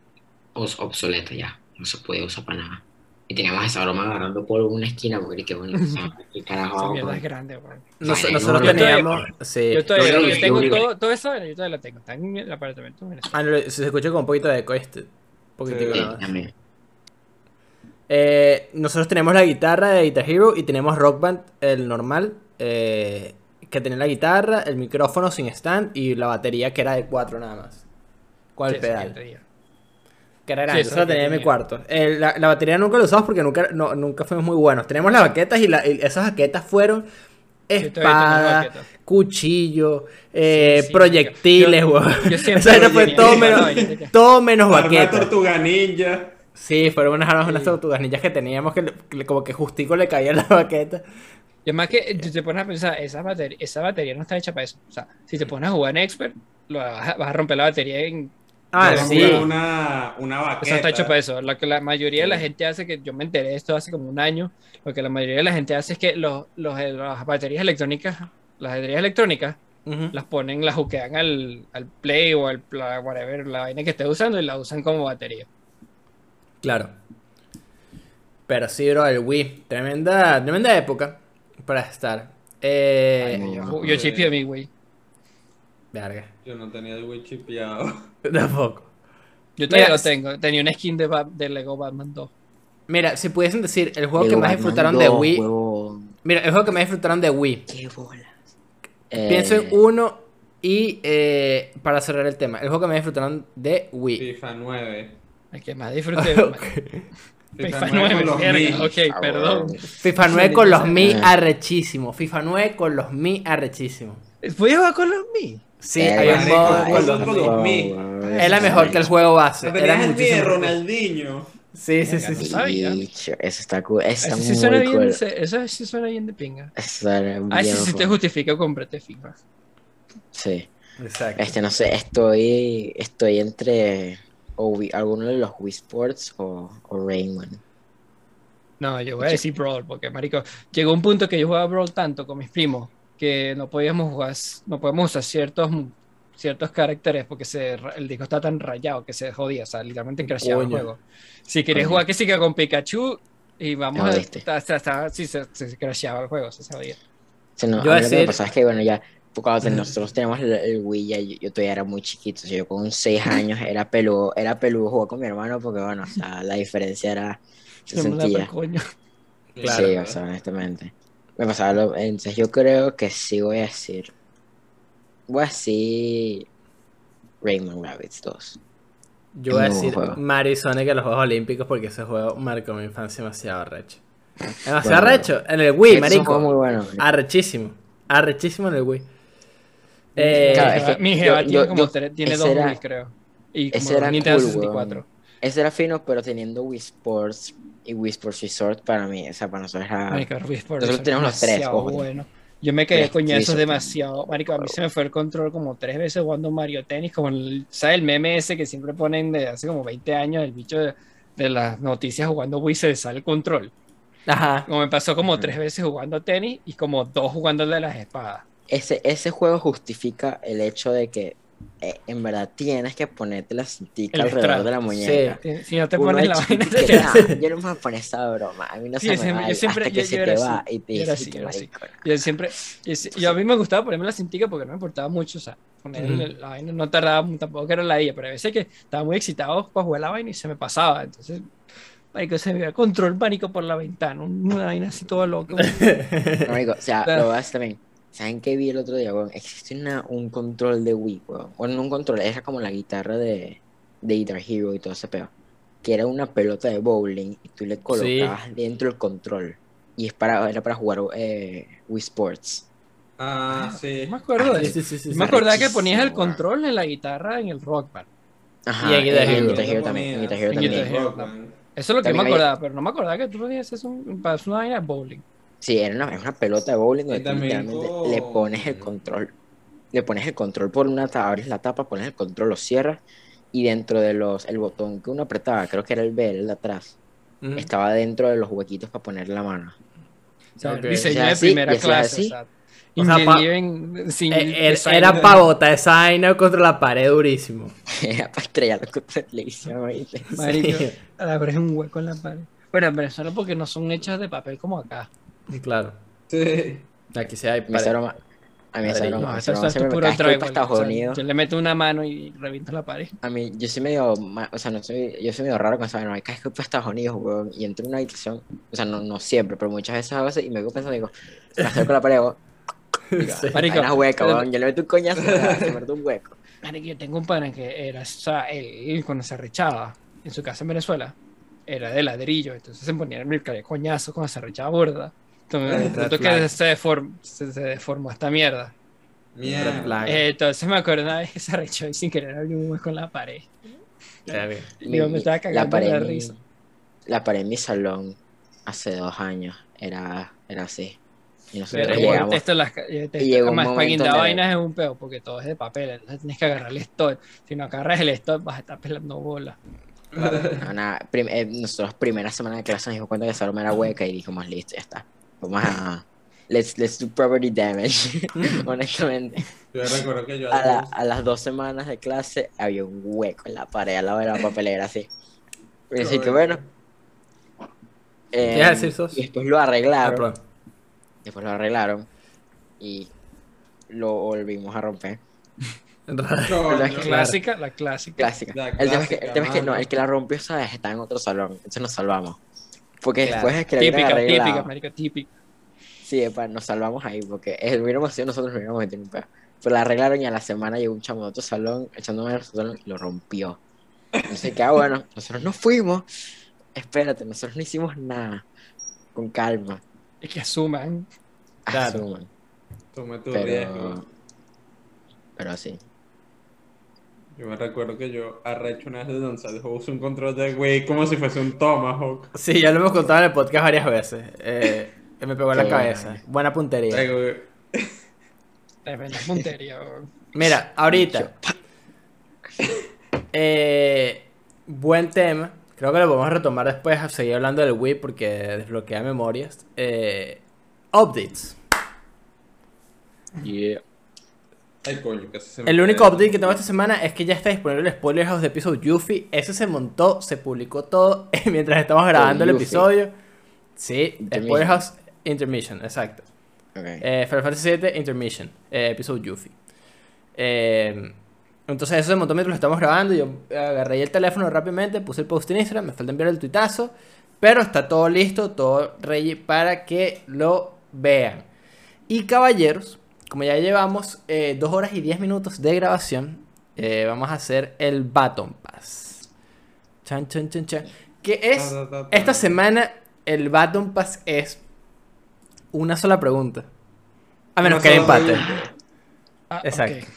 obs- obsoleta ya, no se podía usar para nada. Y teníamos esa broma agarrando polvo en una esquina porque qué bueno, o sea, qué carajo Esa es grande, weón. nos- nosotros no, yo teníamos. Sí. Yo todavía Yo tengo todo, todo eso, yo todavía lo tengo. Está en el apartamento en. Ah, no, se escucha con un poquito de eco este. Un poquitico Sí. Sí. Eh, nosotros tenemos la guitarra de Guitar Hero y tenemos Rock Band, el normal, eh, que tenía la guitarra, el micrófono sin stand y la batería que era de cuatro nada más. Con el Sí, sí, pedal. Que era Sí, grande, eso eso la tenía en mi cuarto. Eh, la, la batería nunca la usamos porque nunca, no- nunca fuimos muy buenos. Tenemos las baquetas y, la- y esas baquetas fueron espada, cuchillo, eh, Sí, sí, proyectiles, yo- yo siempre Esa vaina fue todo no, menos, todo menos Arma baquetas. tortuga ninja. Sí, fueron unas armas, Sí. unas tortuganillas que teníamos que, que le- como que justico le caía la baqueta. Y además que tú te pones a pensar, esa batería, esa batería no está hecha para eso. O sea, si te pones a jugar en Expert, lo vas, a, vas a romper la batería en... Ah, sí. Una, una baqueta. Eso está hecho para eso. Lo que la mayoría de la gente hace, que yo me enteré de esto hace como un año, lo que la mayoría de la gente hace es que los, los, las baterías electrónicas, las baterías electrónicas, las ponen, las juquean al, al Play o al whatever, la vaina que esté usando y la usan como batería. Claro. Pero sí, bro, el Wii. Tremenda, tremenda época para estar. Eh, Ay, yo, yo chipié mi güey. verga. Yo no tenía el Wii chipeado. Tampoco. Yo todavía Mira, lo tengo. Tenía una skin de, Bat- de Lego Batman 2. Mira, si pudiesen decir el juego que Lego más Batman disfrutaron de 2, Wii. huevón. Mira, el juego que más disfrutaron de Wii. Qué bolas. Pienso en Eh, uno y eh, para cerrar el tema, el juego que más disfrutaron de Wii. FIFA 9. El que más disfruté. Ok. FIFA FIFA 9, con los Mi. Ok, Ah, perdón. FIFA 9 con los Mi Ah. arrechísimo. FIFA 9 con los Mi arrechísimo. ¿Puedes jugar con los Mi? Sí, hay un modo Mi. huevón. Era mejor que el juego base. Tenías Era el pie de muchísimo. Ronaldinho. Sí, sí, sí. sí. Eso está cool. Eso está Eso sí muy suena bien, cool. ese- eso sí suena bien de pinga. Ah, sí, bien sí te justifica comprarte FIFA. Sí. Exacto. Este, no sé, estoy, estoy entre o Wii- alguno de los Wii Sports o, o Rayman. No, yo voy a decir Brawl, porque marico, llegó un punto que yo jugaba Brawl tanto con mis primos que no podíamos jugar, no podemos usar ciertos ciertos caracteres porque se, el disco está tan rayado que se jodía, o sea, literalmente crasheaba el juego. Si querías Coño. jugar que sí que con Pikachu y vamos a jodiste. hasta, hasta- hasta- sí, se, se crasheaba el juego, se jodía. Sea, no, Yo a mí a lo que me decir- pasaba es que, bueno, ya pues, cuando nosotros teníamos el, el Wii, ya yo, yo todavía era muy chiquito. o sea, yo con 6 años era peludo, era peludo jugar con mi hermano porque, bueno, o sea, la diferencia era. Se sentía. coño. Claro. sí, o sea, honestamente. Me pasaba lo. Entonces, yo creo que sí voy a decir. Voy a decir. Rayman Rabbits 2. Yo voy a decir juego. Mario y Sonic en los Juegos Olímpicos porque ese juego marcó mi infancia demasiado recho. Demasiado Bueno, recho. En el Wii, marico. muy bueno. marico. Arrechísimo. Arrechísimo en el Wii. Eh, Claro, mi es jeva- que mi yo- jeva yo- tiene como yo- tres, tiene dos era- Wii, creo. Y como ese dos era Nintendo cool, 64. Ese era fino, pero teniendo Wii Sports y Wii Sports Resort para mí, o sea, para nosotros era. Nosotros tenemos los tres, ojo. bueno. Yo me quedé coñazos demasiado. Marico, a mí se me fue el control como tres veces jugando Mario Tennis, como el, ¿sabes? El meme ese que siempre ponen de hace como 20 años, el bicho de, de las noticias jugando Wii se le sale el control. Ajá. Como me pasó como tres veces jugando tenis y como dos jugando el de las espadas. Ese, ese juego justifica el hecho de que eh, en verdad tienes que ponerte la cintica alrededor de la muñeca. Si- Si no te Uno pones la vaina, te que, quedas- "Ah, yo no me voy a poner esa broma, a mí no Sí, se me siempre- va yo siempre- hasta que yo- se yo te va así, y te dices así, que así. Yo siempre, yo, sí- yo a mí me gustaba ponerme la cintica porque no me importaba mucho, o sea, poner la vaina no tardaba, tampoco era la ella, pero a veces que estaba muy excitado para jugar la vaina y se me pasaba, entonces, marico, se me iba control pánico por la ventana, una vaina así todo loco. No, marico, o sea, lo vas también. ¿Saben qué vi el otro día, weón? Existe una, un control de Wii, weón. Bueno, no un control, era como la guitarra de, de Guitar Hero y todo ese pedo. Que era una pelota de bowling y tú le colocabas dentro el control. Y es para, era para jugar eh, Wii Sports. Ah, sí. No me acuerdo de Sí, eso. sí, sí, sí, Me sí. acordaba que ponías el control en la guitarra en el rock band. Ajá, Y en Guitar en Hero. Guitar Hero también. En Guitar Hero también. Guitar Hero. Rockman. Eso es lo que También me hay- acordaba, pero no me acordaba que tú hacer un, para una vaina de bowling. Sí, era una, era una pelota de bowling donde literalmente le pones el control. Le pones el control por una tapa, abres la tapa, pones el control, lo cierras. Y dentro de los, el botón que uno apretaba, creo que era el B, el de atrás, estaba dentro de los huequitos para poner la mano. O sea, Ok. diseño O sea, de primera clase. así. O sea, O sea, pa- sin Eh, era- design Era de- para botar esa vaina contra la pared durísimo. Era para estrellarlo contra la televisión, ¿oíste? Marico, Sí. abres un hueco en la pared. Bueno, pero eso no porque no son hechas de papel como acá. Claro. Sí. Aquí sí hay A pared. broma, a mí esa broma, No, broma siempre me para Estados o sea, Unidos. yo le meto una mano y reviento la pared. A mí, yo soy medio, o sea, no soy, yo soy medio raro con esa vez que voy para Estados Unidos, weón, y entro en una habitación, o sea, no, no siempre, pero muchas veces hago eso y me quedo pensando, digo, me acerco a la pared, weón, vaina hueca, weón, yo le meto un coñazo, se me meto un hueco. Marico, yo tengo un pana que era, o sea, él cuando se arrechaba en su casa en Venezuela, era de ladrillo, entonces se ponía en el calle coñazo cuando se arrechaba burda. Punto que se, deform, se, se deformó esta mierda. Mierda. Eh, entonces me acuerdo una vez que se arrechó y sin querer abrió un hueco en la pared. Verga. Yo me estaba cagando pared de mi- risa. La pared en mi salón hace dos años era, era así. Y nosotros Pero llegamos- esto las, te- y un además, para guindar vainas es un peo porque todo es de papel, entonces tienes que agarrar el stop. Si no agarras el stop, vas a estar pelando bola. No, nada, prim- eh, nosotros primera semana de clase nos dimos cuenta que esa broma era hueca y dijimos, listo, ya está. Vamos a... Let's, let's do property damage, honestamente. Yo recuerdo que yo A, la- a las dos semanas de clase había un hueco en la pared al lado de la papelera, así. Y así que bueno. ¿Qué Eh, decir, Sos? y después lo arreglaron. después lo arreglaron. Y lo volvimos a romper. Coño, la Clásica, la clásica. Clásica. La el, tema es que, el clásica, tema es que no, el que la rompió, ¿sabes? Está en otro salón. Entonces nos salvamos. Porque Claro. después es que hubieran Típica, típica, marica, típica. Sí, epa, nos salvamos ahí. Porque eh, hubiéramos sido nosotros, nos hubiéramos metido un pedo. Pero la arreglaron y a la semana llegó un chamo de otro salón echándome al salón y lo rompió. Entonces, que ah, bueno, nosotros no fuimos. Espérate, nosotros no hicimos nada. Con calma. Es que asuman. Claro. Asuman. Tome tu riesgo. Pero. Pero sí. Yo me recuerdo que yo arrecho una vez de González usé un control de Wii como si fuese un Tomahawk. Sí, ya lo hemos contado en el podcast varias veces. Eh, me pegó en la cabeza. Buena puntería. Tremenda puntería. Mira, ahorita. Eh, buen tema. Creo que lo podemos retomar después a seguir hablando del Wii porque desbloquea memorias. Eh, updates. Yeah. Ay, coño, casi se me El único update que tengo esta semana es que ya está disponible el spoiler house de episodio Yuffie. Ese se montó, se publicó todo mientras estamos grabando el episodio. Sí, spoiler house intermission, exacto. Ok. Eh, Final Fantasy VII Intermission, eh, episodio Yuffie. Eh, entonces eso se montó mientras lo estamos grabando. Yo agarré el teléfono rápidamente, puse el post en Instagram, me falta enviar el tuitazo. Pero está todo listo, todo ready para que lo vean. Y caballeros, como ya llevamos 2 horas y 10 minutos de grabación, eh, vamos a hacer el Baton Pass. Chan, chan, chan, chan. Que es, Ta, ta, ta, ta. esta semana, el Baton Pass es una sola pregunta. A menos Una que haya empate. Ah, Exacto.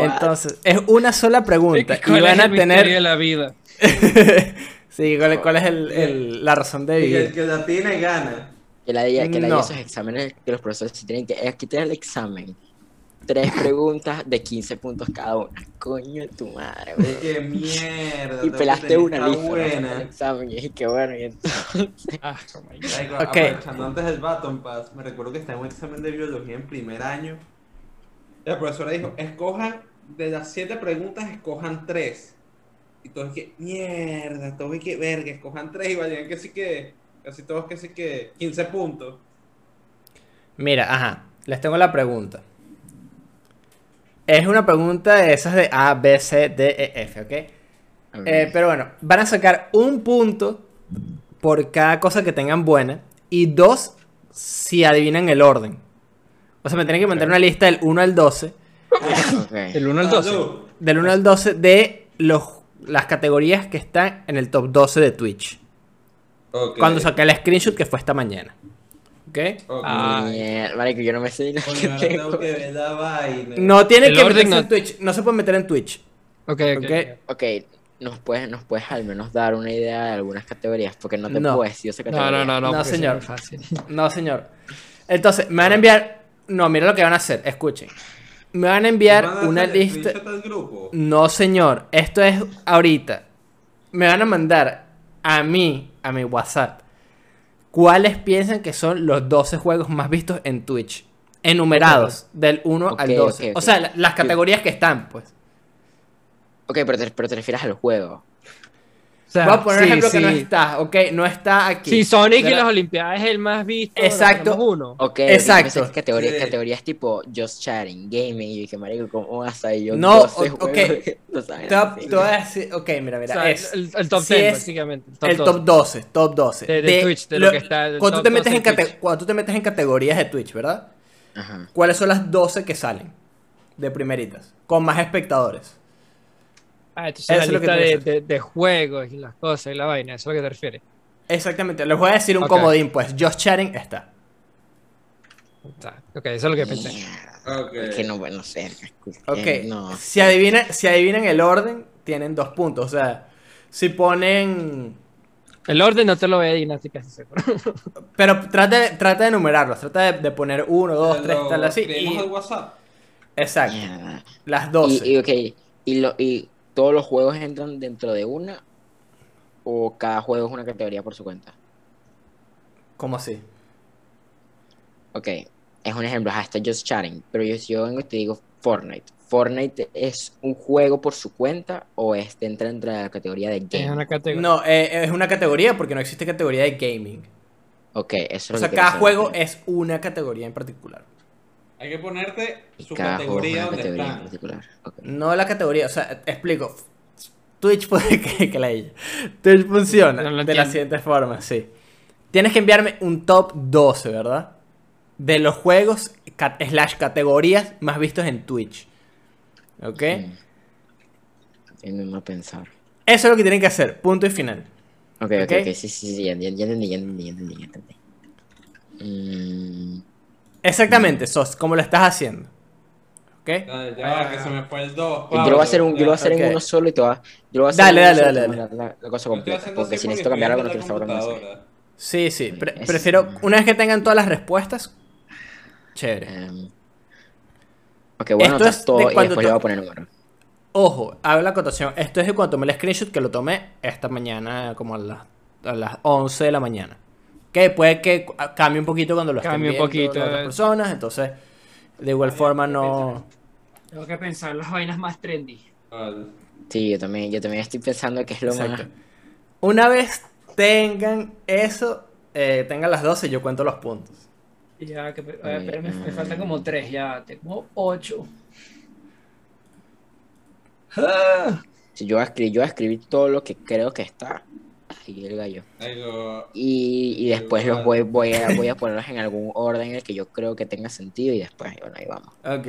Entonces, es una sola pregunta. ¿Cuál Y van es a el misterio de tener. la vida? sí, ¿cuál, cuál es el- el- la razón de Y que el vivir? que la tiene gana. Que la diga, que la No. diga esos exámenes que los profesores tienen que. Aquí tienes el examen. Tres preguntas de 15 puntos cada una. Coño de tu madre, güey. que mierda. Y pelaste una lista el buena. examen. Y dije que bueno, y entonces. Ah, oh my God. Aprovechando antes del Baton Pass, me recuerdo que estaba en un examen de biología en primer año. Y la profesora dijo, escojan, de las siete preguntas, escojan tres. Y todos que, mierda, todos que ver, que escojan tres y vayan que sí que, casi todos que sí que, 15 puntos. Mira, ajá. Les tengo la pregunta. Es una pregunta de esas de A, B, C, D, E, F, ¿ok? Eh, pero bueno, van a sacar un punto por cada cosa que tengan buena y dos si adivinan el orden. O sea, me tienen que mandar una lista del 1 al 12. Ok. El 1 al 12. Salud. Del 1 al 12 de los, las categorías que están en el top 12 de Twitch. Ok. Cuando saqué el screenshot que fue esta mañana. ¿Ok? Ok. Ah. Mierda, marico, yo no me sé ni lo Coño, que ahora tengo. tengo que ver la vaina. No tiene El que meterse en no- Twitch. No se puede meter en Twitch. Ok, ok. Ok. Ok, ¿nos puedes, ¿nos puedes al menos dar una idea de algunas categorías? Porque no te No. puedo decir esa No, categoría. no, no, no. No, eso señor. fácil. No, señor. Entonces, me van a enviar. No, mira lo que van a hacer. Escuchen. Me van a enviar ¿Van a una lista. screenshot al grupo? No, señor. Esto es ahorita. Me van a mandar a mí, a mi WhatsApp, cuáles piensan que son los 12 juegos más vistos en Twitch. Enumerados, del 1 al Ok, 12. ok, O sea, la- las categorías que están, pues. Ok, pero te, pero te refieres al juego. O sea, Voy a poner un sí, ejemplo que no sí. está, ¿ok? No está aquí. Si Sonic y ¿Verdad? las Olimpiadas es el más visto. Exacto. Uno. Ok, Exacto. categorías, Sí. categorías tipo Just Chatting, Gaming, y que marico, ¿cómo vas a yo No, 12 o- juegos ok. que no saben a decir, ok, mira, O mira. sea, es, el, el top si 10, es básicamente. el top 12, top 12. De- de Twitch, de lo que está el cuando, tú top te metes 12 en de Twitch. cuando tú te metes en categorías de Twitch, ¿verdad? Ajá. ¿Cuáles son las 12 que salen? De primeritas. Con más espectadores. Ah, entonces Eso la es lo que de, de, de juegos y las cosas y la vaina, eso es lo que te refieres. Exactamente. Les voy a decir un comodín, pues. Just Chatting está. Ok, eso es lo que pensé. Es que no, bueno, no sé. Ok. no. Si, adivinan, si adivinan el orden, tienen dos puntos. O sea, si ponen... El orden no te lo voy a adivinar, estoy casi seguro. Pero trata de, trata de enumerarlos. Trata de, de poner uno, dos, tres, tal así. Y, WhatsApp. exacto. Las 12. Y, y, ok, y, lo, y todos los juegos entran dentro de una o cada juego es una categoría por su cuenta. ¿Cómo así? Ok, es un ejemplo, ajá, está Just Chatting, pero yo, si yo vengo y te digo Fortnite. ¿Fortnite es un juego por su cuenta o es entra dentro de la categoría de Es game? una categoría. No, eh, es una categoría porque no existe categoría de gaming. Ok, eso es O lo sea, que cada juego es una categoría en particular. Hay que ponerte su cada categoría donde categoría en particular. No la categoría, o sea, te explico. Twitch puede que, que la ella. Twitch funciona No de la siguiente forma, sí. Tienes que enviarme un top 12, ¿verdad? De los juegos slash categorías más vistos en Twitch. ¿Ok? Mm. Tienen a pensar. Eso es lo que tienen que hacer, punto y final. Ok, Ok. ok, ok, sí, sí, sí, ya, ya- ya entendí, ya entendí, ya entendí, ya entendí. Mm, Exactamente, Sos, como lo estás haciendo. ¿Ok? Ya, ya va, que se me fue el 2. yo lo voy a hacer, un, yo lo voy a hacer Ok. en uno solo y te va, yo lo voy a hacer Dale, en uno dale, dale, te a dar la, la cosa completa. Porque si necesito cambiar algo, no hacer. computadora. Sí, sí, pre- Es- prefiero, una vez que tengan todas las respuestas, chévere. Em, ok, a Esto anotar es de todo y después le voy a poner número. Ojo, hago la acotación. Esto es de cuando tomé el screenshot que lo tomé esta mañana, como a las, a las 11 de la mañana. Que puede que cambie un poquito cuando lo estén Cambie un viendo poquito, las otras eh. personas. Entonces, de igual forma no... Tengo que pensar las vainas más trendy. Vale. Sí, yo también, yo también estoy pensando que es lo Exacto. más... Una vez tengan eso, eh, tengan las 12, yo cuento los puntos. Ya, que, a ver, Eh, pero me, me faltan como tres, ya tengo ocho. Si yo voy a escribir, yo voy a escribir todo lo que creo que está. El gallo. Algo- Y, y después los voy, voy, a, voy a ponerlos en algún orden en el que yo creo que tenga sentido y después, bueno, ahí vamos. Ok.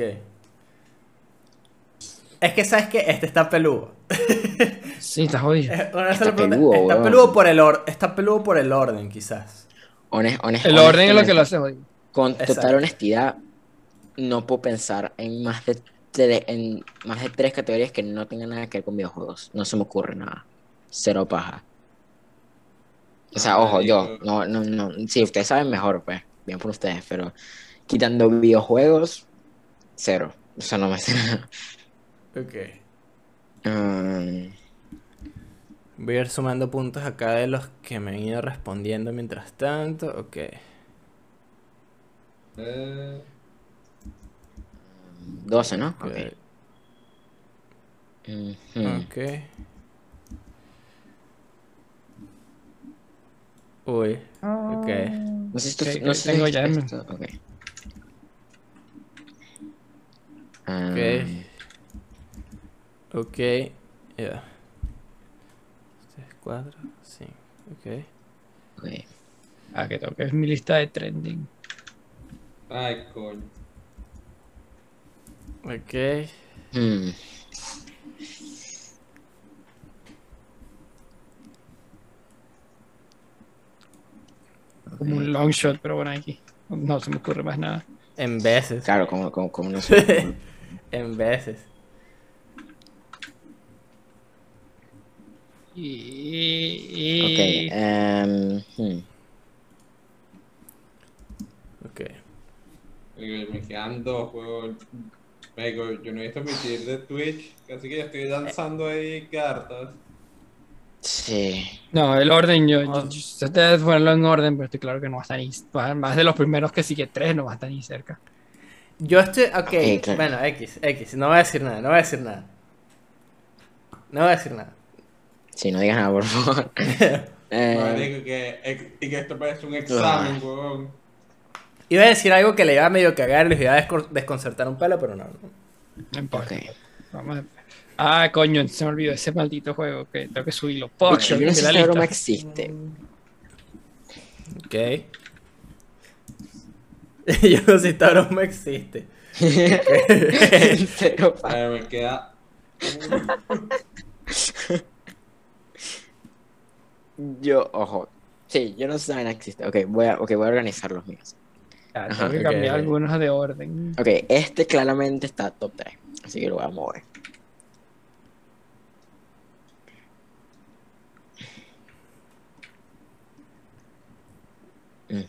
Es que sabes que este está peludo. Sí, está jodido. Una Está peludo, está peludo por el or- está peludo por el orden, quizás. Honest- honest- El orden es lo que lo hace jodido. Con Exacto. total honestidad, no puedo pensar en más de en más de tres categorías que no tengan nada que ver con videojuegos. No se me ocurre nada. Cero paja. O sea, Ah, ojo, yo, no, no, no. Si ustedes saben mejor, pues, bien por ustedes, pero quitando videojuegos, cero. O sea, no me sé. Ok. Mm, Voy a ir sumando puntos acá de los que me han ido respondiendo mientras tanto. Ok. Eh, 12, ¿no? Ok. Ok. Ujú. Ok. Uy. Ok. No sé si no sé tengo ya, ok. Ah, Ok. Ya. 3, 4, 5. Ok. ok. Ah, que tengo que ver mi lista de trending. Ay, coño. Ok. Hmm. Como un long shot, pero bueno, aquí no se me ocurre más nada. En veces. Claro, como, como, como no sé. en veces. Y. Ok. em, hmm. Ok. Me quedan dos. Marico, yo no he visto mi tier de Twitch, así que ya estoy lanzando ahí cartas. Sí. No, el orden, yo, yo, yo- yo debes ponerlo en orden, pero estoy claro que no va a estar ni. Más de los primeros que sí que tres no va a estar ni cerca. Yo estoy. Ok, Ok, claro. bueno, X, X. No voy a decir nada, no voy a decir nada. No voy a decir nada. Sí, no digas nada, por favor. Eh, Marico, que, y que esto parece un examen, weón. Iba a decir algo que le iba a medio cagar, les iba a desconcertar un pelo, pero no. no. No importa. ok. Vamos a- Ah, coño, se me olvidó ese maldito juego que tengo que subirlo. Pocho, yo no sé la broma existe. Ok. Yo no sé si esta broma existe. A ver, me queda. Yo, ojo. Sí, yo no sé si existe. Ok, voy a, okay, voy a organizar los míos. Ah, Ajá, tengo que cambiar algunos de orden. Ok, este claramente está top 3. Así que lo voy a mover.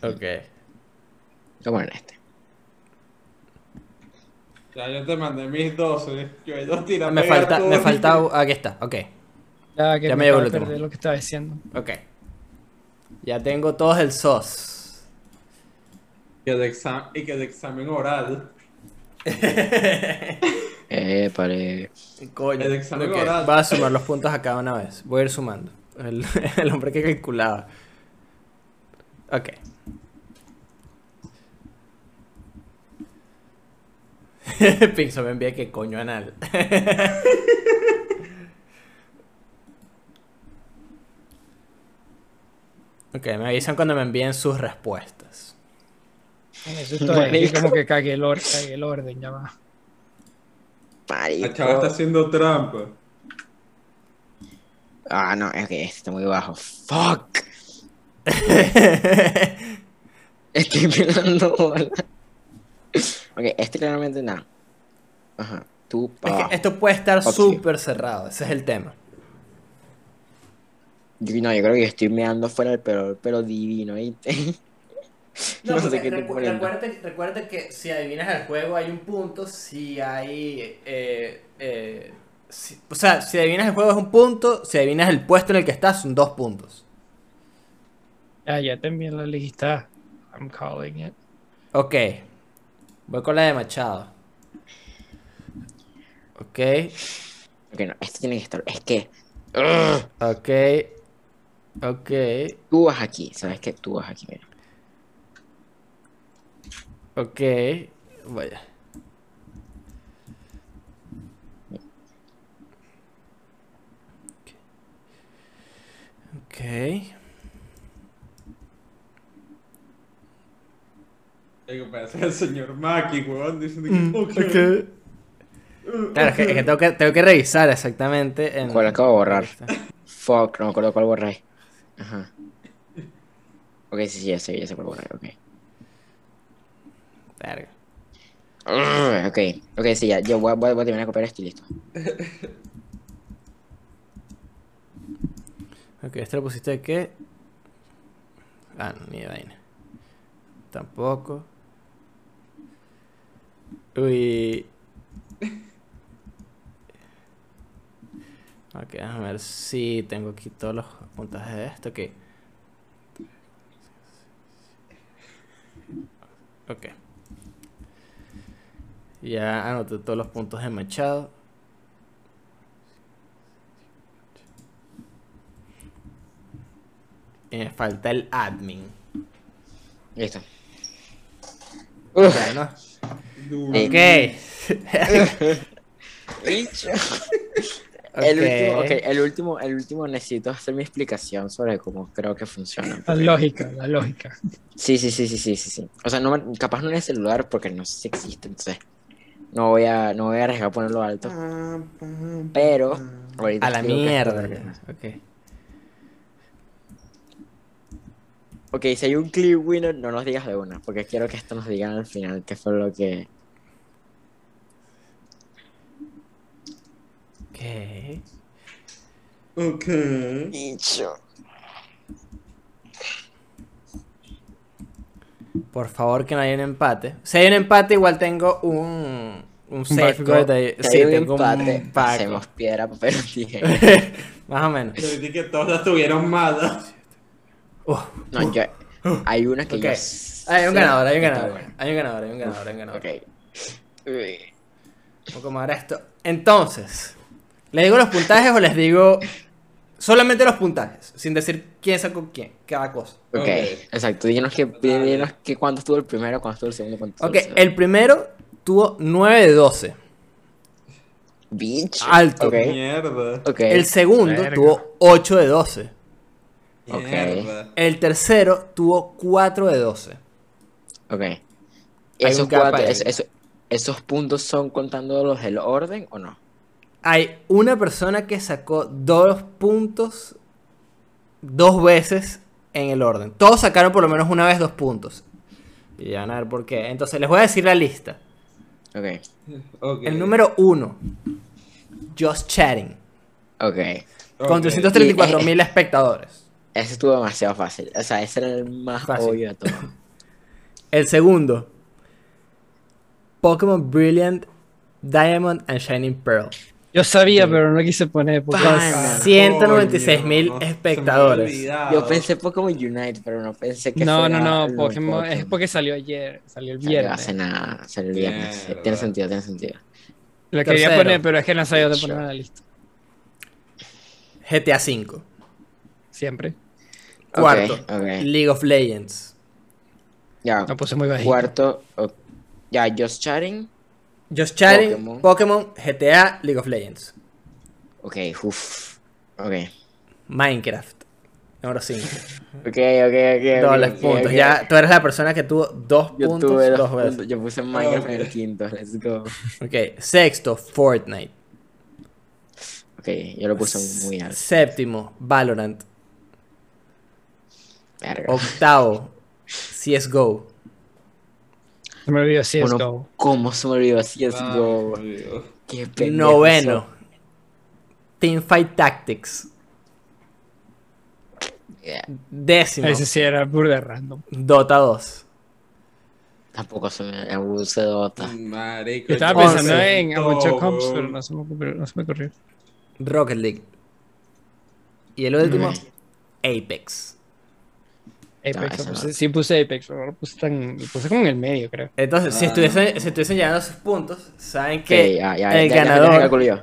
Ok. A poner este. Ya yo te mandé mis 12. Yo he dos tiras. Me falta, me falta. Aquí está, ok. Ya, que Ya me me acabo el último. lo que estaba diciendo. Ok. Ya tengo todos el SOS. Que de exam- y que de examen oral. Eh, pare. Coño. El examen oral. Voy a sumar los puntos a cada una vez. Voy a ir sumando. El, el hombre que calculaba. Ok. Pixo me envía que coño anal. ok, me avisan cuando me envíen sus respuestas. Eso Marico. como que cagué el, or cagué el orden, ya va. La chava está haciendo trampa. Ah, no, es que este está muy bajo. Fuck. Estoy pelando bola. Ok, este claramente nada. Ajá. Tú Es que esto puede estar súper cerrado, ese es el tema. Yo, no, yo creo que estoy meando fuera del pelo, pero divino, ¿viste? No, sé qué te ponen. recuerda, que si adivinas el juego hay un punto, si hay... eh, eh, si- o sea, si adivinas el juego es un punto, si adivinas el puesto en el que estás son dos puntos. Ya, ya te envié la lista. I'm calling it. Ok. Voy con la de Machado. Ok. Ok, no, esto tiene que estar. Es que Ok. Ok. tú vas aquí, ¿sabes qué? Tú vas aquí, mira. Ok. Vaya. Ok. Digo, parece el señor Maki, weón, diciendo que. Mm. Claro, es que, es que tengo que tengo que revisar exactamente en... ¿Cuál acabo de borrar? Fuck, no me acuerdo cuál borré. Ajá. Ok, sí, sí, ya sé, ya sé cuál borré, ok. Verga. Ok, ok, sí, ya, yo voy, a- voy, a- voy a terminar de copiar esto y listo. Ok, ¿este lo pusiste de qué? Ah, no, ni de vaina. Tampoco. Uy. Ok, déjame ver si tengo aquí todos los puntajes de esto. Ok. Ok. Ya anoté todos los puntos de Machado. Y me falta el admin. Listo. Ya, ¿no? Duro. Eh, Ok. El último, el último, el último necesito hacer mi explicación sobre cómo creo que funciona. La lógica, la lógica. Sí, sí, sí, sí, sí, sí, sí. O sea, no, me- capaz no en el celular porque no sé si existe, entonces No voy a, no voy a arriesgar a ponerlo alto. Pero ahorita A la digo que esto mierda. es- Ok. Si hay un clear winner, no nos digas de una, porque quiero que esto nos digan al final qué fue lo que... Ok. Ok. Dicho. Por favor, que no haya un empate. Si hay un empate, igual tengo un. Un safeguard ahí. Si Sí, hay un tengo empate, un hacemos piedra, papel. Más o menos. Yo dije que todas las tuvieron malas. Uf, No, yo... Hay una que Ok. yo... Hay un ganador, hay un ganador. Hay un ganador, hay un ganador, hay un ganador. Ok. Uy. Vamos a acomodar esto. Entonces, ¿les digo los puntajes o les digo solamente los puntajes? Sin decir quién sacó quién, cada cosa. Ok, exacto. Díganos que, díganos que cuánto estuvo el primero, cuánto estuvo el segundo, cuánto Ok, el segundo. el primero tuvo 9 de 12. Bitch. Alto. Ok. Mierda. Ok. El segundo Verga. tuvo 8 de 12. Ok. Mierda. El tercero tuvo 4 de 12. Ok. Esos, un gap cuatro, ahí. es- eso- ¿Esos puntos son contando los del orden o no? Hay una persona que sacó dos puntos dos veces en el orden. Todos sacaron por lo menos una vez dos puntos. Y ya van a ver por qué. Entonces les voy a decir la lista. Ok. Ok. El número uno, Just Chatting, Ok. con Ok. 334 mil espectadores. Ese estuvo demasiado fácil. O sea, ese era el más Fácil. obvio de todo. El segundo, Pokémon Brilliant, Diamond and Shining Pearl. Yo sabía, pero no quise poner. Pana. 196 mil espectadores. Yo pensé Pokémon Unite, pero no pensé que No, fuera no, no, Pokémon es porque salió ayer, salió el Salió viernes. hace nada, salió el viernes. sí. Tiene sentido, tiene sentido. Lo quería Tercero. poner, pero es que no sabía dónde ponerlo en la lista. GTA V. Siempre. Cuarto. League of Legends. Ya, Lo puse muy bajito. cuarto. Ya, Just Chatting. Just Chatting, Pokémon. Pokémon, GTA, League of Legends. Ok, uff. Ok. Minecraft. Número 5. Ok, ok, ok. ok, Dobles ok, puntos. Ya, tú eres la persona que tuvo dos Yo puntos tuve dos dos veces. puntos. Yo puse Minecraft en el quinto. Let's go. Ok. Sexto, Fortnite. Ok, yo lo puse muy alto. Séptimo, Valorant. Verga. Octavo, CSGO. Se me olvidó CSGO. Bueno, ¿Cómo se me olvidó CSGO? Qué pendejo Noveno. Teamfight Tactics. Yeah, Décimo, Ese sí era burda random. Dota 2. Tampoco se me abuse Dota. Marico. Yo estaba Once. pensando en Amocho Todo, Comps, pero no se me ocurrió. No se me ocurrió. Rocket League. Y el último, Ok. Apex. Apex, lo ese puse- no. sí puse Apex, pero lo puse, tan, lo puse como en el medio, creo. Entonces, si Ah. estuviesen, si estuviesen llegando a esos puntos, saben que ya, ya, el ya, ya, ya ganador. calculo yo.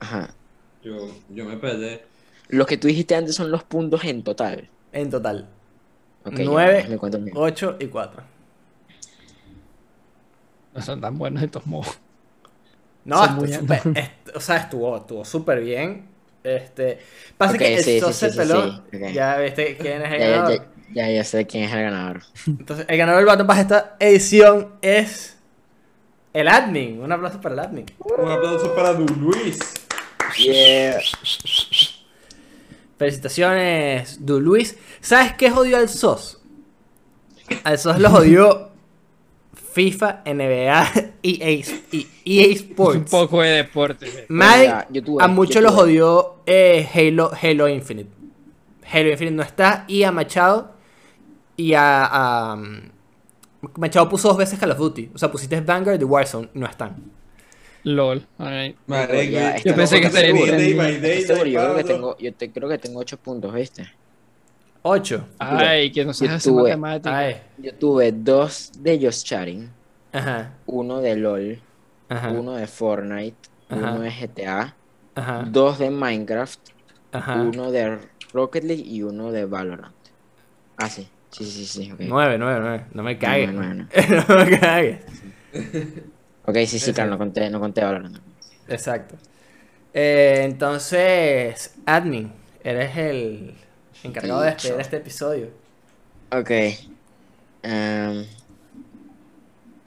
Ajá. Yo, yo me peleé. Los que tú dijiste antes son los puntos en total. En total, Ok, ya, Nueve. déjame cuento el mío. 8 y 4. No son tan buenos todos modos. No, Son estu- muy súper- altos. est- o sea, estuvo, estuvo súper bien. Este, pasa que el sí, sos sí, se sí, peló. Ya viste quién es el Ya, ganador. ya, ya, ya sé quién es el ganador. Entonces, el ganador del Battle Pass de esta edición es el admin. Un aplauso para el admin. Un aplauso para Luis. Yeah. Felicitaciones, Du Luis. ¿Sabes qué jodió al SOS? Al SOS lo jodió FIFA, NBA, EA, y EA Un Sports. poco de deporte. Madden, yo a muchos yo lo tuve- jodió eh, Halo, Halo Infinite. Halo Infinite no está. Y a Machado. Y a, a, um, Machado puso dos veces Call of Duty. O sea, pusiste Vanguard y Warzone. No están. LOL. alright. Marico, Ya, y- este pensé que estaría yo creo que paso. tengo, yo te- creo que tengo 8 puntos, ¿viste? 8. Ay, que no sabes Yo tuve-. Ay. Yo tuve dos de Just Chatting, Ajá. uno de LOL, Ajá. uno de Fortnite, Ajá. uno de GTA, Ajá. dos de Minecraft, uno de Rocket League y uno de Valorant. Ah, sí. Sí, sí, sí. 9, 9, 9. No me cagues. Nueve, nueve, no me cagues. Ok, sí, sí, claro, no conté, no conté Valorant. Exacto. Eh, entonces, admin, eres el encargado de despedir este episodio. Ok. em,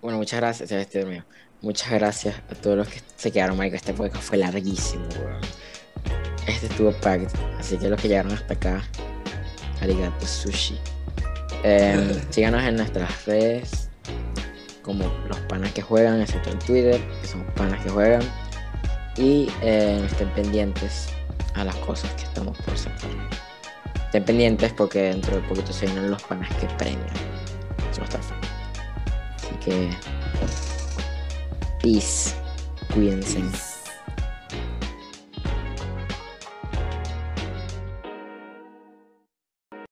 Bueno, muchas gracias, se vestido mío. Muchas gracias a todos los que se quedaron, marico. Este podcast fue larguísimo, weón. Este estuvo packed, así que los que llegaron hasta acá, arigato sushi. Em, síganos en nuestras redes, como los panas que juegan, excepto en Twitter, que son panas que juegan. Y eh, estén pendientes a las cosas que estamos por sacar. Estén pendientes porque dentro de poquito se vienen los panas que premian. Estar fun. Así que. Peace. Cuídense.